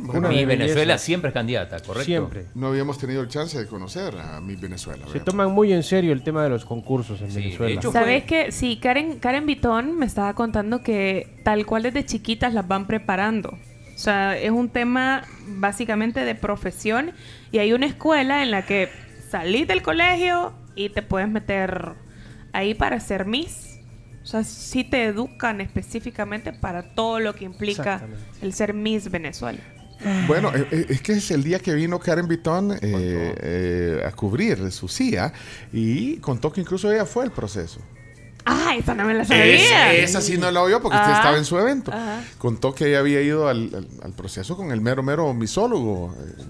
bueno, mi Venezuela belleza. siempre es candidata, ¿correcto? Siempre. No habíamos tenido el chance de conocer a mi Venezuela. Se veamos. toman muy en serio el tema de los concursos en Venezuela. ¿Sabes que Sí, Karen, Karen Vitón me estaba contando que tal cual desde chiquitas las van preparando. O sea, es un tema básicamente de profesión y hay una escuela en la que salís del colegio y te puedes meter ahí para ser Miss. O sea, sí te educan específicamente para todo lo que implica el ser Miss Venezuela. Bueno, eh, eh, es que es el día que vino Karen Vitón eh, eh, a cubrir su CIA y contó que incluso ella fue el proceso. Ah, esa no me la sabía. Es- esa sí no la oyó porque usted Ah. estaba en su evento. Ajá. Contó que ella había ido al, al- al proceso con el mero, mero misólogo. eh,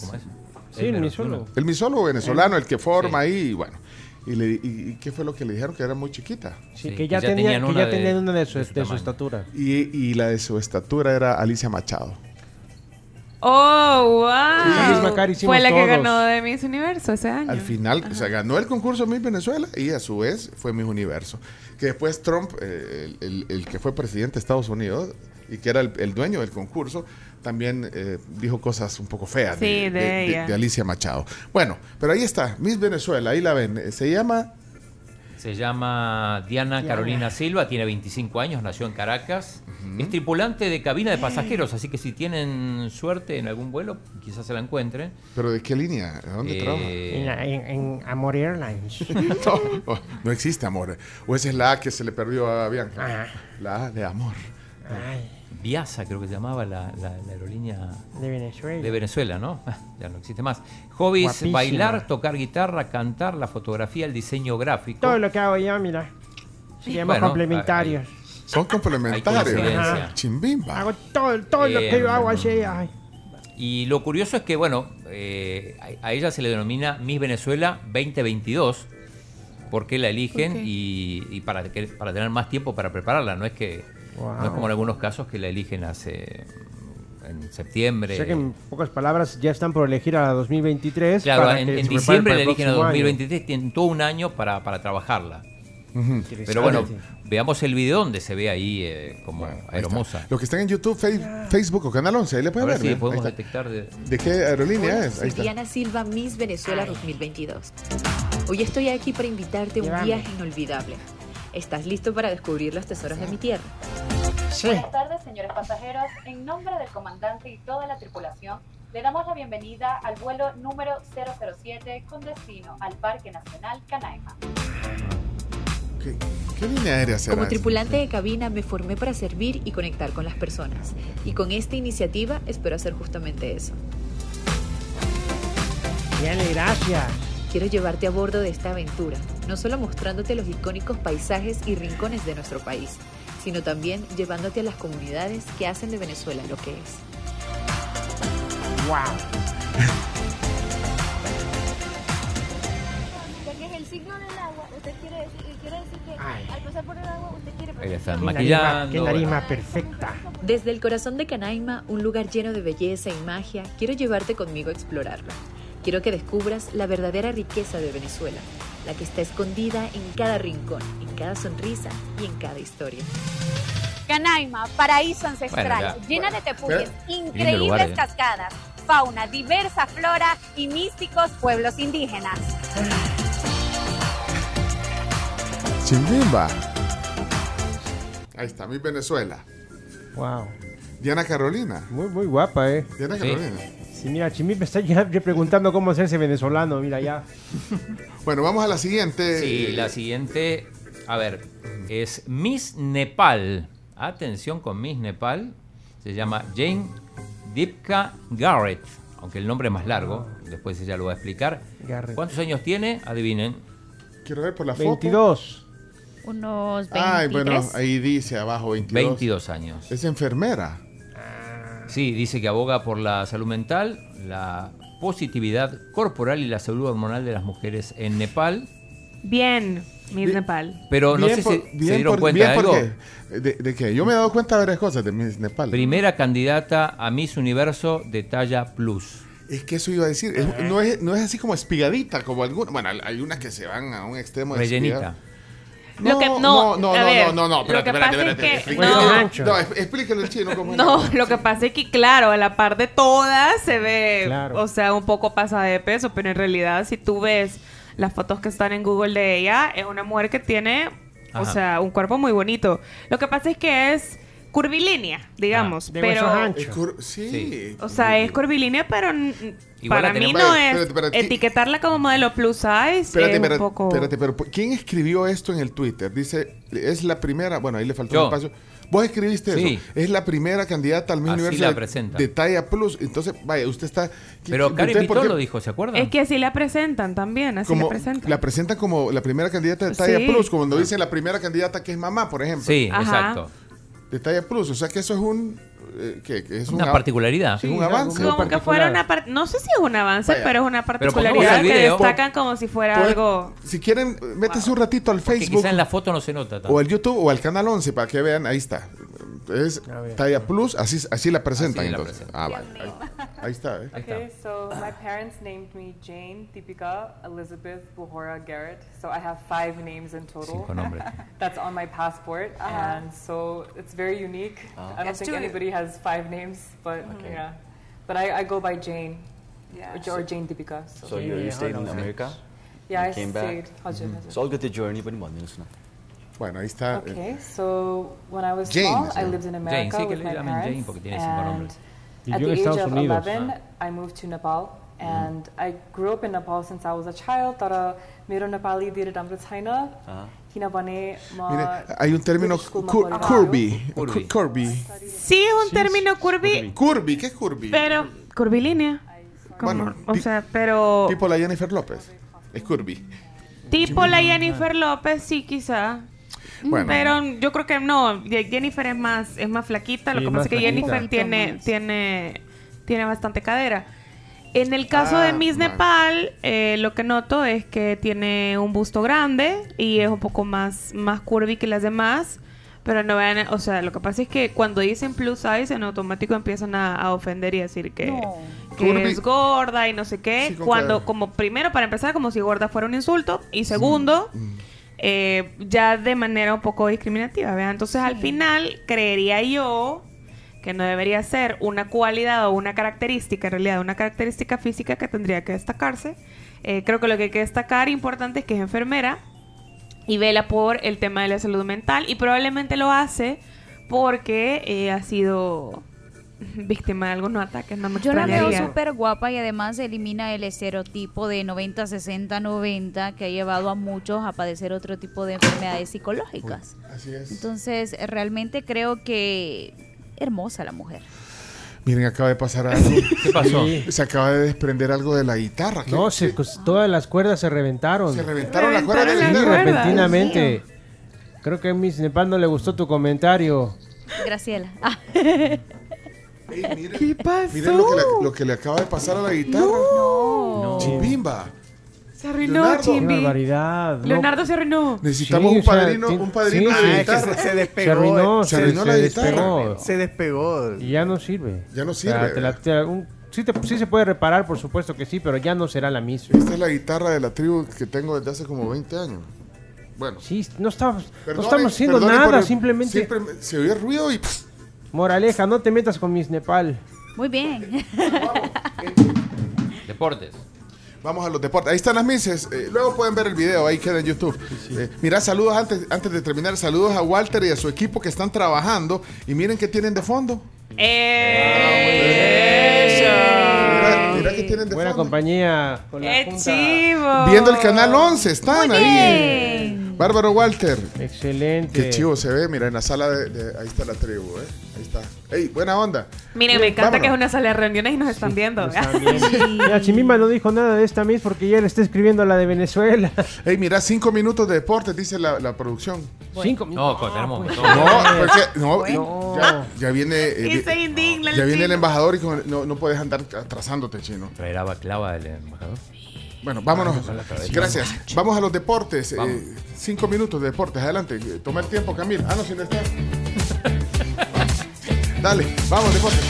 ¿Cómo es? Sí, el misólogo. El misólogo venezolano, el que forma ahí, y bueno. Y, le- y- y qué fue lo que le dijeron? Que era muy chiquita. Sí, que ya, tenía, que ya tenían una de su, de su estatura. Y, y la de su estatura era Alicia Machado. Oh, wow. Sí, Macari, hicimos Fue la que ganó de Miss Universo ese año. Al final, o sea, ganó el concurso Miss Venezuela y a su vez fue Miss Universo. Que después Trump, eh, el, el- el que fue presidente de Estados Unidos y que era el, el dueño del concurso, también eh, dijo cosas un poco feas Sí, de ella. de Alicia Machado. Bueno, pero ahí está, Miss Venezuela, ahí la ven. Se llama Se llama Diana Carolina Silva, tiene 25 años, nació en Caracas. Es tripulante de cabina de pasajeros, así que si tienen suerte en algún vuelo, quizás se la encuentren. ¿Pero de qué línea? ¿Dónde Eh, trabaja? En, la- en- en Amor Airlines. [LAUGHS] no, oh, no existe amor. O esa es la A que se le perdió a Bianca. Ajá. La A de amor. Viasa creo que se llamaba la, la- la aerolínea De Venezuela. de Venezuela, ¿no? [LAUGHS] Ya no existe más. Hobbies, Guapísima. bailar, tocar guitarra, cantar, la fotografía, el diseño gráfico. Todo lo que hago yo, mira. Se llama Bueno, complementarios. Son complementarios. Hay. Chimbimba. Hago todo, todo lo que yo hago así. ay. Y lo curioso es que, bueno, eh, a, ella se le denomina Miss Venezuela 2022, porque la eligen y, y para, que- para tener más tiempo para prepararla. No es que no es Wow. como en algunos casos que la eligen hace en septiembre. O sea que en pocas palabras ya están por elegir a la 2023. Claro, para en, que en diciembre la el eligen a próximo año. 2023, tienen todo un año para, para trabajarla. Pero bueno, veamos el video donde se ve ahí eh, como Ahí está. hermosa. Los que están en YouTube, Fe- Facebook o Canal 11, ahí le pueden ver si ¿ve? podemos Ahí detectar de... ¿De qué aerolínea es? Ahí está. Diana Silva, Miss Venezuela 2022. Hoy estoy aquí para invitarte a un viaje inolvidable. ¿Estás listo para descubrir los tesoros de mi tierra? Sí. Buenas tardes, señores pasajeros. En nombre del comandante y toda la tripulación, le damos la bienvenida al vuelo número 007 con destino al Parque Nacional Canaima. ¿Qué, qué línea aérea será? Como tripulante de cabina me formé para servir y conectar con las personas. Y con esta iniciativa espero hacer justamente eso. Dale, gracias. Quiero llevarte a bordo de esta aventura, no solo mostrándote los icónicos paisajes y rincones de nuestro país, sino también llevándote a las comunidades que hacen de Venezuela lo que es. Wow. Ya que es el signo del agua, usted quiere decir, quiere decir que Ay. al pasar por el agua usted quiere Ahí la están Qué nariz maquillando. Qué nariz más perfecta. Desde el corazón de Canaima, un lugar lleno de belleza y magia, quiero llevarte conmigo a explorarlo. Quiero que descubras la verdadera riqueza de Venezuela, la que está escondida en cada rincón, en cada sonrisa y en cada historia. Canaima, paraíso ancestral, Bueno, llena de tepujes, Lindo increíbles lugar, ¿eh? cascadas, fauna, diversa flora y místicos pueblos indígenas. Chimbimba. Ahí está, mi Venezuela. Wow. Diana Carolina. Muy, muy guapa, ¿eh? Diana Sí. Carolina. Sí, mira, Chimí me está [LAUGHS] ya preguntando cómo hacerse venezolano, mira ya. [LAUGHS] Bueno, vamos a la siguiente. Sí, la siguiente, a ver, es Miss Nepal. Atención con Miss Nepal. Se llama Jane Dipka Garrett, aunque el nombre es más largo, después ella lo va a explicar. Garrett. ¿Cuántos años tiene? Adivinen. Quiero ver por la foto. 22. Unos 23. Ay, bueno, ahí dice abajo 22. 22 años. Es enfermera. Sí, dice que aboga por la salud mental, la positividad corporal y la salud hormonal de las mujeres en Nepal. Bien, Miss Nepal. Pero no Bien sé por- si bien se dieron por- cuenta bien de algo. ¿De, de qué? Yo me he dado cuenta de varias cosas de Miss Nepal. Primera candidata a Miss Universo de talla plus. Es que eso iba a decir. es- no, es, no es así como espigadita, como algunas. Bueno, hay unas que se van a un extremo de Rellenita. Lo que- no, no, no, a no, ver, no, no, no, lo espérate, que espérate, pasa es espérate, que- explícale. no. No, explícale el chino cómo es. [LAUGHS] No, lo que pasa es que, claro, a la par de todas se ve, Claro. o sea, un poco pasada de peso, pero en realidad si tú ves las fotos que están en Google de ella, es una mujer que tiene, o Ajá. sea, un cuerpo muy bonito. Lo que pasa es que es curvilínea, digamos, de pero... huesos anchos. Cur- sí. O sea, es curvilínea, pero n- Igual para mí no es espérate, espérate. etiquetarla como modelo plus size, Espérate, es un espérate, poco... espérate, pero ¿quién escribió esto en el Twitter? Dice, es la primera, bueno, ahí le faltó Yo. un espacio. Vos escribiste Sí. eso. Es la primera candidata al Miss Universo la de- talla plus. Entonces, vaya, usted está... Pero ¿usted Karen lo dijo, ¿se acuerdan? Es que así la presentan también, así como la presentan. la presentan como la primera candidata de talla Sí. plus, como cuando dicen la primera candidata que es mamá, por ejemplo. Sí, Ajá. exacto. De talla plus. O sea que eso es un... eh, ¿qué? Que es un Una av- particularidad. Es un avance. Como que fuera una no sé si es un avance, Vaya. pero es una particularidad que destacan como si fuera Pues, algo... Si quieren, métese un ratito al Facebook quizá en la foto no se nota tanto. o al YouTube o al Canal 11 para que vean, ahí está. Es talla plus, así, así la presentan Así la entonces. presentan. Ah, vale. Ahí está, ¿eh? Okay, so my parents named me Jane, Tipika, Elizabeth, Buhora, Garrett. So I have five names in total. Cinco nombres. [LAUGHS] That's on my passport, uh-huh. and so it's very unique. Uh-huh. I don't think anybody has five names, but okay. yeah. But I, I, go by Jane, yeah. or, Jane Tipika. So, so you, you stayed in America? Yeah, I came stayed. Back. Mm -hmm. So I'll get the journey, but no. Bueno, ahí está. Eh. Okay, so when I was Jane, small, I lived in America Jane, sí, with my parents, Jane, porque tiene cinco nombres. Vivió at en the age Estados of Unidos. 11, I moved to Nepal, and I grew up in Nepal since I was a child. तर मेरो नेपाली धेरै राम्रो छैन किनभने म Mire, hay un término British school मा cur- पढेर curvy. Curvy. Cu- Curvy. Sí, es un término curvi, Curvy, ¿qué es curvy? pero curvilínea. Como- Bueno, o pi- sea, pero Tipo la Jennifer López. Es curvy. tipo la Jennifer López, sí, quizá. Bueno. Pero yo creo que no, Jennifer es más, es más flaquita, lo Sí, que pasa es que flaquita. Jennifer tiene, tiene, tiene bastante cadera. En el caso Ah, de Miss vale. Nepal, eh, lo que noto es que tiene un busto grande y es un poco más, más curvy que las demás. Pero no vean, o sea, lo que pasa es que cuando dicen plus size, en automático empiezan a, a ofender y a decir que, que Curvy. es gorda y no sé qué. Sí, cuando, como primero, para empezar, como si gorda fuera un insulto. Y segundo, eh, ya de manera un poco discriminativa, ¿verdad? Entonces al final creería yo que no debería ser una cualidad o una característica, en realidad una característica física que tendría que destacarse. Eh, creo que lo que hay que destacar importante es que es enfermera y vela por el tema de la salud mental y probablemente lo hace porque eh, ha sido [LAUGHS] víctima de algunos ataques. No me Yo la veo súper guapa y además elimina el estereotipo de 90, 60, 90 que ha llevado a muchos a padecer otro tipo de enfermedades psicológicas. Así es. Entonces, realmente creo que hermosa la mujer. Miren, acaba de pasar algo. [LAUGHS] ¿Qué pasó? Se acaba de desprender algo de la guitarra. ¿Qué- No, se, todas las cuerdas se reventaron. Se reventaron las cuerdas Sí, del dinero. repentinamente. Creo que a Miss Nepal no le gustó tu comentario. Graciela. Ah. [LAUGHS] ¿Qué pasó? Miren lo que, le, lo que le acaba de pasar a la guitarra. No. Chimbimba. Se arruinó, Leonardo. Qué Chimbi. barbaridad. no. Leonardo se arruinó. Necesitamos Sí, un o sea, padrino, un padrino sí, de. Ah, guitarra. se, se despegó. Se arruinó, eh. se, arruinó se la despegó. guitarra. Se despegó. Y ya no sirve. Ya no O sea, sirve. te la- te la- un- sí, te- sí se puede reparar, por supuesto que sí, pero ya no será la misma. Esta es la guitarra de la tribu que tengo desde hace como 20 años. Bueno. Sí, no estamos, no estamos haciendo nada, el- simplemente... siempre se oye ruido y... pff, Moraleja, no te metas con Miss Nepal. Muy bien. [LAUGHS] Deportes. Vamos a los deportes. Ahí están las mises. Eh, luego pueden ver el video, ahí queda en YouTube. Eh, mira, saludos antes, antes de terminar. Saludos a Walter y a su equipo que están trabajando. Y miren qué tienen de fondo. Mira, mira qué tienen de Buena fondo. compañía con la ¡Qué junta. chivo! Viendo el canal 11, están Muy ahí. bien. Bárbaro Walter. Excelente. Qué chivo se ve, mira, en la sala de, de- ahí está la tribu, ¿eh? Ahí está. ¡Ey, buena onda! Miren, me encanta Vámonos. que es una sala de reuniones y nos están viendo. Está bien. [LAUGHS] Mira, Chimimba no dijo nada de esta Miss porque ya le está escribiendo la de Venezuela. ¡Ey, mira, cinco minutos de deportes, dice la, la producción! Cinco No, co- tenemos un montón. No, porque no, y No. ya, ya viene, eh, Y se indigna el ya viene el embajador y con- no, no puedes andar atrasándote, chino. Traerá baclava el embajador. Bueno, vámonos. Gracias. Vamos a los deportes. eh, cinco minutos de deportes. Adelante. Eh, Toma el tiempo, Camil. Ah, no, si no está. [LAUGHS] Dale, vamos, deportes.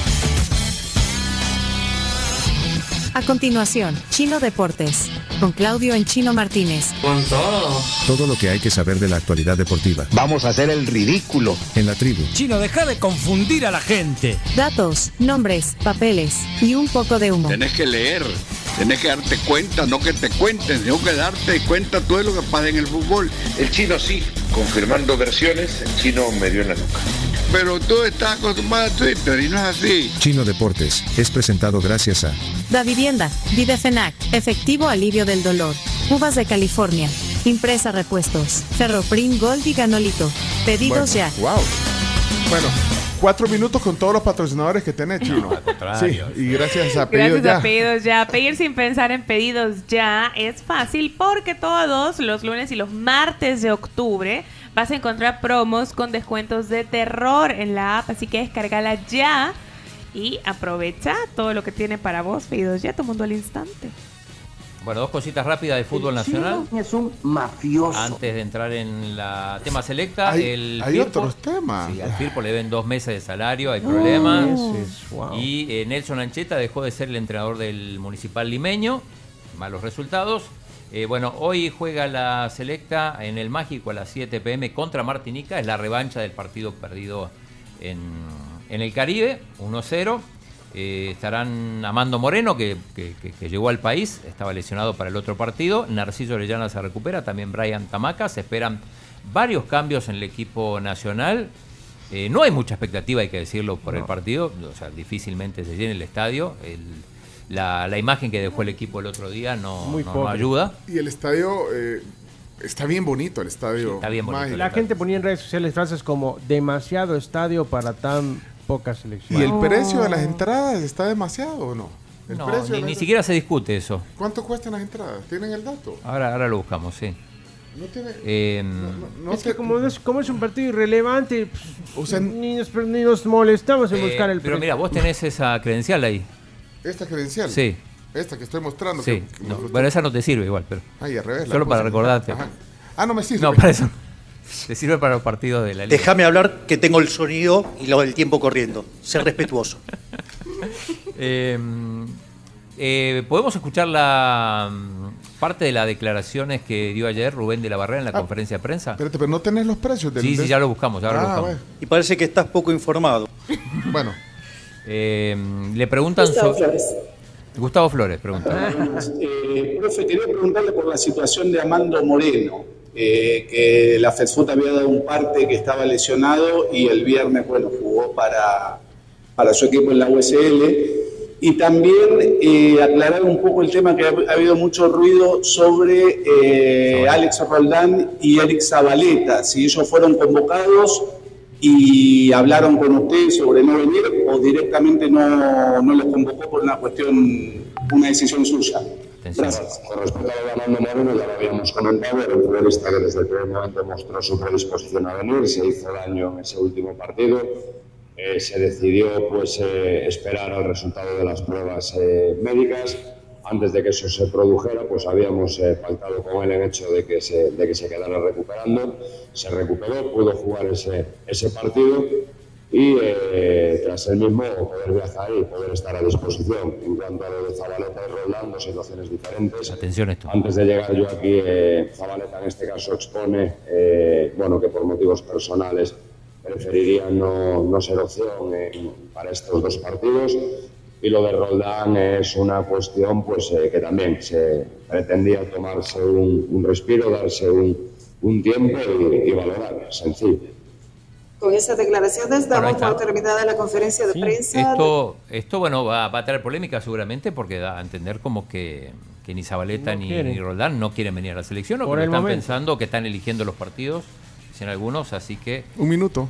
A continuación, Chino Deportes, con Claudio en Chino Martínez. Con todo. Todo lo que hay que saber de la actualidad deportiva. Vamos a hacer el ridículo. En la tribu. Chino, deja de confundir a la gente. Datos, nombres, papeles y un poco de humo. Tenés que leer, tenés que darte cuenta, no que te cuenten, sino que darte cuenta todo lo que pasa en el fútbol. El chino sí, confirmando versiones, el chino me dio en la nuca. Pero tú estás acostumbrado a Twitter y no es así. Chino Deportes es presentado gracias a Da Vivienda, Videfenac, Efectivo Alivio del Dolor, Uvas de California, Impresa Repuestos, Ferroprim Gold y Ganolito. Pedidos ya. Wow. Bueno, cuatro minutos con todos los patrocinadores que tenés, chino. Sí, contrario. y gracias a Pedidos Gracias Ya. a Pedidos Ya. Pedir sin pensar en pedidos ya es fácil porque todos los lunes y los martes de octubre vas a encontrar promos con descuentos de terror en la app, así que descargala ya y aprovecha todo lo que tiene para vos Pedidos Ya, tu mundo al instante. Bueno, dos cositas rápidas de fútbol nacional. Es un mafioso. Antes de entrar en la tema selecta, Hay- el hay Firpo- otros temas. Sí, al Firpo le deben dos meses de salario, hay problemas. Wow. Y eh, Nelson Ancheta dejó de ser el entrenador del Municipal Limeño. Malos resultados. Eh, bueno, hoy juega la selecta en el Mágico a las 7 pm contra Martinica. Es la revancha del partido perdido en, en el Caribe, 1-0. Eh, estarán Amando Moreno, que, que- que- que llegó al país, estaba lesionado para el otro partido. Narciso Orellana se recupera, también Brian Tamaca. Se esperan varios cambios en el equipo nacional. Eh, no hay mucha expectativa, hay que decirlo, por el partido. O sea, difícilmente se llene el estadio. El- la, la imagen que dejó el equipo el otro día no, Muy no- no pobre. ayuda. Y el estadio eh, está bien bonito, el estadio. está bien bonito. La gente ponía en redes sociales frases como demasiado estadio para tan poca selección. ¿Y el precio de las entradas está demasiado o no? El No, precio ni, siquiera se discute eso. ¿Cuánto cuestan las entradas? ¿Tienen el dato? Ahora, ahora lo buscamos, sí. No tiene. Eh, no es te- que como es, como es un partido irrelevante, pues, O sea, ni, nos, ni nos molestamos en eh, buscar el pero precio. mira, vos tenés esa credencial ahí. ¿Esta credencial? Sí. Esta que estoy mostrando. Sí. que- No, bueno, esa no te sirve igual, pero. Ay, al revés, Solo para recordarte. Ajá. Ah, no me sirve. No, para eso. Te sirve para los partidos de la liga. Déjame hablar que tengo el sonido y lo del tiempo corriendo. Ser respetuoso. [LAUGHS] Eh, Eh, ¿Podemos escuchar la mm, parte de las declaraciones que dio ayer Rubén de la Barrera en la conferencia de prensa? Espérate, pero no tenés los precios del Sí, sí, ya lo buscamos, ya lo Ah, buscamos. bueno. Y parece que estás poco informado. [LAUGHS] Bueno. Eh, le preguntan Gustavo so- Flores. Gustavo Flores pregunta. Eh, profe, quería preguntarle por la situación de Amando Moreno, eh, que la FESFUT había dado un parte que estaba lesionado y el viernes, bueno, jugó para, para su equipo en la USL. Y también eh, aclarar un poco el tema que ha, ha habido mucho ruido sobre eh, Alex Roldán y Eric Zabaleta, si ellos fueron convocados y hablaron con usted sobre no venir o directamente no, no los convocó por una cuestión, una decisión suya. Con respecto a lo de Armando ya lo habíamos comentado, un futbolista que desde el primer momento mostró su predisposición a venir, se hizo daño en ese último partido, eh, se decidió pues eh, esperar al resultado de las pruebas eh, médicas. Antes de que eso se produjera, pues habíamos pactado con él el hecho de que, se, de que se quedara recuperando. Se recuperó, pudo jugar ese, ese partido y eh, tras el mismo poder viajar y poder estar a disposición. En cuanto a lo de Zabaleta y Roldán, dos situaciones diferentes. Atención esto. Antes de llegar yo aquí, eh, Zabaleta en este caso expone eh, bueno, que por motivos personales preferiría no, no ser opción para estos dos partidos. Y lo de Roldán es una cuestión pues, eh, que también se pretendía tomarse un, un respiro, darse un, un tiempo y, y valorar, sencillo. Con esas declaraciones damos por terminada la conferencia de prensa. Esto, esto bueno, va, va a traer polémica seguramente porque da a entender como que, que ni Zabaleta No ni, ni Roldán no quieren venir a la selección o Por que están momento. pensando que están eligiendo los partidos, dicen algunos, así que... Un minuto.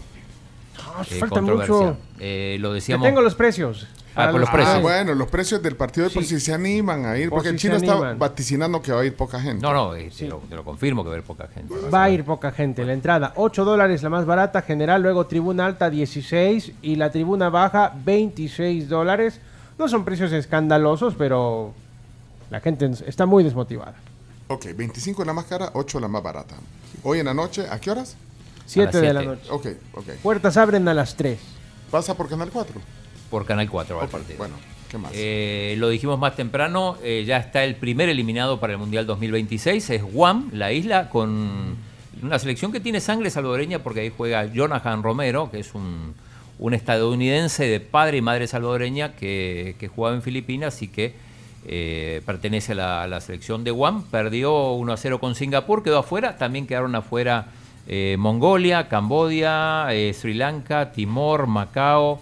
eh, falta controversia. mucho. Eh, lo Te decíamos... tengo los precios. Ah, por los precios. Ah, bueno, los precios del partido de por si se animan a ir, Por porque si el chino está vaticinando que va a ir poca gente. No, no, eh, te, lo, te lo confirmo que va a haber poca gente. Va a ir poca gente. La entrada, 8 dólares la más barata, general, luego tribuna alta 16 y la tribuna baja 26 dólares. No son precios escandalosos, pero la gente está muy desmotivada. Ok, 25 la más cara, 8 la más barata. Hoy en la noche, ¿a qué horas? 7 de la noche. Ok, ok. Puertas abren a las 3. ¿Pasa por Canal 4? Por Canal 4 va el Ok, partido. Bueno, ¿qué más? Eh, lo dijimos más temprano, eh, ya está el primer eliminado para el Mundial 2026, es Guam, la isla, con una selección que tiene sangre salvadoreña porque ahí juega Jonathan Romero, que es un, un estadounidense de padre y madre salvadoreña que, que jugaba en Filipinas y que eh, pertenece a la, a la selección de Guam. Perdió 1 a 0 con Singapur, quedó afuera, también quedaron afuera eh, Mongolia, Cambodia, eh, Sri Lanka, Timor, Macao.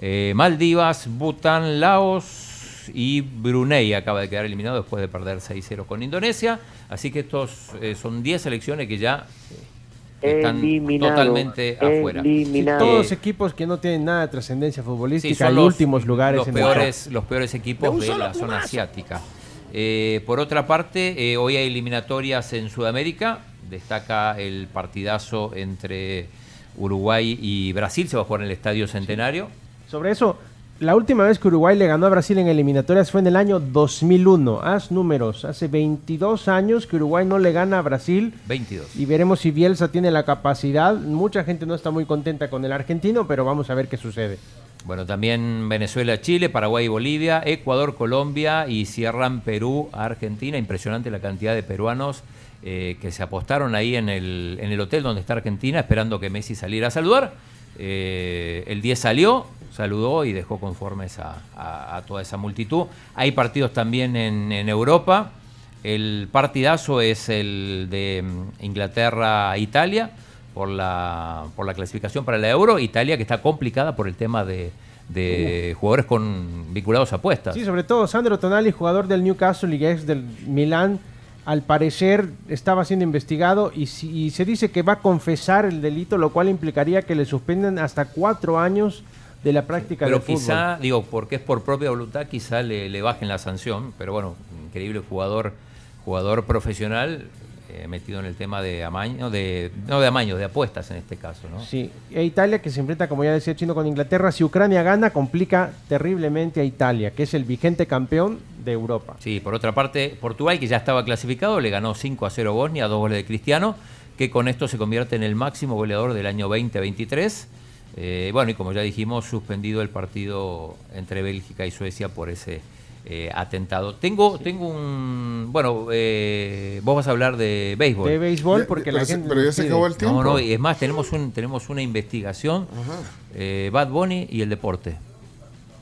Eh, Maldivas, Bután, Laos y Brunei acaba de quedar eliminado después de perder 6-0 con Indonesia. Así que estos eh, son 10 selecciones que ya eh, están Eliminado. totalmente afuera. Todos Eh, equipos que no tienen nada de trascendencia sí, futbolística son los, últimos lugares los en peores, los peores equipos De la zona asiática. Eh, por otra parte, eh, hoy hay eliminatorias en Sudamérica. Destaca el partidazo entre Uruguay y Brasil. Se va a jugar en el Estadio Centenario. Sobre eso, la última vez que Uruguay le ganó a Brasil en eliminatorias fue en el año 2001. Haz números. Hace 22 años que Uruguay no le gana a Brasil. 22. Y veremos si Bielsa tiene la capacidad. Mucha gente no está muy contenta con el argentino, pero vamos a ver qué sucede. Bueno, también Venezuela, Chile, Paraguay y Bolivia, Ecuador, Colombia y cierran Perú, Argentina. Impresionante la cantidad de peruanos eh, que se apostaron ahí en el, en el hotel donde está Argentina esperando que Messi saliera a saludar. Eh, el 10 salió, saludó y dejó conformes a, a- a toda esa multitud. Hay partidos también en, en Europa. El partidazo es el de mm, Inglaterra-Italia por la, por la clasificación para la Euro. Italia que está complicada por el tema de, de jugadores con vinculados a apuestas. Sí, sobre todo Sandro Tonali, jugador del Newcastle y ex del Milán, al parecer estaba siendo investigado y, si- y se dice que va a confesar el delito, lo cual implicaría que le suspenden hasta cuatro años de la práctica Pero del fútbol. quizá, digo, porque es por propia voluntad, quizá le, le bajen la sanción. Pero bueno, increíble jugador, jugador profesional eh, metido en el tema de amaño, de, no de amaño, de apuestas en este caso, ¿no? Sí, e Italia que se enfrenta, como ya decía Chino, con Inglaterra. Si Ucrania gana, complica terriblemente a Italia, que es el vigente campeón de Europa. Sí, por otra parte, Portugal, que ya estaba clasificado, le ganó 5 a 0 Bosnia, dos goles de Cristiano, que con esto se convierte en el máximo goleador del año 2023. Eh, bueno, y como ya dijimos, suspendido el partido entre Bélgica y Suecia por ese eh, atentado. Tengo, tengo un. Bueno, eh, vos vas a hablar de béisbol. De béisbol, porque la Pero se- gente. pero ya se acabó el tiempo. No, no, y es más, tenemos, un, tenemos una investigación. eh, Bad Bunny y el deporte.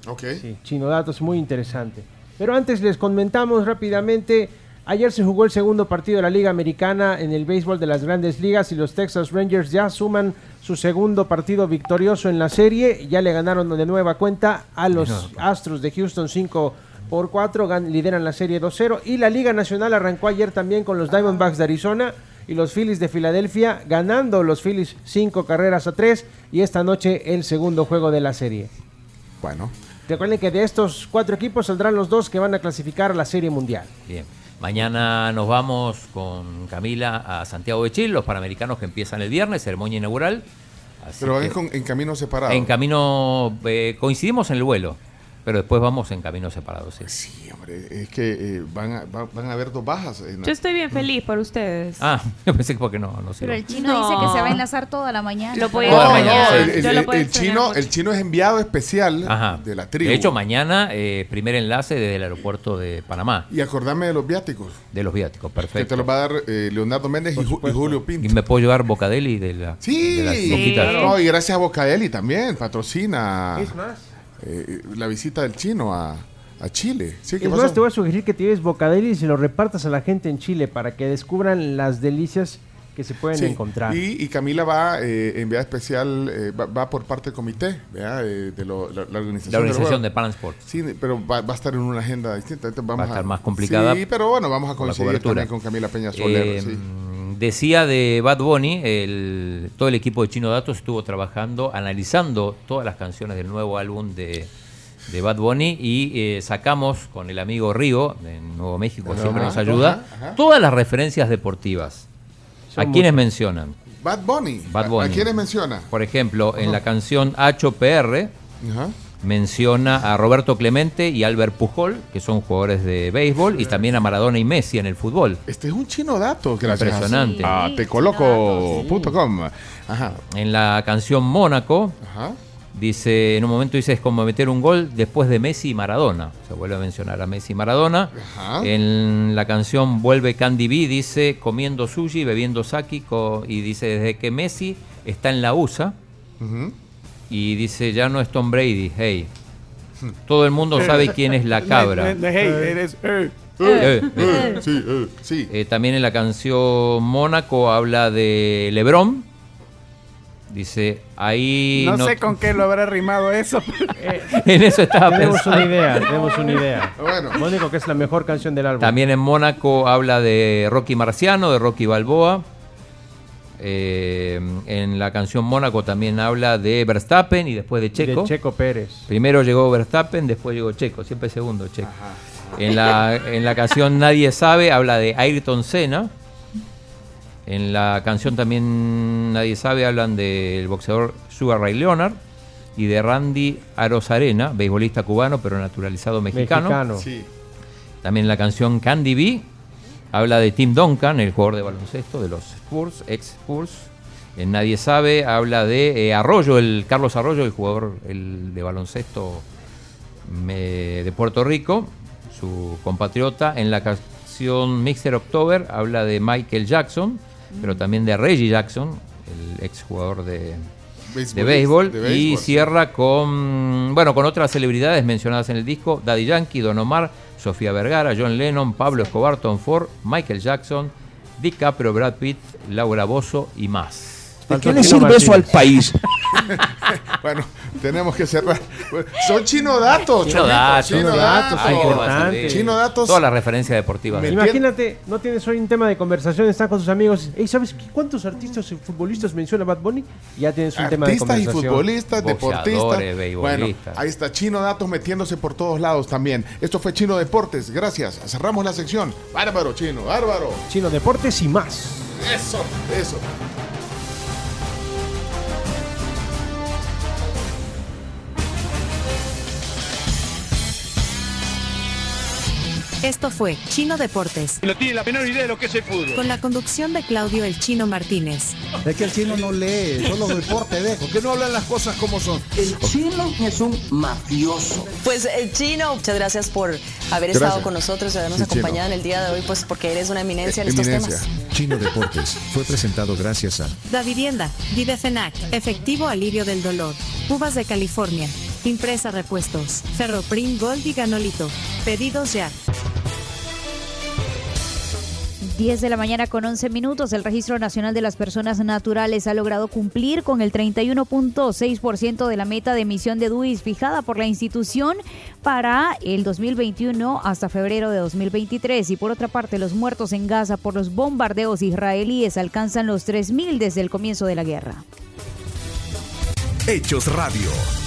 Ok. Sí, Chino Datos, muy interesante. Pero antes les comentamos rápidamente, ayer se jugó el segundo partido de la Liga Americana en el béisbol de las grandes ligas y los Texas Rangers ya suman su segundo partido victorioso en la serie, ya le ganaron de nueva cuenta a los. Astros de Houston 5 por 4, gan- lideran la serie 2-0 y la Liga Nacional arrancó ayer también con los Diamondbacks de Arizona y los Phillies de Filadelfia, ganando los Phillies 5 carreras a 3 y esta noche el segundo juego de la serie. Bueno. Recuerden que de estos cuatro equipos saldrán los dos que van a clasificar a la Serie Mundial. Bien. Mañana nos vamos con Camila a Santiago de Chile, los panamericanos que empiezan el viernes, ceremonia inaugural. Así Pero van que- en, con- en camino separado. en camino, eh, coincidimos en el vuelo, pero después vamos en caminos separados. Sí, Hombre, es que eh, van, a, va- van a haber dos bajas. en- Yo estoy bien feliz por ustedes. Ah, [LAUGHS] yo pensé que porque no, no Pero sirve. el chino No. dice que se va a enlazar toda la mañana. Lo a No, no, extrañar. el, chino, mucho. el chino es enviado especial Ajá. de la tribu. De hecho, mañana, eh, primer enlace desde el aeropuerto de Panamá, Y acordame de los viáticos. de los viáticos, Que te perfecto. los va a dar eh, Leonardo Méndez y, Ju- y Julio Y Pinto. me puedo llevar Bocadeli de la Sí, de las boquitas. No, y gracias a Bocaeli también, patrocina Es más. Eh, la visita del chino a, a Chile. Sí, ¿qué Es pasó? más, te voy a sugerir que te lleves bocadillo y se lo repartas a la gente en Chile para que descubran las delicias que se pueden Sí, encontrar. Y, y Camila va, eh, enviada especial, eh, va, va por parte del comité. Eh, de lo- la, la organización. La del organización juego. de Pan Sports. Sí, pero va, va a estar en una agenda distinta. Entonces vamos Va a estar más complicada Sí, pero bueno, vamos a coincidir con Camila Peña Soler. Eh, sí. Decía de Bad Bunny, el- todo el equipo de Chino Datos estuvo trabajando, analizando todas las canciones del nuevo álbum de, de Bad Bunny y eh, sacamos con el amigo Río, de Nuevo México, siempre nos ayuda, ajá. todas las referencias deportivas. ¿A quiénes mencionan? Bad Bunny. Bad ¿A- Bunny. ¿A, quiénes menciona? Por ejemplo, en la canción HPR. Menciona a Roberto Clemente y Albert Pujol, que son jugadores de béisbol, y también a Maradona y Messi en el fútbol. Este es un chino dato, gracias. Impresionante. A tecoloco.com. Ajá. En la canción Mónaco, Ajá. dice, en un momento dice, es como meter un gol después de Messi y Maradona. Se vuelve a mencionar a Messi y Maradona. Ajá. En la canción Vuelve Candy B, dice, comiendo sushi, bebiendo sake, y dice, desde que Messi está en la USA, Ujú. Y dice, ya no es Tom Brady, hey. Todo el mundo sabe quién es la cabra. Eh. Eh, eh. Eh, eh. Eh, también en la canción Mónaco habla de Lebron. Dice, ahí No, no- sé con qué lo habrá rimado eso. [LAUGHS] en eso estaba Tenemos pensando. una idea, tenemos una idea. Bueno. Único que es la mejor canción del álbum. También en Mónaco habla de Rocky Marciano, de Rocky Balboa. Eh, en la canción Mónaco también habla de Verstappen y después de De Checo. Checo Pérez. Primero llegó Verstappen, después llegó Checo, siempre segundo Checo. En la, en la canción Nadie sabe habla de Ayrton Senna. En la canción también Nadie sabe hablan del boxeador Sugar Ray Leonard y de Randy Arozarena, beisbolista cubano pero naturalizado mexicano. Mexicano. Sí. También en la canción Candy B habla de Tim Duncan, el jugador de baloncesto de los Spurs, ex Spurs. En Nadie sabe habla de eh, Arroyo, el Carlos Arroyo, el jugador el de baloncesto me- de Puerto Rico, su compatriota. En la canción Mixer October habla de Michael Jackson, pero también de Reggie Jackson, el ex jugador de, de béisbol. de y béisbol, cierra con, bueno, con otras celebridades mencionadas en el disco: Daddy Yankee, Don Omar, Sofía Vergara, John Lennon, Pablo Escobar, Tom Ford, Michael Jackson, DiCaprio, Brad Pitt, Laura Bozo y más. ¿De qué le sirve eso al país? [LAUGHS] [LAUGHS] bueno, tenemos que cerrar. Son chino datos, Chino chomito, datos, chino chino datos. datos. Chino datos. Todas las referencias deportivas. Me- Imagínate, no tienes hoy un tema de conversación, estás con tus amigos. Ey, ¿sabes cuántos artistas y futbolistas menciona Bad Bunny? Ya tienes un tema de Artistas y conversación. futbolistas, deportistas. Bueno, ahí está Chino Datos metiéndose por todos lados también. Esto fue Chino Deportes. Gracias. Cerramos la sección. Bárbaro, Chino, bárbaro. Chino Deportes y más. Eso, eso. Esto fue Chino Deportes, No tiene la menor idea de lo que es el fútbol. con la conducción de Claudio El Chino Martínez. Es que el chino no lee, solo [LAUGHS] deporte ve. ¿Por qué no hablan las cosas como son? El chino es un mafioso. Pues el chino, muchas gracias por haber Gracias. estado con nosotros y habernos Sí, Chino. acompañado en el día de hoy, pues porque eres una eminencia en estos Eminencia. temas. Chino Deportes fue presentado gracias a Da Vivienda, Videfenac, Efectivo Alivio del Dolor, Uvas de California, Impresa Repuestos, Ferroprim Gold y Ganolito. Pedidos ya. 10 de la mañana con 11 minutos, el Registro Nacional de las Personas Naturales ha logrado cumplir con el 31.6% de la meta de emisión de DUIs fijada por la institución para el 2021 hasta febrero de 2023. Y por otra parte, los muertos en Gaza por los bombardeos israelíes alcanzan los 3.000 desde el comienzo de la guerra. Hechos Radio.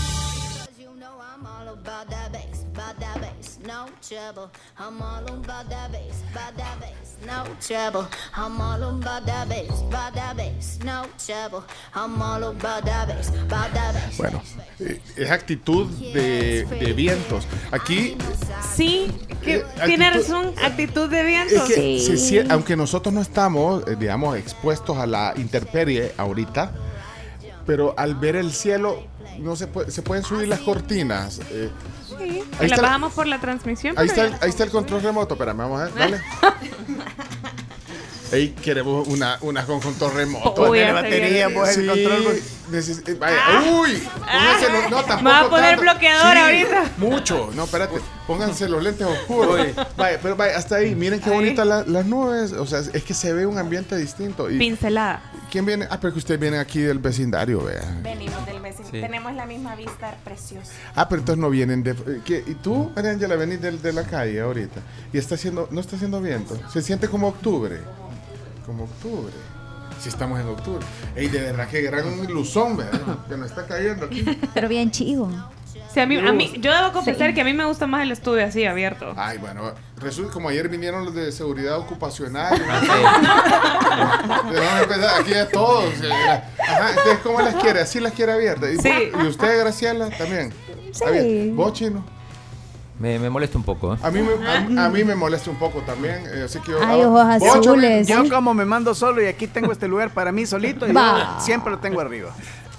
No trouble, I'm all about that bass, about that bass. No trouble, I'm all about that bass, about that bass. No trouble, I'm all about that bass, about that bass. Bueno, eh, es actitud de, de vientos. Aquí Sí, que Eh, tiene actitud- razón, actitud de es viento. que se sie- aunque nosotros no estamos, eh, digamos, expuestos a la intemperie ahorita, pero al ver el cielo no se puede, se pueden subir las cortinas. eh, Sí, Ahí la bajamos por la transmisión. ahí, está el, ahí está el control remoto, espérame, vamos a ver, dale. [LAUGHS] Ahí queremos una, una con control remoto. Uy, batería, pues, el control, neces- eh, vaya, uy, pónganselo, no, tampoco Me va a poner tanto. bloqueador ahorita. Mucho, no, espérate, pónganse los lentes oscuros. Vaya, pero vaya, hasta ahí, miren qué bonitas la- las nubes, o sea, es que se ve un ambiente distinto. Y, Pincelada. ¿Quién viene? Ah, pero que ustedes vienen aquí del vecindario, vea. Venimos del vecino. Sí. Tenemos la misma vista preciosa. Ah, pero entonces no vienen de... eh, ¿qué? ¿Y tú, María Ángela, venís del- de, la calle ahorita? Y está haciendo... No está haciendo viento. Se siente como octubre. Como octubre. Si estamos en octubre. Ey, de verdad que gran luzón, ¿verdad? [LAUGHS] Que nos está cayendo aquí. Pero bien chivo. Sí, a mí, a mí- yo debo confesar Sí. que a mí me gusta más el estudio así, abierto. Ay, bueno, resulta como ayer vinieron los de seguridad ocupacional. [LAUGHS] Vamos a empezar aquí a todos. Ajá, entonces, ¿cómo las quiere? ¿Así las quiere abiertas? ¿Y, Sí. ¿Y usted, Graciela, también? Está bien. ¿Vos, Chino? Me, me molesta un poco. ¿eh? A mí, me, a, a mí me molesta un poco también, eh, así que yo... Ay, ojos azules. Yo como me mando solo y aquí tengo este lugar para mí solito y yo siempre lo tengo arriba.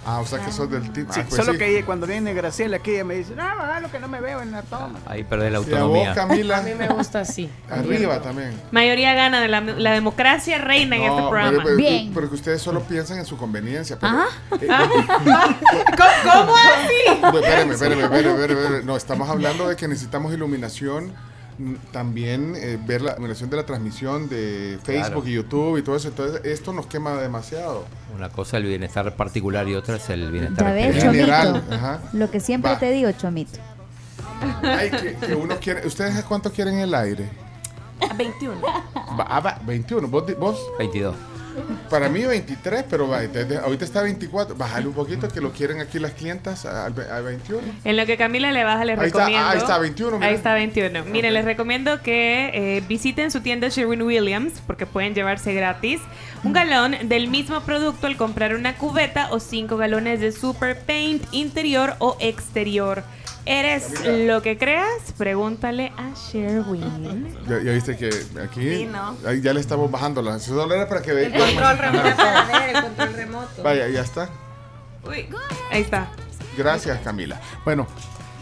Ah, o sea que sos del tipo... Sí, ah, pues solo sí. que ella, cuando viene Graciela aquí ella me dice, no, ah, lo que no me veo en la toma. Ahí perdés la Y a vos, autonomía. Camila. A mí me gusta así. Arriba también. Mayoría gana de la, la democracia reina en este No, programa. pero, pero- pero que ustedes solo piensan en su conveniencia. Pero, eh, [LAUGHS] ¿Cómo, cómo así? Espérame, espérame, espérame, espérame, espérame. No, estamos hablando de que necesitamos iluminación. También eh, ver la de la transmisión de Facebook Claro. y YouTube y todo eso. Entonces, esto nos quema demasiado. Una cosa es el bienestar particular y otra es el bienestar ves, general. Ajá. Lo que siempre Va. te digo, Chomito. Ay, que, que uno quiere. ¿Ustedes cuánto quieren el aire? 21. Va- ah, va, 21. ¿Vos, di- vos? 22. Para mí 23, pero ahorita está 24. Bájale un poquito que lo quieren aquí las clientas a, a 21. En lo que Camila le baja, les Ahí está, recomiendo. ah, ahí está, 21, mira. Ahí está 21. Miren, les recomiendo que eh, visiten su tienda Sherwin Williams porque pueden llevarse gratis un galón del mismo producto al comprar una cubeta o 5 galones de Super Paint interior o exterior. ¿Eres lo que creas? Pregúntale a Sherwin. Ya, ya viste que aquí Sí, ¿no? ahí ya le estamos bajando las era para que El control remoto para ver, el control remoto. Vaya, ya está. Uy, ahí está. Gracias, Camila. Bueno,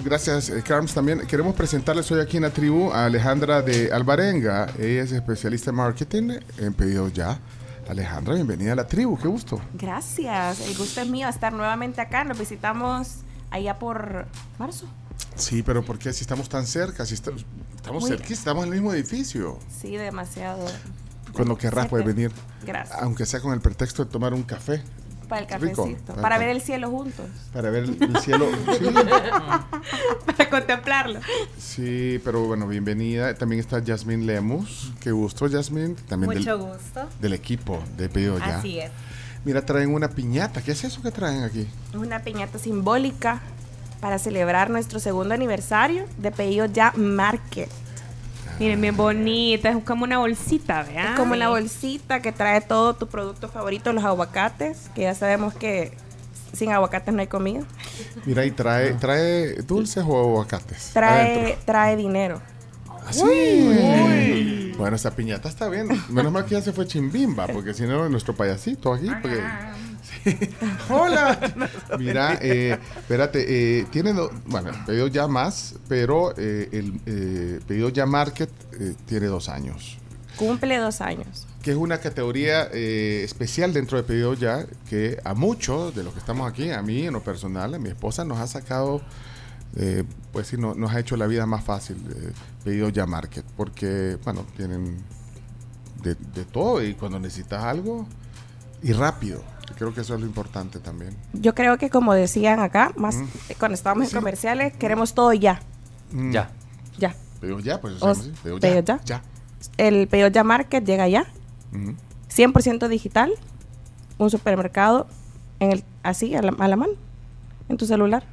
gracias, eh, Carms. También queremos presentarles hoy aquí en la tribu a Alejandra de Alvarenga. Ella es especialista en marketing en pedidos ya. Alejandra, bienvenida a la tribu, qué gusto. Gracias, el gusto es mío estar nuevamente acá. Nos visitamos allá por marzo. Sí, pero ¿por qué si estamos tan cerca? Si está- estamos Muy- cerca, estamos en el mismo edificio. Sí, demasiado. Cuando querrás puedes venir. Gracias. Aunque sea con el pretexto de tomar un café. Para el Rico. cafecito. Para ver el cielo juntos. Para ver el, el cielo. [LAUGHS] Sí. Para contemplarlo. Sí, pero bueno, bienvenida. También está Yasmín Lemus. Qué gusto, Yasmín. También Mucho del, gusto. del equipo de Pedido Ya. Así es. Mira, traen una piñata. ¿Qué es eso que traen aquí? Una piñata simbólica para celebrar nuestro segundo aniversario de Pedido Ya Market. Miren, bien bonita. Es como una bolsita, ¿vean? Es como una bolsita que trae todo tu producto favorito, los aguacates, que ya sabemos que sin aguacates no hay comida. Mira, y trae, trae dulces o aguacates. Trae, adentro. trae dinero. Así. Uy. Bueno, esa piñata está bien. Menos mal que ya se fue Chimbimba, porque si no, nuestro payasito aquí. Porque... Sí. Hola. Mira, eh, espérate, eh, tiene, do- bueno, pedido ya más, pero eh, el eh, pedido ya Market eh, tiene dos años. Cumple dos años. que es una categoría eh, especial dentro de Pedido Ya, que a muchos de los que estamos aquí, a mí en lo personal, a mi esposa, nos ha sacado, eh, pues sí, no- nos ha hecho la vida más fácil, eh, Pedido Ya Market, porque, bueno, tienen de, de todo y cuando necesitas algo, y rápido. Creo que eso es lo importante también. Yo creo que como decían acá, más cuando estábamos en comerciales, queremos todo ya. Mm. Ya. Ya. Pedido Ya, pues, O- Ya. Ya. El pedido ya market llega ya. Ujú. 100% digital. Un supermercado en el, así, a la, a la mano. En tu celular.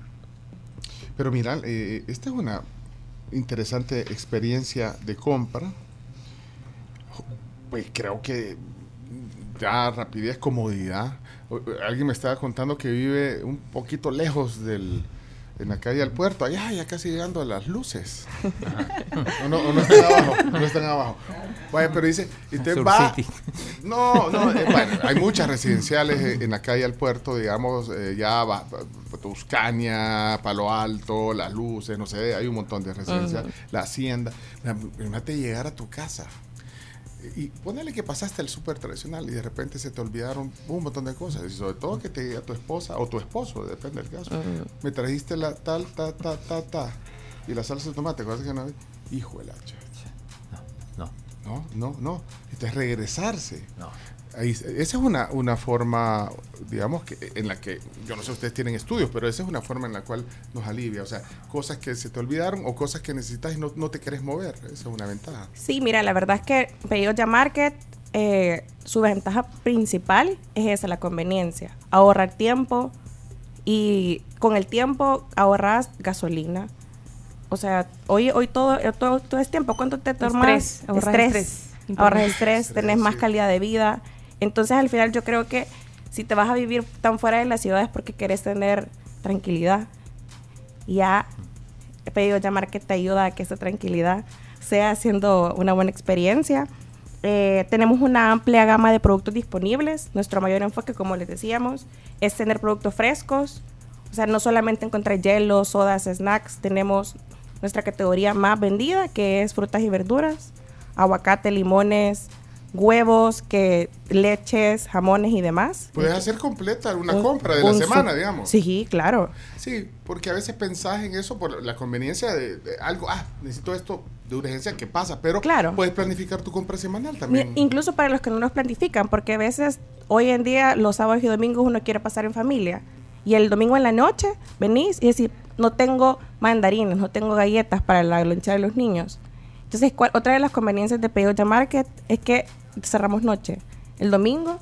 Pero mira, eh, esta es una interesante experiencia de compra. Pues creo que ya rapidez, comodidad. Alguien me estaba contando que vive un poquito lejos del en la calle del puerto, allá ya casi llegando a las luces. O no, o no están [LAUGHS] abajo, no están abajo. Vaya, pero dice, y usted Sur va. City. No, no, eh, bueno, hay muchas residenciales eh, en la calle del puerto, digamos, eh, ya va, va- Tuscania, Palo Alto, Las Luces, no sé, hay un montón de residenciales, la Hacienda. Imagínate llegar a tu casa y ponele que pasaste el súper tradicional y de repente se te olvidaron un montón de cosas. Y sobre todo que te diga tu esposa o tu esposo, depende del caso. Me trajiste la tal, ta, ta, ta, ta. Y la salsa de tomate, cosas que no Hijo de la ch- No. No, no, no. Entonces regresarse. No. Ahí, esa es una, una forma, digamos, que en la que, yo no sé, ustedes tienen estudios, pero esa es una forma en la cual nos alivia. O sea, cosas que se te olvidaron o cosas que necesitas y no, no te querés mover. Esa es una ventaja. Sí, mira, la verdad es que Pedido Ya Market, eh, su ventaja principal es esa, la conveniencia. Ahorrar tiempo y con el tiempo ahorras gasolina. O sea, hoy, hoy todo, todo, todo es tiempo. ¿Cuánto te tomas? Estrés, ahorras estrés. Ahorras Importante. estrés, tenés más calidad de vida. Entonces, al final, yo creo que si te vas a vivir tan fuera de la ciudad es porque querés tener tranquilidad. Ya he pedido llamar que te ayuda a que esa tranquilidad sea haciendo una buena experiencia. Eh, tenemos una amplia gama de productos disponibles. Nuestro mayor enfoque, como les decíamos, es tener productos frescos. O sea, no solamente encontrar hielos, sodas, snacks. Tenemos nuestra categoría más vendida, que es frutas y verduras, aguacate, limones, huevos, que leches, jamones y demás. Puedes hacer completa una Un- compra de la semana, digamos. Sí, claro. Sí, porque a veces pensás en eso por la conveniencia de, de algo, ah, necesito esto de urgencia que pasa, pero puedes planificar tu compra semanal también. Incluso para los que no nos planifican, porque a veces hoy en día los sábados y domingos uno quiere pasar en familia y el domingo en la noche venís y decís, no tengo mandarinas, no tengo galletas para la loncha de los niños. Entonces, ¿cuál- otra de las conveniencias de Ya Market es que cerramos noche. El domingo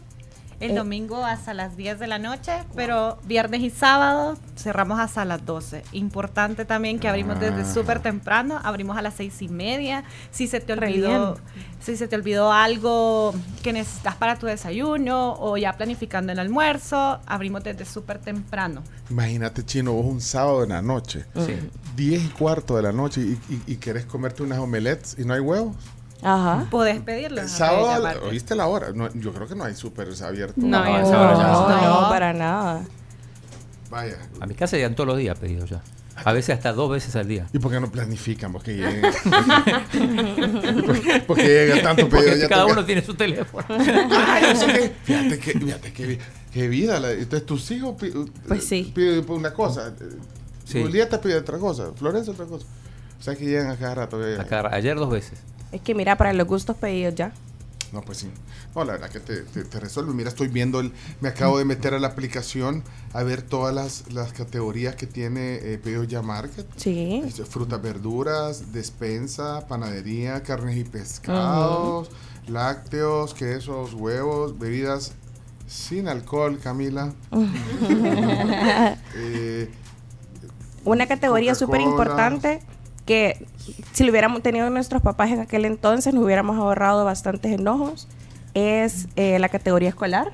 El Eh, domingo hasta las 10 de la noche, pero viernes y sábado cerramos hasta las 12. Importante también que abrimos desde Ah. súper temprano, abrimos a las seis y media. Si se te olvidó, si se te olvidó algo que necesitas para tu desayuno o ya planificando el almuerzo, abrimos desde súper temprano. Imagínate, chino, vos un sábado en la noche, Sí. 10 y cuarto de la noche y, y- y querés comerte unas omelets y no hay huevos. Ajá. Podés pedirlo. Sábado. ¿oíste la hora? No, yo creo que no hay súper abiertos. No, No, ya esa hora ya no, no. no, para nada. Vaya. A mi casa llegan todos los días pedidos ya. A veces hasta dos veces al día. ¿Y por qué no planifican? Porque lleguen. porque [LAUGHS] llega tanto pedido. Porque ya cada toca- uno tiene su teléfono. Ay. Fíjate que, fíjate que, qué vida. la- entonces tus hijos Pues sí. piden una cosa. eh, Sí. Julieta pide otra cosa. Florencia otra cosa. O sea que llegan a cada rato. eh. A cada- ayer dos veces. Es que mira, para los gustos pedidos ya. No, pues sí. No, la verdad que te, te- te resuelve. Mira, estoy viendo, el, me acabo de meter a la aplicación a ver todas las, las categorías que tiene eh, Pedidos Ya Market. Sí. Frutas, verduras, despensa, panadería, carnes y pescados, lácteos, quesos, huevos, bebidas sin alcohol, Camila. [LAUGHS] Eh, Una categoría súper importante que si lo hubiéramos tenido nuestros papás en aquel entonces nos hubiéramos ahorrado bastantes enojos es eh, la categoría escolar.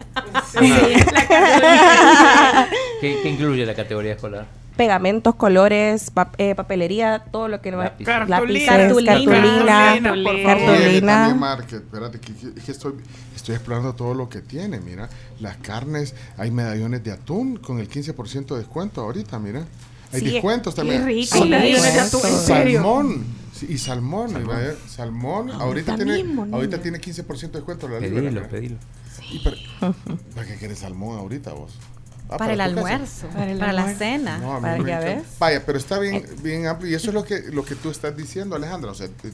¿Qué, qué incluye la categoría escolar? pegamentos, colores, pap- eh, papelería, todo lo que va. Lápices. Lápices, Cartulina, cartulina, cartulina, cartulina. market. Espérate, que, que- que estoy, estoy explorando todo lo que tiene. Mira, las carnes, hay medallones de atún con el 15% de descuento ahorita, mira. Hay Sí, descuentos qué también. rico. Sal- Hay medallones de atún, ¿en serio? Salmón. Sí, y salmón, salmón. salmón. Ahorita, Ahorita tiene, mismo, ahorita tiene 15% de descuento la libra. Pedilo, pedilo. Y para, [LAUGHS] ¿Para qué quieres salmón ahorita vos? Ah, Para el almuerzo, Para el para la cena. No, Para- ya ves. Vaya, pero está bien, bien amplio y eso es lo que, lo que tú estás diciendo, Alejandra. O sea, te-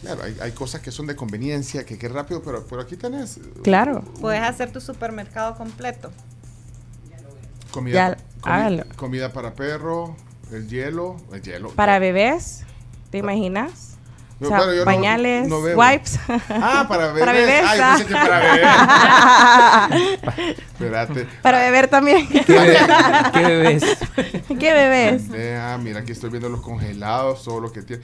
claro, hay, hay cosas que son de conveniencia, que qué rápido, pero, pero aquí tenés Claro. Puedes hacer tu supermercado completo. Comida, Ya, comi- hágalo. comida para perro, el hielo, el hielo. Para bebés, ¿te imaginas? No, O sea, bueno, yo no- pañales, no wipes. Ah, para [LAUGHS] bebés. Para. Ay, ah. pensé que para bebés. Espérate. Para beber también. ¿Qué, be- qué bebés? [LAUGHS] ¿Qué bebés? Ah, mira, aquí estoy viendo los congelados, todo lo que tiene.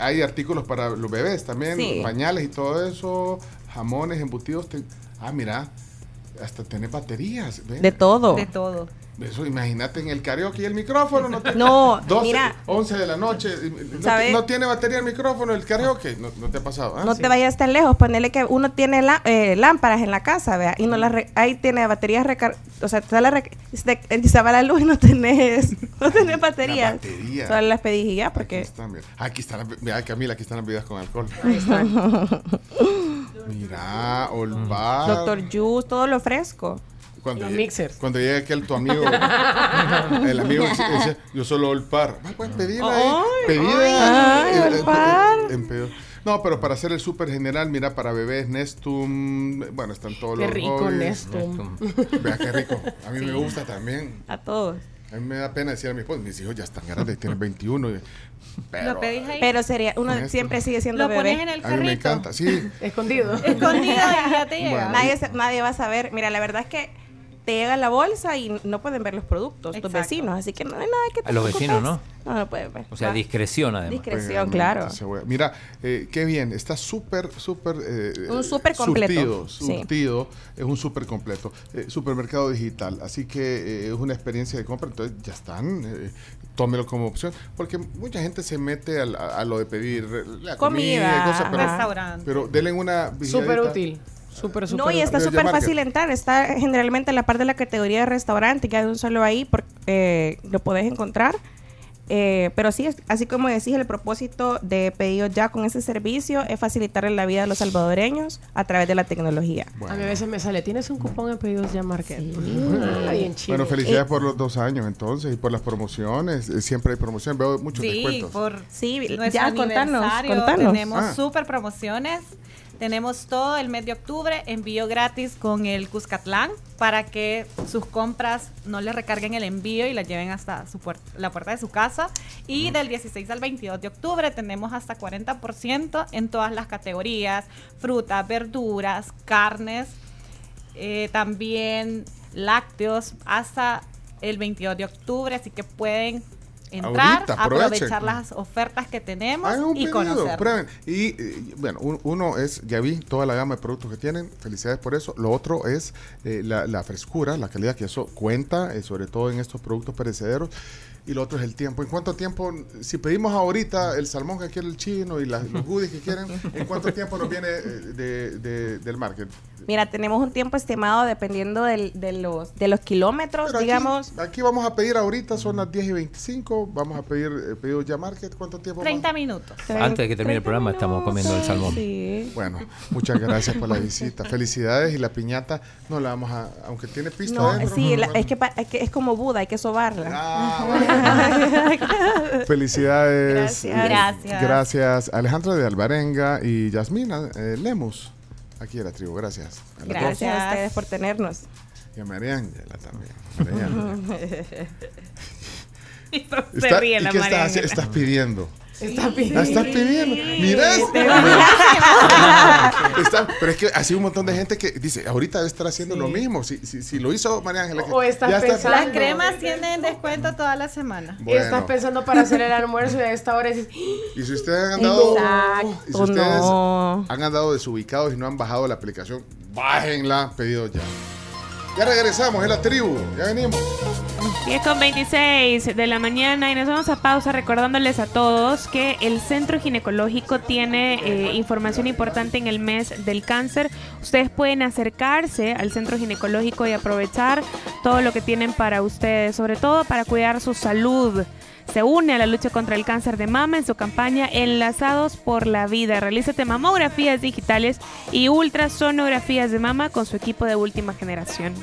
Hay artículos para los bebés también, Sí. pañales y todo eso, jamones, embutidos. Ah, mira, hasta tiene baterías. ¿ves? De todo. De todo. Eso, imagínate en el karaoke y el micrófono. No, te- [LAUGHS] No, 12, mira. 11 de la noche. No, tiene batería el micrófono, el karaoke. No, no te ha pasado. Ah, no sí. te vayas tan lejos, ponele que uno tiene lá- eh, lámparas en la casa, vea, y no las re- ahí tiene baterías recar o sea, te, la se, te- se va la luz y no tenés, [LAUGHS] no tenés baterías. batería. Solo las pedí y ya, porque Están bien. Aquí están, las- mira Camila, aquí están las bebidas con alcohol. Ahí está. [LAUGHS] Mira, Olvar. Doctor Juice, todo lo fresco. Cuando Los llegue- mixers. Cuando llegue aquel tu amigo, [LAUGHS] el amigo dice, yo solo Olpar. Pues, pedila ahí. Ay, Pedila. ay, Olpar. No, pero para hacer el súper general, mira, para bebés, Nestum, bueno, están todos Qué los rico, hobbies. Nestum. Vea qué rico. A mí me gusta también. A todos. A mí me da pena decir a mi esposo, mis hijos ya están grandes, tienen 21. Pero, Lo pedís ahí. Pero sería, uno siempre sigue siendo Lo bebé. pones en el a mí me encanta, sí. [LAUGHS] Escondido. Escondido y ya te llega. Nadie, se- nadie va a saber. Mira, la verdad es que te llega la bolsa y no pueden ver los productos, tus Exacto. vecinos. Así que no hay nada que te A los vecinos. ¿no? No, no pueden ver. O sea, Va. discreción además. Discreción, claro. Mira, eh, qué bien, está súper, súper... eh, Un súper completo, Surtido, sí. surtido, es un súper completo. Eh, supermercado digital, así que eh, es una experiencia de compra, entonces ya están, eh, tómelo como opción, porque mucha gente se mete a, a lo de pedir la comida, Comida, y cosas, pero, Restaurante. pero denle una... Súper útil. Súper, súper No, y está súper fácil que- entrar. Está generalmente en la parte de la categoría de restaurante, que hay un solo ahí, porque eh, lo podés encontrar. Eh, pero sí, es- así como decís, el propósito de pedido ya con ese servicio es facilitarle la vida a los salvadoreños a través de la tecnología. A mí a veces me sale, ¿tienes un cupón en pedidos ya Market? [LAUGHS] Ah, bien chido. Bueno, felicidades por los dos años entonces y por las promociones. eh, Siempre hay promociones, veo muchos Sí, descuentos. por Sí, nuestro ya, contanos, contanos. tenemos Ah. super promociones. Tenemos todo el mes de octubre envío gratis con el Cuscatlán para que sus compras no les recarguen el envío y las lleven hasta su la puerta de su casa. Y del 16 al 22 de octubre tenemos hasta 40% en todas las categorías, frutas, verduras, carnes, eh, también lácteos hasta el 22 de octubre, así que pueden entrar, Ahorita, aprovechar las ofertas que tenemos Hagan un y pedido, conocer. prueben. Y eh, bueno, un- uno es, ya vi toda la gama de productos que tienen, felicidades por eso. Lo otro es eh, la, la frescura, la calidad, que eso cuenta, eh, sobre todo en estos productos perecederos. Y lo otro es el tiempo. ¿En cuánto tiempo, si pedimos ahorita el salmón que quiere el chino y las- los goodies que quieren, ¿en cuánto tiempo nos viene eh, de- de- del market? Mira, tenemos un tiempo estimado dependiendo del- de, los, de los kilómetros, Pero digamos. Aquí, vamos a pedir ahorita, son las 10 y 25, vamos a pedir eh, pedidos ya market, ¿cuánto tiempo? más? 30 minutos. Antes de que termine el programa estamos comiendo el salmón. Sí. Bueno, muchas gracias por la visita. Felicidades y la piñata no la vamos a, aunque tiene pista No, adentro, sí, la- bueno. es, que, pa- es que es como Buda, hay que sobarla. [LAUGHS] Felicidades. Gracias. Gracias. Gracias, Alejandra de Alvarenga y Yasmina eh, Lemus. Aquí en la tribu, gracias. A las dos. Gracias a ustedes por tenernos. Y a María Ángela también. María Ángela. [LAUGHS] Se ríe ¿y la qué estás pidiendo? Está La pidiendo. estás pidiendo. Mira esto. Está- pero es que ha sido un montón de gente que dice, ahorita debe estar haciendo lo mismo. Si, si, si lo hizo María Ángela. O estás ya está- pensando- Las cremas tienen descuento toda la semana. Bueno. Estás pensando para hacer el almuerzo y a esta hora dices, Y si ustedes han andado, Exacto, y si ustedes no. han andado desubicados y no han bajado la aplicación, bájenla, pedido ya. Ya regresamos, es la tribu. Ya venimos. 10 con 26 de la mañana y nos vamos a pausa recordándoles a todos que el Centro Ginecológico tiene eh, información importante en el mes del cáncer. Ustedes pueden acercarse al Centro Ginecológico y aprovechar todo lo que tienen para ustedes, sobre todo para cuidar su salud. Se une a la lucha contra el cáncer de mama en su campaña Enlazados por la Vida. Realízate mamografías digitales y ultrasonografías de mama con su equipo de última generación.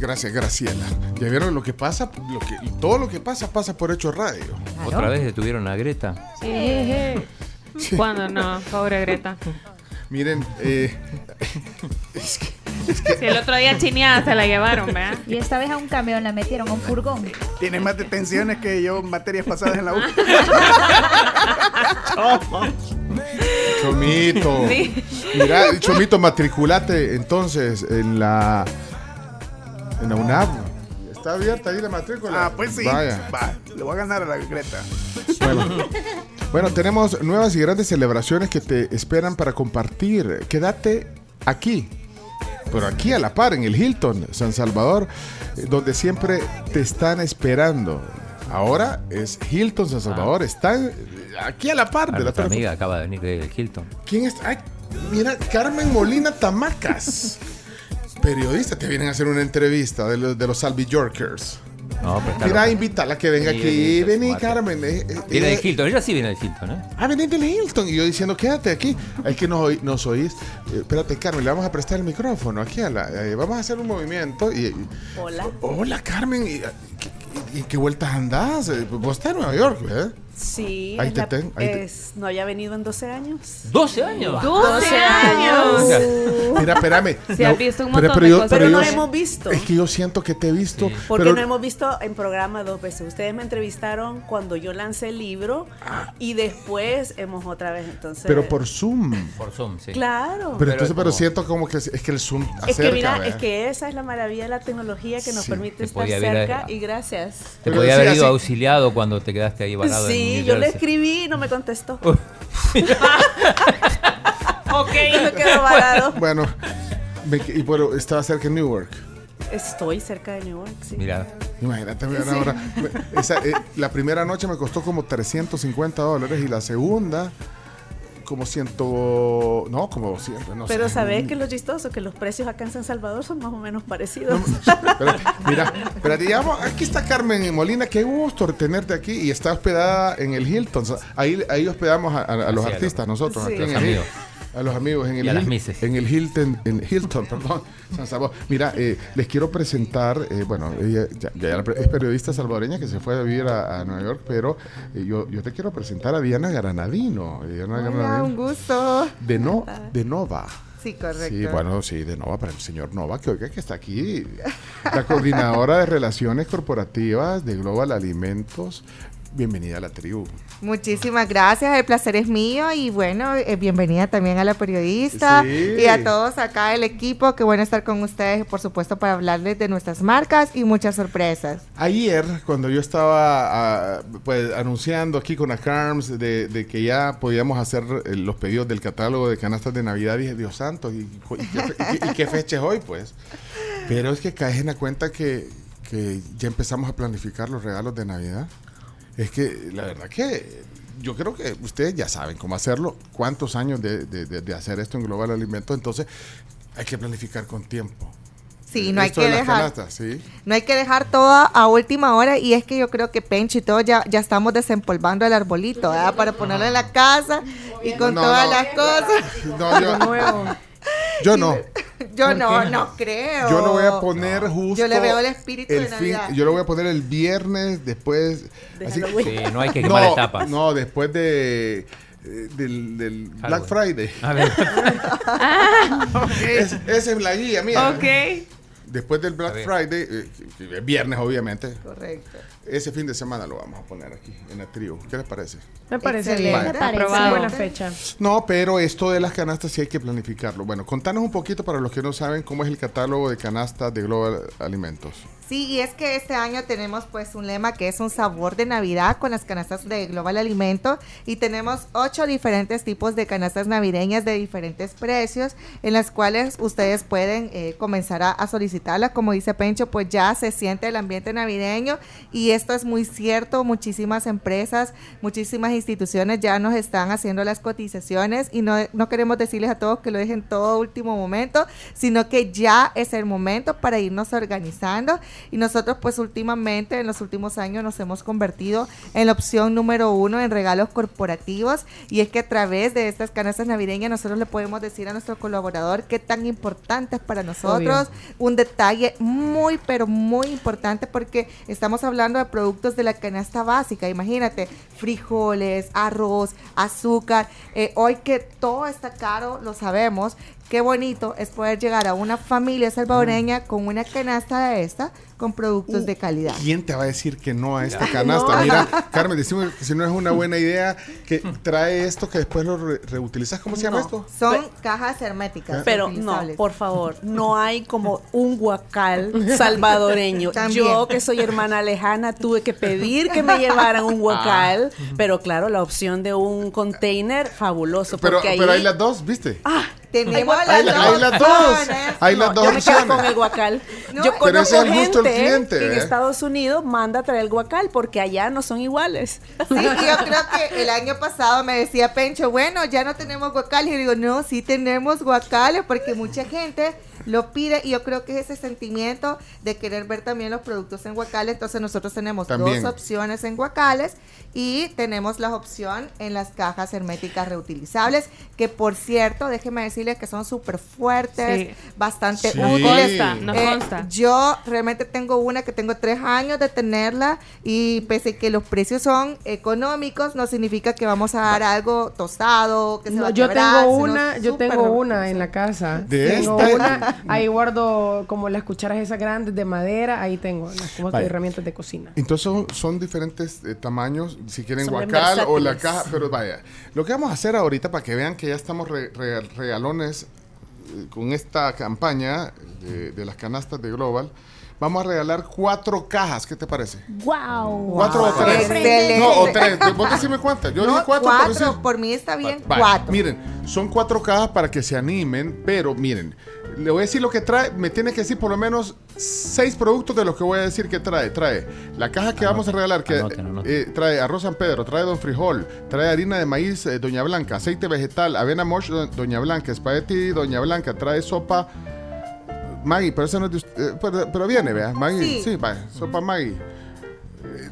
Que- Gracias, Graciela. Ya vieron lo que pasa, lo que, todo lo que pasa pasa por hecho radio. Otra vez detuvieron a Greta. Sí. ¿Cuándo no? Pobre Greta. Miren, eh, Si el otro día chineada se la llevaron, ¿verdad? Y esta vez a un camión la metieron, a un furgón. Tiene más detenciones que yo en materias pasadas en la U. [LAUGHS] Chomito. Sí. Mira, Chomito, matriculate entonces en la en la. Está abierta ahí la matrícula. Ah, pues sí. Vaya. Va, le voy a ganar a la Greta. Bueno, bueno, tenemos nuevas y grandes celebraciones que te esperan para compartir. Quédate aquí, pero aquí a la par, en el Hilton, San Salvador, eh, donde siempre te están esperando. Ahora es Hilton San Salvador, están eh, aquí a la par Ah, de la amiga acaba de venir del Hilton. ¿Quién está? Ay, mira, Carmen Molina Tamacas. Periodista, te vienen a hacer una entrevista de los, de los Salvi Yorkers. No, pero está Mira, invítala que venga Sí, aquí. Vení. Carmen. eh, eh, Viene eh, del Hilton, ella sí viene del Hilton, ¿eh? Ah, venís del Hilton. Y yo diciendo, quédate aquí. Es que nos, oí- nos oís. Eh, espérate, Carmen, le vamos a prestar el micrófono aquí a la. eh, vamos a hacer un movimiento. Y, y- Hola. hola, Carmen. ¿Y, y- y en qué vueltas andás? Eh, Vos estás en Nueva York, ¿eh? Sí, Ahí es te la- ten- ahí te- es- no había venido en 12 años. ¿12 años? 12 años. Mira, espérame. [LAUGHS] Se ha visto un pero- montón pero de yo- cosas. pero Pero yo- no hemos visto. Es que yo siento que te he visto. Porque pero- no hemos visto en programa dos veces. Ustedes me entrevistaron cuando yo lancé el libro y después hemos otra vez entonces. Pero por Zoom. Por Zoom, sí. Claro. Pero entonces, pero siento como que es, es que el Zoom acerca, es que mira, ¿verdad? es que esa es la maravilla de la tecnología que nos Sí. permite Te estar haber- cerca y gracias. Te podía haber ido auxiliado cuando te quedaste ahí varado en Sí, yo le escribí y no me contestó. [LAUGHS] ok. [LAUGHS] me quedo varado. Bueno, me- y bueno, estaba cerca de Newark. Estoy cerca de Newark, sí. Mira. Imagínate, mira, Sí. ahora, esa, eh, la primera noche me costó como 350 dólares y la segunda como ciento... No, como 200, no Pero sé. sabes que lo chistoso, que los precios acá en San Salvador son más o menos parecidos. Espérate, mira, espérate, ya vamos, aquí está Carmen Molina, qué gusto tenerte aquí y está hospedada en el Hilton. Ahí, ahí hospedamos a, a- a los artistas, nosotros, Sí. aquí en el. A los amigos en el, Y a las Hil- mises. en el Hilton, en Hilton, [LAUGHS] perdón, San Salvador. Mira, eh, les quiero presentar, eh, bueno, ella ya, ya es periodista salvadoreña que se fue a vivir a, a Nueva York, pero eh, yo, yo te quiero presentar a Diana Granadino. Diana Hola, Granadino. un gusto. De, no, de Nova. Sí, correcto. Sí, bueno, sí, de Nova, para el señor Nova, que oiga que está aquí, la coordinadora de relaciones corporativas de Global Alimentos. Bienvenida a la tribu. Muchísimas gracias, el placer es mío y bueno, eh, bienvenida también a la periodista Sí. y a todos acá el equipo, qué bueno estar con ustedes, por supuesto, para hablarles de nuestras marcas y muchas sorpresas. Ayer, cuando yo estaba ah, pues, anunciando aquí con Acarms de, de que ya podíamos hacer eh, los pedidos del catálogo de canastas de Navidad, dije, Dios santo, ¿y, cu- y qué, fe- y qué- y qué fecha es hoy? Pues. Pero es que caes en la cuenta que, que ya empezamos a planificar los regalos de Navidad. Es que la verdad que yo creo que ustedes ya saben cómo hacerlo, cuántos años de, de- de- de hacer esto en Global Alimentos, entonces hay que planificar con tiempo. Sí, no hay que de dejar. canastas, ¿sí? No hay que dejar todo a última hora y es que yo creo que Pencho y todo ya, ya estamos desempolvando el arbolito, ¿verdad? Para ponerlo en la casa y con No, todas no. las cosas. No, yo- Yo no. [LAUGHS] Yo no, no creo. Yo lo voy a poner justo. Yo le veo el espíritu de fin- Navidad. yo lo voy a poner el viernes después. De así-. Sí, no hay que [LAUGHS] quemar no, etapas. No, después de. eh, Del, del Black Friday. A ver. [LAUGHS] Es- esa es la guía mía. Ok. después del Black. Friday, eh, viernes obviamente, Correcto. Ese fin de semana lo vamos a poner aquí en la tribu. ¿Qué les parece? Me parece Excelente. bien. Me parece. Aprobado. Buena fecha. No, pero esto de las canastas sí hay que planificarlo. Bueno, contanos un poquito para los que no saben cómo es el catálogo de canastas de Global Alimentos. Sí, y es que este año tenemos pues un lema que es un sabor de Navidad con las canastas de Global Alimento y tenemos ocho diferentes tipos de canastas navideñas de diferentes precios en las cuales ustedes pueden eh, comenzar a, a solicitarlas. Como dice Pencho, pues ya se siente el ambiente navideño y esto es muy cierto. Muchísimas empresas, muchísimas instituciones ya nos están haciendo las cotizaciones y no, no queremos decirles a todos que lo dejen todo último momento, sino que ya es el momento para irnos organizando y nosotros pues últimamente en los últimos años nos hemos convertido en la opción número uno en regalos corporativos. Y es que a través de estas canastas navideñas nosotros le podemos decir a nuestro colaborador qué tan importante es para nosotros, un detalle muy pero muy importante porque estamos hablando de productos de la canasta básica, imagínate, frijoles, arroz, azúcar, eh, hoy que todo está caro, lo sabemos, qué bonito es poder llegar a una familia salvadoreña con una canasta de esta con productos de calidad. ¿Quién te va a decir que no a esta canasta? Mira, [LAUGHS] Carmen, decimos que si no es una buena idea que trae esto que después lo re- reutilizas. ¿Cómo se llama No. esto? Son cajas herméticas. Pero no, por favor, no hay como un guacal [LAUGHS] salvadoreño. También. Yo, que soy hermana lejana, tuve que pedir que me llevaran un guacal, pero claro, la opción de un container, fabuloso. Pero, porque ahí, pero hay las dos, ¿viste? Ah, Tenemos Hay, las la- hay dos las dos. opciones. Hay las dos yo me quedo opciones. con el guacal. No, yo pero ese es el gusto del gente cliente, que en ¿eh? Estados Unidos manda a traer el guacal porque allá no son iguales. Sí, yo creo que el año pasado me decía Pencho, bueno, ya no tenemos guacales. Y yo digo, no, sí tenemos guacales porque mucha gente lo pide y yo creo que es ese sentimiento de querer ver también los productos en guacales. Entonces nosotros tenemos También. dos opciones en guacales y tenemos la opción en las cajas herméticas reutilizables, que por cierto, déjenme decirles que son súper fuertes, Sí. bastante Sí. útiles. Consta, nos Eh, consta. yo realmente tengo una que tengo tres años de tenerla y pese que los precios son económicos, no significa que vamos a dar algo tostado, que se No, va a yo quebrar, tengo una, yo tengo una en la casa. De tengo esta- una, [LAUGHS] ahí guardo como las cucharas esas grandes de madera, ahí tengo las como Vale. herramientas de cocina. Entonces son, diferentes eh, tamaños, si quieren Son guacal o la caja, pero vaya, lo que vamos a hacer ahorita para que vean que ya estamos re- re- regalones eh, con esta campaña de, de las canastas de Global, vamos a regalar cuatro cajas, ¿qué te parece? Wow. ¿Cuatro o tres? Excelente. No, o tres, vos decime cuántas, yo No, dije cuatro, cuatro, pero sí. por mí está bien, cuatro. Miren, son cuatro cajas para que se animen, pero miren, le voy a decir lo que trae, me tiene que decir por lo menos seis productos de los que voy a decir que trae. Trae la caja que vamos a regalar, que anoten, anoten. eh, trae arroz San Pedro, trae Don Frijol, trae harina de maíz eh, Doña Blanca, aceite vegetal, avena mosh do- Doña Blanca, espagueti Doña Blanca, trae sopa Maggie, pero eso no es de usted- eh, pero, pero viene, vea, Maggie, Sí. sí, vaya, sopa Maggie.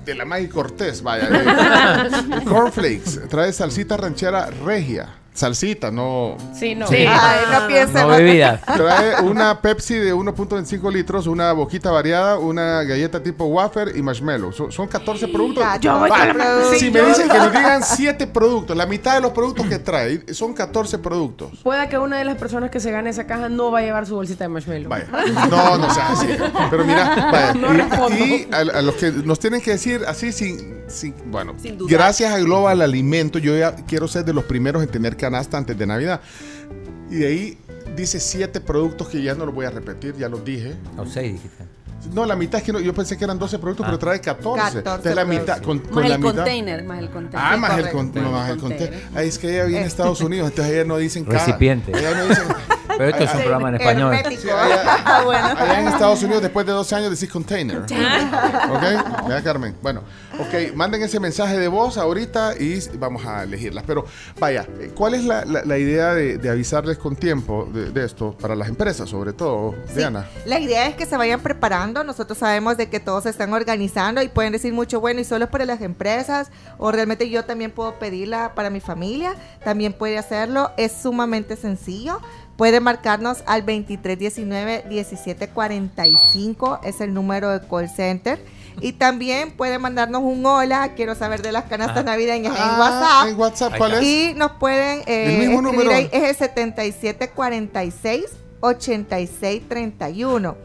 De la Maggie Cortés, vaya. [LAUGHS] eh. Cornflakes, trae salsita ranchera regia. Salsita, no. Sí, no. Sí. Ay, no más. bebida. [LAUGHS] Trae una Pepsi de 1.25 litros, una boquita variada, una galleta tipo wafer y marshmallow. Son, son 14 productos. 14 Vale, productos. Si me dicen que nos [LAUGHS] digan 7 productos, la mitad de los productos que trae son 14 productos. Pueda que una de las personas que se gane esa caja no va a llevar su bolsita de marshmallow. Vaya. No, no sea así. Pero mira, vaya. No respondo. y a, a los que nos tienen que decir así sin, sin- bueno, Sin gracias a Global Alimento, yo ya quiero ser de los primeros en tener canasta antes de Navidad. Y de ahí dice siete productos que ya no los voy a repetir, ya los dije. O seis. No, la mitad es que no, yo pensé que eran 12 productos, Ah. pero trae 14. 14 Entonces la mitad, con, con Más la el mitad. container, más el container. Ah, más el, con- no, más el Container. container. Ahí es que ella viene a Estados Unidos, entonces allá no dicen. Recipiente. Allá no dicen. [LAUGHS] Pero esto es un programa en español. Sí, allá, [LAUGHS] Ah, bueno. allá en Estados Unidos, después de 12 años, decís container. ¿Ok? Vea, Carmen. Bueno, ok, manden ese mensaje de voz ahorita y vamos a elegirlas. Pero vaya, ¿cuál es la, la- la idea de, de avisarles con tiempo de, de esto para las empresas, sobre todo, Sí, Diana? La idea es que se vayan preparando. Nosotros sabemos de que todos se están organizando y pueden decir mucho, bueno, y solo es para las empresas, o realmente yo también puedo pedirla para mi familia, también puede hacerlo. Es sumamente sencillo. Puede marcarnos al 2319-1745, es el número de call center. Y también puede mandarnos un hola, quiero saber de las canastas Ah. navideñas en Ah, WhatsApp. ¿En WhatsApp cuál es? Y nos pueden eh, El mismo número. ahí, es el 7746 8631.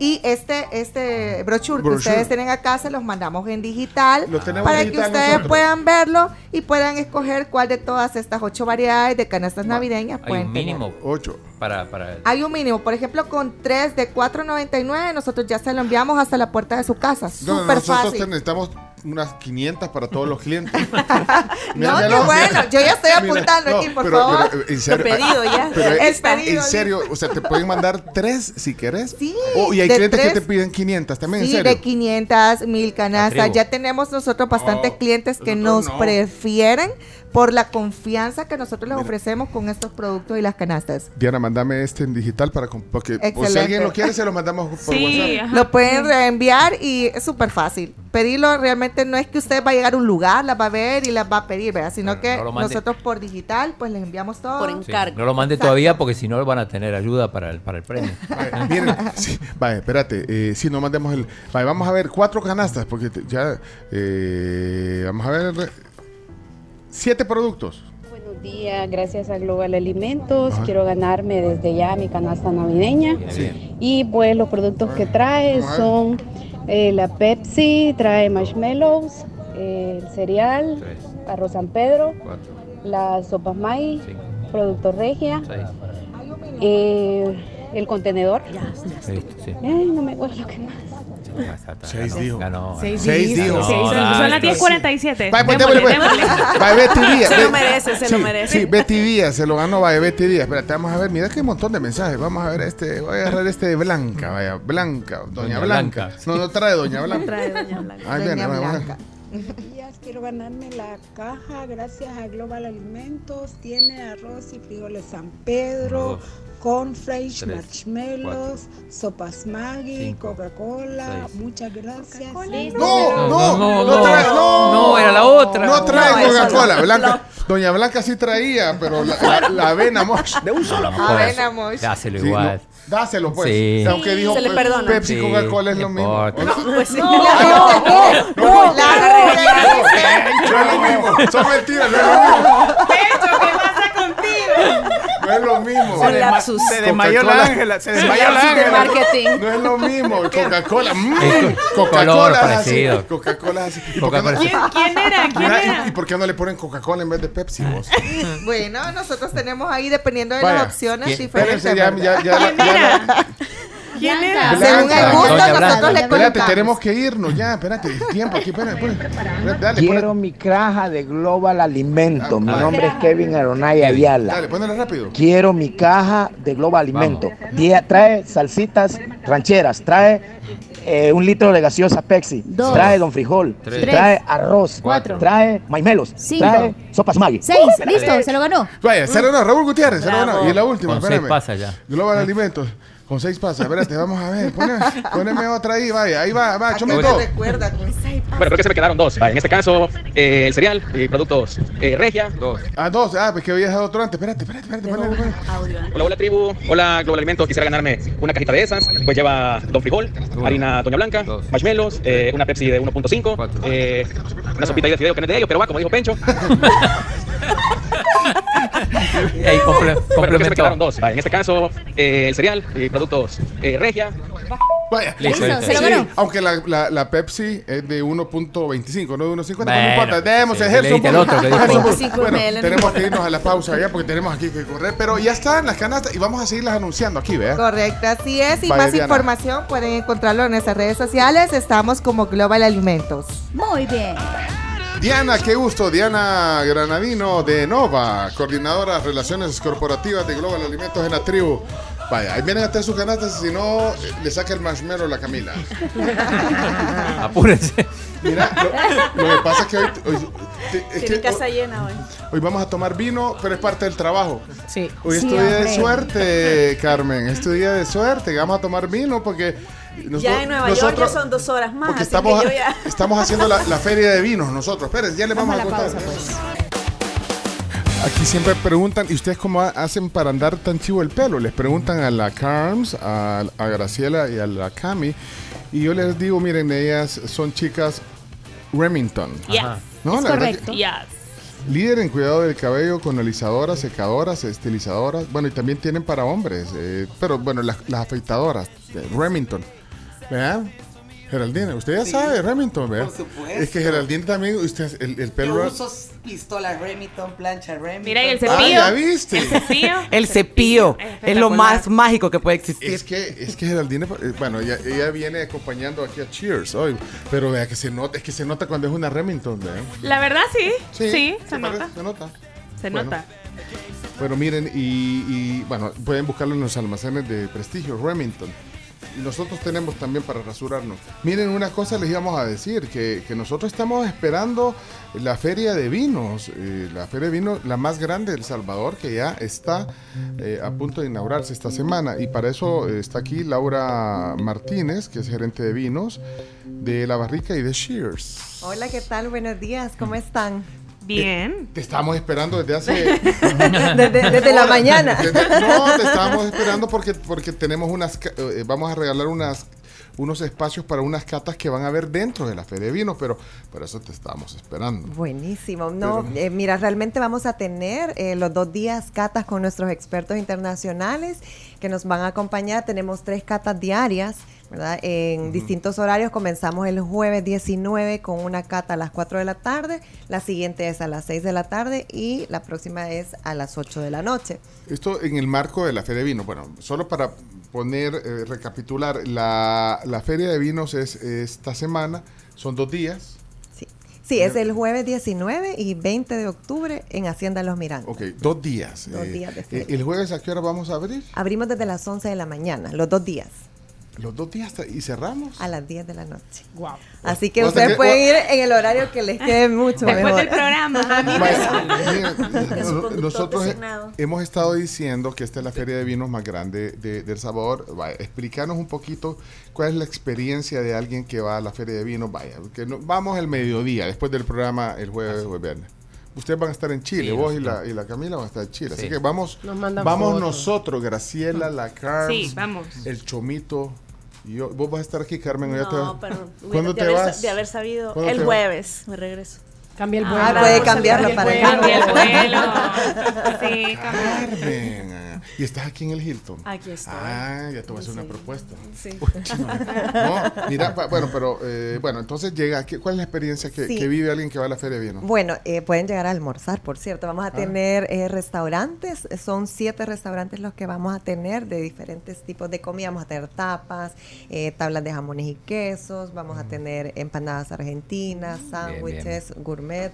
Y este, este brochure, que ustedes tienen acá se los mandamos en digital para que digital ustedes nosotros. puedan verlo y puedan escoger cuál de todas estas ocho variedades de canastas navideñas Hay pueden un tener. mínimo. Ocho. Para, para Hay un mínimo, por ejemplo, con tres de 4.99 nosotros ya se lo enviamos hasta la puerta de su casa. No, Súper nosotros fácil. necesitamos unas 500 para todos los clientes. [LAUGHS] No, qué bueno. Yo ya estoy apuntando no, aquí, por pero- favor. pero, en serio, Lo pedido ya. pero es- pedido en serio, o sea, te pueden mandar tres si querés. Sí, Oh, y hay clientes que tres. te piden 500 también, Sí, en serio. de 500, 1000 canastas. Ya tenemos nosotros bastantes Oh, clientes que nos no. prefieren por la confianza que nosotros les ofrecemos con estos productos y las canastas. Diana, mándame este en digital para porque por si alguien lo quiere se lo mandamos por WhatsApp. Lo pueden reenviar y es súper fácil. Pedirlo realmente no es que usted va a llegar a un lugar, las va a ver y las va a pedir, ¿verdad? Sino que no nosotros por digital pues les enviamos todo. Por Sí, no lo mande todavía porque si no van a tener ayuda para el, para el premio. [LAUGHS] Vaya, miren, sí, vaya, espérate, eh, si no mandemos el... Vaya, vamos a ver cuatro canastas, porque te- ya... eh, vamos a ver... Siete productos. Buenos días, gracias a Global Alimentos. Ajá. Quiero ganarme desde ya mi canasta navideña. Sí. Y pues los productos que trae son eh, la Pepsi, trae marshmallows, eh, el cereal, arroz San Pedro, las sopas Maggi, productos Regia, eh, el contenedor. Sí, sí. Ay, no me acuerdo qué más. Seis dijo. Ganó. Seis dijo. Son las 10.47. Vaya, pues, Démosle, démosle, pues. Vaya, Betty Díaz. Se lo merece, se lo merece. Sí, Betty Díaz se lo ganó, vaya, Betty Díaz. Espérate, vamos a ver, mira que montón de mensajes. Vamos a ver este, voy a agarrar este de Blanca, vaya, Blanca, Doña, Doña Blanca. Blanca. No, no trae Doña Blanca. Trae Doña Blanca. Viene, Doña vaya, vaya. Blanca. Buenos días, quiero ganarme la caja gracias a Global Alimentos. Tiene arroz y frijoles San Pedro, cornflakes, tres, marshmallows, sopas Maggi, Coca-Cola. Muchas gracias. No, no, no, no, trae, no. no, era la otra. No trae No, Coca-Cola. no. Blanca, Doña Blanca sí traía, pero la, la, la avena mosh. De un solo Avena mosh. Dáselo Sí, igual. no, dáselo pues. Sí. Aunque dijo Se le Pe- perdona. Pepsi Sí, Coca-Cola es no lo mismo. importa. ¿O no? Pues sí. No, no, no, no, La no es lo mismo. Son mentiras, no es lo mismo. Pecho, ¿qué pasa contigo? No es lo mismo. Se desmayó la. Ángela, se desmayó la Ángela. marketing. No es lo mismo. [LAUGHS] Coca-Cola. Coca-Cola es. Coca-Cola es así. ¿Y por qué Coca-Cola no- es ¿Quién, era? ¿Quién era? ¿y, por qué no le ponen Coca-Cola en vez de Pepsi vos? [LAUGHS] Bueno, nosotros tenemos ahí, dependiendo de Vaya. las opciones, diferentes. Espérense, ya, ya, ya, [LAUGHS] ¿Quién era? Blanca. Según el gusto, Doña Blanca. nosotros le Espérate, colocamos. tenemos que irnos ya. Espérate, el tiempo aquí. Espérate, espérate. Espérate, Dale, Quiero ponle- mi caja de Global Alimento. Mi Ah, nombre es Kevin Aronay Ayala. Dale, ponelo rápido. Quiero mi caja de Global Alimento. Die- Trae salsitas rancheras, trae eh, un litro de gaseosa Pepsi, Dos. trae Don Frijol, Tres. trae arroz, Cuatro. trae maimelos, Cinco. trae sopas Maggi. Seis, listo, se lo ganó. Vaya, se lo ganó Raúl Gutiérrez, se lo Bravo. ganó. Y la última, Con seis espérame. pasa ya. Global Alimentos. Con seis pasa. Espérate, vamos a ver. Poneme, poneme otra ahí, vaya. Ahí va, va, ¿A qué chomito. recuerda con seis Bueno, creo que se me quedaron dos. En este caso, eh, el cereal y productos eh, Regia. Dos. Ah, dos. Ah, pues que había dejado otro antes. Espérate, espérate, espérate. ponle, ponle. Hola, hola tribu. Hola, Global Alimentos. Quisiera ganarme una cajita de esas. Pues lleva Don Frijol, Uno. harina Doña Blanca, Dos. marshmallows, eh, una Pepsi de 1.5, Cuatro. eh, una sopita ahí de fideo que no es de ellos, pero va, como dijo Pencho. [LAUGHS] [LAUGHS] Y ahí comple- Bueno, creo que se me complementó. quedaron dos. En este caso, eh, el cereal y productos eh, Regia. Vaya. Listo, Sí, aunque la, la, la Pepsi es de 1.25, no de 1.50, pero Bueno, no importa. Demos sí, diste al otro que dijo. 25 [LAUGHS] Bueno, tenemos que irnos a la pausa ya porque tenemos aquí que correr. Pero ya están las canastas y vamos a seguirlas anunciando aquí, ¿verdad? Correcto, así es. Y Vaya, más Diana. información pueden encontrarlo en nuestras redes sociales. Estamos como Global Alimentos. Muy bien. Diana, qué gusto. Diana Granadino de Nova, coordinadora de Relaciones Corporativas de Global Alimentos en la tribu. Vaya, ahí vienen a hacer sus canastas, si no, le saca el marshmallow a la Camila. [LAUGHS] Apúrense. Mira, lo, lo que pasa es que hoy, hoy- es Tiene que casa llena hoy. hoy vamos a tomar vino, pero es parte del trabajo. Sí. Hoy es Sí, tu día de suerte, Carmen. Es tu día de suerte. Vamos a tomar vino porque. Nosotros- Ya en Nueva York ya son dos horas más. Porque así estamos, que yo ya. [LAUGHS] estamos haciendo la, la feria de vinos nosotros. Esperen, ya les vamos, Vamos a contar. pausa, pues. Aquí siempre preguntan, ¿y ustedes cómo ha- hacen para andar tan chivo el pelo? Les preguntan a la Carms, a, a Graciela y a la Cami. Y yo les digo, miren, ellas son chicas Remington. Yes. ¿No? Es La correcto. que- Yes. Líder en cuidado del cabello con alisadoras, secadoras, estilizadoras. Bueno, y también tienen para hombres, eh, pero bueno, las, las afeitadoras, de Remington. Vean. Geraldine, usted ya sabe, Remington, ¿verdad? Por supuesto. Es que Geraldine también, usted, el, el pelo... Yo uso pistola Remington, plancha Remington. Mira, y el Ah, ya viste. El cepillo [LAUGHS] es lo más mágico que puede existir. Es que, es que Geraldine, eh, bueno, ella, ella viene acompañando aquí a Cheers hoy, pero vea que se nota, es que se nota cuando es una Remington, ¿verdad? La verdad sí. Sí, Sí, ¿te se parece? nota. Se nota. Se Bueno. nota. Bueno, miren, y, y, bueno, pueden buscarlo en los almacenes de prestigio, Remington. Nosotros tenemos también para rasurarnos. Miren, una cosa les íbamos a decir, que, que nosotros estamos esperando la feria de vinos, eh, la feria de vinos, la más grande de El Salvador, que ya está eh, a punto de inaugurarse esta semana. Y para eso eh, está aquí Laura Martínez, que es gerente de vinos de La Barrica y de Shears. Hola, ¿qué tal? Buenos días, ¿cómo están? Bien. Te estábamos esperando desde hace... [LAUGHS] Desde- desde la mañana. Desde- no, te estábamos esperando porque, porque tenemos unas... ca- eh, vamos a regalar unas unos espacios para unas catas que van a haber dentro de la Feria de Vinos, pero por eso te estábamos esperando. Buenísimo. No, Pero- eh, mira, realmente vamos a tener eh, los dos días catas con nuestros expertos internacionales que nos van a acompañar. Tenemos tres catas diarias, ¿verdad? En distintos horarios. Comenzamos el jueves 19 con una cata a las 4 de la tarde, la siguiente es a las 6 de la tarde y la próxima es a las 8 de la noche. Esto en el marco de la Feria de Vinos. Bueno, solo para poner, eh, recapitular, la, la Feria de Vinos es esta semana, son dos días. Sí, es el jueves 19 y 20 de octubre en Hacienda Los Mirantes. Ok, dos días. Dos Eh, días de eh, feria. ¿El jueves a qué hora vamos a abrir? Abrimos desde las 11 de la mañana, los dos días, Los dos días y cerramos. a las 10 de la noche. Wow. Así que ustedes que- pueden ir en el horario que les quede mucho Después mejor. del programa. [LAUGHS] Vaya, [LAUGHS] nosotros designado. hemos estado diciendo que esta es la feria de vinos más grande de, de El Salvador. Vaya, explícanos un poquito cuál es la experiencia de alguien que va a la feria de vinos. Vaya, que no- vamos el mediodía, después del programa el jueves o el viernes. Ustedes van a estar en Chile, Sí, vos y la, y la Camila van a estar en Chile. Sí. Así que vamos, vamos fotos. nosotros, Graciela, la Carms, Sí, vamos. el Chomito. Yo, vos vas a estar aquí, Carmen. te No, vas? pero ¿Cuándo de, te haber, vas? de haber sabido ¿Cuándo el te vas? jueves me regreso. Cambia el Ah, vuelo. puede Cambia cambiarlo el para vuelo. Cambia el vuelo. Sí, cambia. Carmen. Ah, Y estás aquí en el Hilton. Aquí estoy. Ah, ya te voy a hacer una propuesta. Sí. No, mira, bueno, pero eh, bueno, entonces llega, ¿qué- ¿cuál es la experiencia que, Sí. que vive alguien que va a la feria de? Bueno, eh, pueden llegar a almorzar, por cierto. Vamos a Ah. tener eh, restaurantes, son siete restaurantes los que vamos a tener de diferentes tipos de comida. Vamos a tener tapas, eh, tablas de jamones y quesos, vamos a tener empanadas argentinas, sándwiches, gourmet.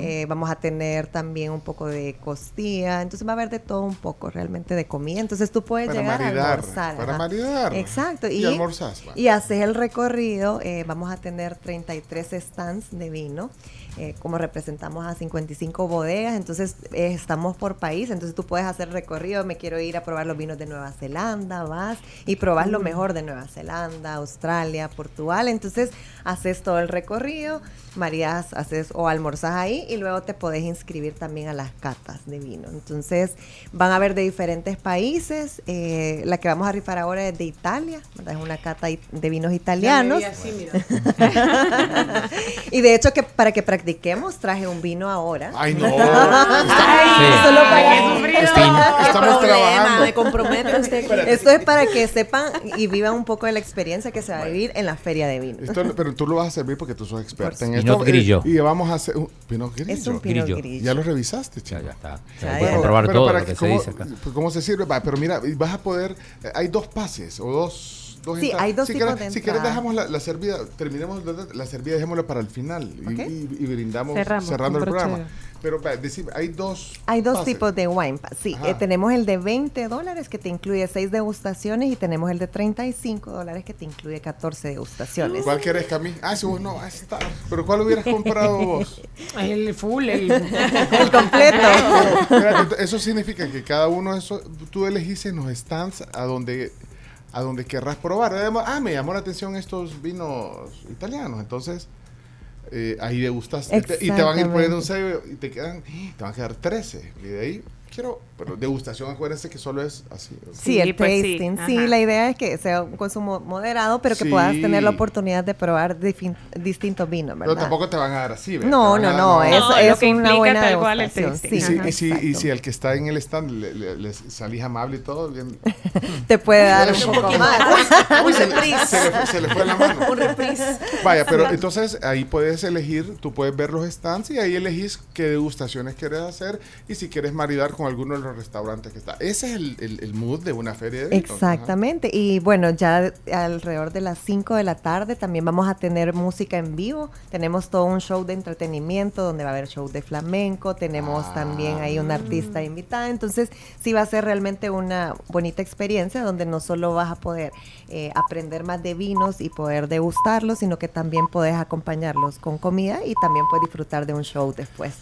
Eh, vamos a tener también un poco de costilla. Entonces va a haber de todo un poco realmente de comida. Entonces tú puedes Para llegar maridar, a almorzar. para ajá. maridar. Exacto. Y almorzás, va. y haces el recorrido, eh, vamos a tener 33 stands de vino, eh, como representamos a 55 bodegas, entonces eh, estamos por país, entonces tú puedes hacer recorrido, me quiero ir a probar los vinos de Nueva Zelanda, vas y probas lo Mm. mejor de Nueva Zelanda, Australia, Portugal, entonces haces todo el recorrido, Marías, haces o almorzás ahí y luego te podés inscribir también a las catas de vino. Entonces van a ver de diferentes países, eh, la que vamos a rifar ahora es de Italia, ¿verdad? es una cata de vinos italianos. Así, mira. [LAUGHS] y de hecho que para que practiquemos traje un vino ahora. Ay, no. [LAUGHS] Ay, solo para Estamos- estamos trabajando. me comprometo Esto es para que sepan y vivan un poco de la experiencia que se va a vivir en la feria de vino. Esto- pero tú lo vas a servir porque tú sos experta en Pinot esto. Grillo. Y vamos a hacer un Pinot Grillo. Es un Pinot Grillo. Ya lo revisaste, chico. Ya, ya está. Ya, ya. comprobar Pero todo lo que se cómo, dice acá. pues, ¿Cómo se sirve? Va, pero mira, vas a poder. eh, hay dos pases o dos. Dos Sí, entradas. hay dos si tipos quieres, de Si quieres, dejamos la, la servida. Terminemos la, la servida, dejémosla para el final. y- Ok. Y, y brindamos Cerramos cerrando el programa. Pero va, decime, hay dos. Hay dos pases. tipos de wine pass. Sí, eh, tenemos el de 20 dólares que te incluye 6 degustaciones y tenemos el de 35 dólares que te incluye 14 degustaciones. ¿Cuál querés, Cami? Ah, sí, vos no, está. Pero ¿cuál hubieras comprado vos? [LAUGHS] El full, el, [LAUGHS] El completo. [LAUGHS] Pero, eso significa que cada uno de esos, tú elegiste en los stands a donde, a donde querrás probar. Además, ah, me llamó la atención estos vinos italianos. Entonces, eh, ahí degustas. Y te- van a ir poniendo un sello y te quedan, te van a quedar 13. Y de ahí, quiero Pero degustación, acuérdense que solo es así. Sí, el pues sí, tasting. Sí, ajá. la idea es que sea un consumo moderado, pero que Sí. puedas tener la oportunidad de probar distintos vinos, Pero ¿verdad? tampoco te van a dar así, ¿verdad? No, no, no, es, No, lo es que una implica buena tal cual el tasting. Y Sí, si, ajá, y, si, y si el que está en el stand le, le- le salís amable y todo, bien. [LAUGHS] te puede dar [LAUGHS] un Un poco más. Uy, [LAUGHS] se, le- se le, se le fue la mano. Un reprise. Vaya, pero entonces ahí puedes elegir, tú puedes ver los stands y ahí elegís qué degustaciones quieres hacer y si quieres maridar con alguno de los restaurantes que está. Ese es el, el, el mood de una feria de. Exactamente. Y bueno, ya alrededor de las 5 de la tarde también vamos a tener música en vivo. Tenemos todo un show de entretenimiento donde va a haber show de flamenco. Tenemos también ahí una artista invitada. Entonces, sí va a ser realmente una bonita experiencia donde no solo vas a poder eh, aprender más de vinos y poder degustarlos, sino que también puedes acompañarlos con comida y también puedes disfrutar de un show después.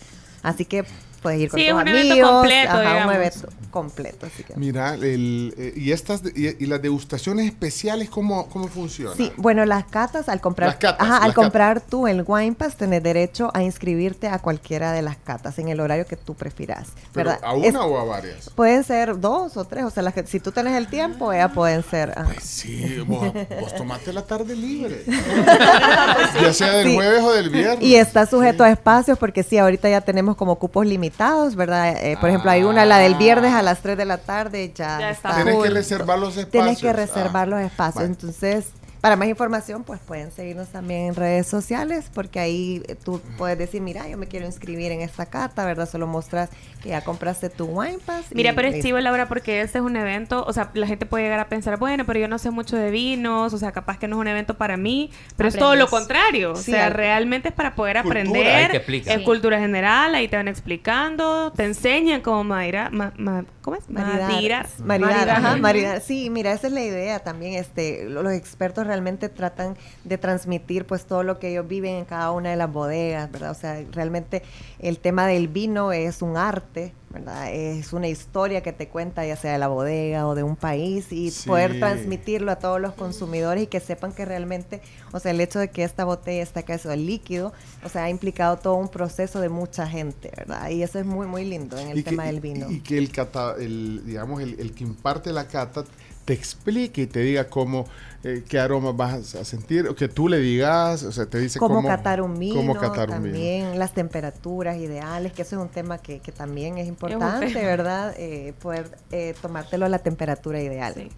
Así que puedes ir con Sí, tus es un evento amigos. completo, ajá, un evento completo. Así que. Mira, el, eh, y estas y, y las degustaciones especiales, ¿cómo, cómo funcionan? Sí, bueno, las catas, al comprar, Las catas, ajá, al comprar tú el Wine Pass, tenés derecho a inscribirte a cualquiera de las catas en el horario que tú prefieras. Pero, ¿verdad? ¿A una Es- o a varias? Pueden ser dos o tres, o sea, las que, si tú tenés el tiempo, ellas pueden ser. ajá. Pues Sí, vos, vos tomate la tarde libre. [LAUGHS] ya sea del Sí. jueves o del viernes. Y está sujeto a espacios porque sí, ahorita ya tenemos como cupos limitados, ¿verdad? Eh, por ejemplo, hay una, la del viernes a las 3 de la tarde, ya, Ya está Tienes que full. reservar los espacios. Tienes que Ah, reservar los espacios. Entonces, para más información, pues pueden seguirnos también en redes sociales, porque ahí eh, tú puedes decir, mira, yo me quiero inscribir en esta cata, ¿verdad? Solo mostras que ya compraste tu Wine Pass. y Mira, pero es chivo, Laura, porque este es un evento, o sea, la gente puede llegar a pensar, bueno, pero yo no sé mucho de vinos, o sea, capaz que no es un evento para mí, pero es todo lo contrario, o sea, al- realmente es para poder Cultura, aprender, es Sí. cultura general, ahí te van explicando, te enseñan cómo maridar, ma- ma- ¿cómo es? Maridar. Maridar. Maridar, Maridar. ajá, maridar. Sí, mira, esa es la idea también. Este, lo- los expertos realmente tratan de transmitir pues todo lo que ellos viven en cada una de las bodegas, ¿verdad? O sea, realmente el tema del vino es un arte, ¿verdad? Es una historia que te cuenta ya sea de la bodega o de un país y Sí. poder transmitirlo a todos los consumidores y que sepan que realmente, o sea, el hecho de que esta botella está casi el líquido, o sea, ha implicado todo un proceso de mucha gente, ¿verdad? Y eso es muy, muy lindo en el Y que- tema del y- vino. Y, que el cata, el, digamos, el, el que imparte la cata te explique y te diga cómo, eh, qué aromas vas a sentir, o que tú le digas, o sea, te dice cómo, cómo, catar un vino, cómo catar un vino. también las temperaturas ideales, que eso es un tema que, que también es importante. ¿verdad? Eh, poder eh, tomártelo a la temperatura ideal. Sí.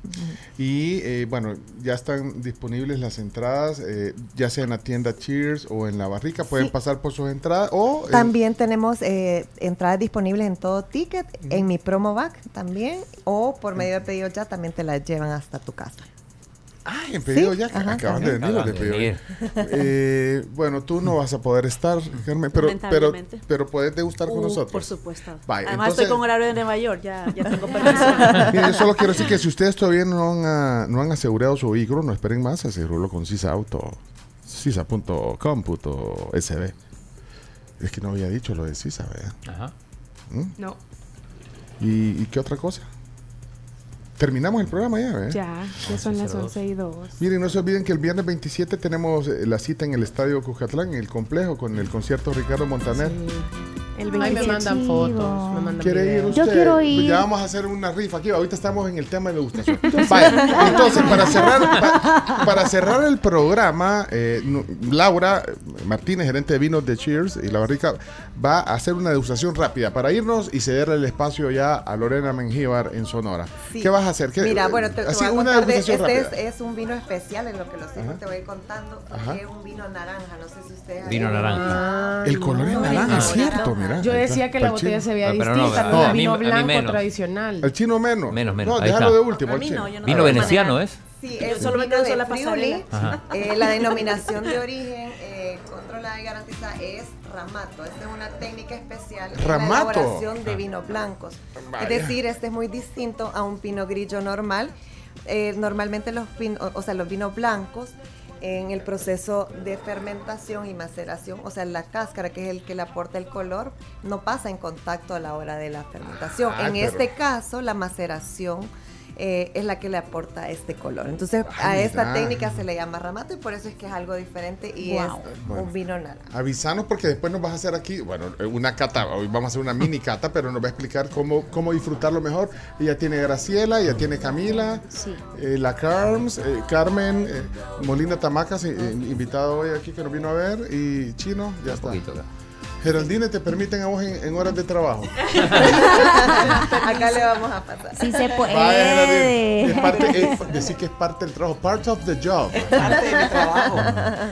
Y eh, bueno, ya están disponibles las entradas, eh, ya sea en la tienda Cheers o en la barrica, pueden Sí. pasar por sus entradas o... eh, También tenemos eh, entradas disponibles en todo ticket, en mi promo back también, o por medio de pedido ya también te las llevan hasta tu casa. Ay, en pedido Sí, ya, ajá, ajá. de venir los de pedido. Eh, bueno, tú no vas a poder estar, Carmen, pero, pero, pero puedes degustar con Uh, nosotros. Por supuesto. Además entonces- estoy con horario de Nueva York, ya, ya tengo [LAUGHS] permiso. Yo solo quiero decir que si ustedes todavía no han, ah, no han asegurado su vehículo, no esperen más, asegúralo con Sisa Auto, sisa.com.sb. Es que no había dicho lo de Sisa, ¿verdad? Ajá. ¿Mm? No, ¿Y, y qué otra cosa? Terminamos el programa ya, ¿verdad? ya, ya son las 11 11 y 2. Miren, no se olviden que el viernes 27 tenemos eh, la cita en el Estadio Cujatlán, en el complejo, con el concierto Ricardo Montaner. El Ay, me 27. mandan fotos, me mandan ¿Quiere ir usted? Yo quiero ir. Ya vamos a hacer una rifa aquí. Ahorita estamos en el tema de degustación. Vaya, entonces, para cerrar, pa- para cerrar el programa, eh, Laura eh, Martínez, gerente de vinos de Cheers y La Barrica, va a hacer una degustación rápida para irnos y cederle el espacio ya a Lorena Mengíbar en Sonora. Sí. ¿Qué vas a hacer? ¿Qué- Mira, bueno, te, voy a contar de- este es, es un vino especial en lo que lo sirvo, Ajá. te voy a ir contando, que es un vino naranja, no sé si ustedes... Vino naranja. El color es no, naranja, es no, cierto, mira. Yo decía que la el botella se veía Ah, no, distinta, no, mí- vino blanco tradicional. El chino menos. Menos, menos. No, déjalo de último. A el mí chino. no, yo no Vino veneciano. ¿es? Sí, es solo me vino quedo de pasarela. Ajá. Eh, la denominación de origen eh, controlada y garantizada es Ramato. Esta es una técnica especial en Ramato. la elaboración de vinos blancos. Vaya. Es decir, este es muy distinto a un pino grillo normal. Eh, normalmente los, pin- o, o sea, los vinos blancos en el proceso de fermentación y maceración, o sea, la cáscara, que es el que le aporta el color, no pasa en contacto a la hora de la fermentación. Ah, en pero- este caso, la maceración eh, es la que le aporta este color. Entonces a Ay, esta mira. técnica se le llama ramato y por eso es que es algo diferente y Wow. es Bueno. un vino naranja. Avisanos porque después nos vas a hacer aquí, bueno, una cata, hoy vamos a hacer una mini cata, pero nos va a explicar cómo, cómo disfrutarlo mejor. Ella tiene Graciela, ella tiene Camila, eh, la Carms, eh, Carmen, eh, Molina Tamacas, invitado hoy aquí que nos vino a ver, y Chino, ya está. Geraldine, ¿te permiten a vos en, en horas de trabajo? [LAUGHS] Acá le vamos a pasar. Sí se Vaya, Geraldine. Es puede. parte, es- decir que es parte del trabajo, part of the job. Parte del trabajo.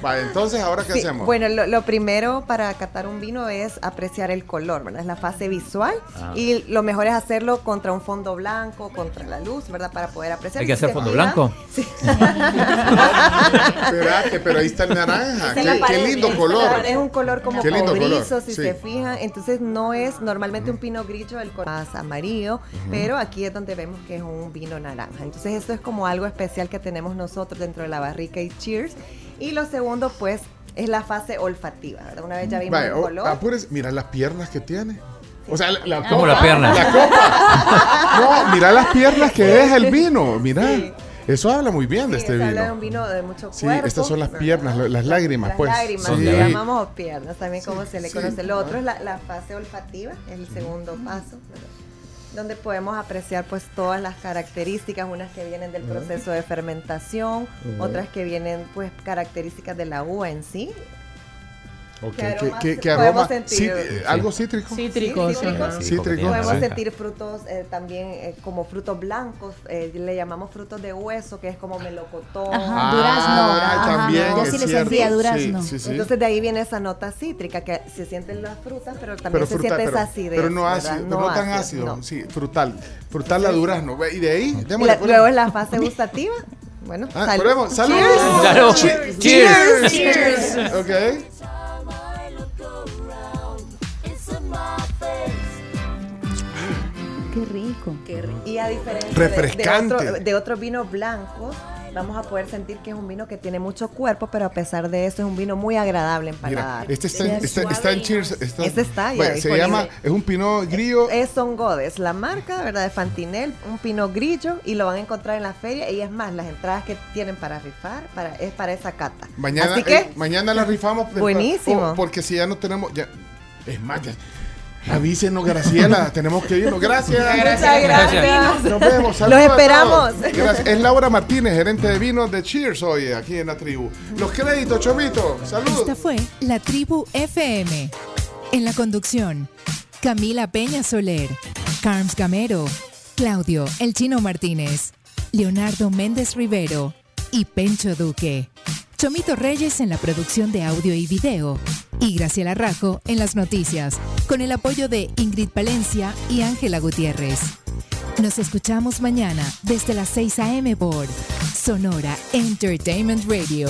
Vale, entonces, ¿ahora qué Sí, hacemos? Bueno, lo, lo primero para catar un vino es apreciar el color, ¿verdad? Es la fase visual Ah. y lo mejor es hacerlo contra un fondo blanco, contra la luz, ¿verdad? Para poder apreciar. ¿Hay que hacer fondo fijan- blanco? [LAUGHS] Espérate, pero ahí está el naranja. Qué, qué lindo color. Es un color como Qué lindo cobrizo, color, si sí. se fijan. Entonces no es normalmente un pino grillo, el color más amarillo, pero aquí es donde vemos que es un vino naranja. Entonces esto es como algo especial que tenemos nosotros dentro de la barrica y cheers. Y lo segundo, pues, es la fase olfativa, ¿verdad? Una vez ya vimos Vaya, el oh, color. apúrese, mira las piernas que tiene. O sea, la, la ¿Cómo copa, la pierna? La copa. [LAUGHS] No, mira las piernas que deja el vino. Mira. Eso habla muy bien de Sí, este se habla de vino. un vino de mucho Sí, cuerpo. estas son las piernas, la- las lágrimas, Las pues. lágrimas, Sí. le llamamos piernas, también como se le sí, conoce. Lo ah. otro es la, la fase olfativa, es el segundo paso, ¿verdad? donde podemos apreciar pues todas las características, unas que vienen del Ujú. proceso de fermentación, otras que vienen pues características de la uva en sí. Ok, ¿Qué ¿Qué, aromas qué- qué podemos aroma? sentir? Sí, eh, ¿Algo cítrico? Cítrico, Sí, cítricos. sí. Cítrico. Podemos sí. sentir frutos eh, también eh, como frutos blancos, eh, le llamamos frutos de hueso, que es como melocotón. Ajá, durazno. Ah, Ajá, también sí le sentía durazno. sí, sí. Entonces de ahí viene esa nota cítrica, que se sienten las frutas, pero también Pero se siente pero, esa acidez. pero no ácido, pero no tan ácido, no. sí, frutal, frutal la durazno. Y de ahí, Y démosle, la- pues. luego es la fase gustativa. Bueno, Ah, salud. probemos. ¡Salud! Salud. Che- Cheers. Cheers. Ok. Qué rico. Qué rico. Y a diferencia de- Refrescante. De, otro- de otros vinos blancos, vamos a poder sentir que es un vino que tiene mucho cuerpo, pero a pesar de eso es un vino muy agradable en paladar. Mira, este está, está, está en Cheers. Está, Este está ya Vaya, se llama, es un pinot grillo. Es Son Godes, la marca, ¿verdad? De Fantinel, un pino grillo y lo van a encontrar en la feria. Y es más, las entradas que tienen para rifar para, es para esa cata. Mañana, Así que, eh, mañana la rifamos. Buenísimo. oh, porque si ya no tenemos. Ya, es más, ya- avísenos, Graciela. [LAUGHS] tenemos que irnos. Gracias. Muchas gracias. Nos vemos. Los Saludos a esperamos. Gracias. Es Laura Martínez, gerente de vinos de Cheers hoy aquí en la tribu. Los créditos, Chomito. Saludos. Esta fue la tribu FM. En la conducción, Camila Peña Soler, Carms Gamero, Claudio El Chino Martínez, Leonardo Méndez Rivero y Pencho Duque. Chomito Reyes en la producción de audio y video. Y Graciela Rajo en las noticias, con el apoyo de Ingrid Palencia y Ángela Gutiérrez. Nos escuchamos mañana desde las 6 a.m. por Sonora Entertainment Radio.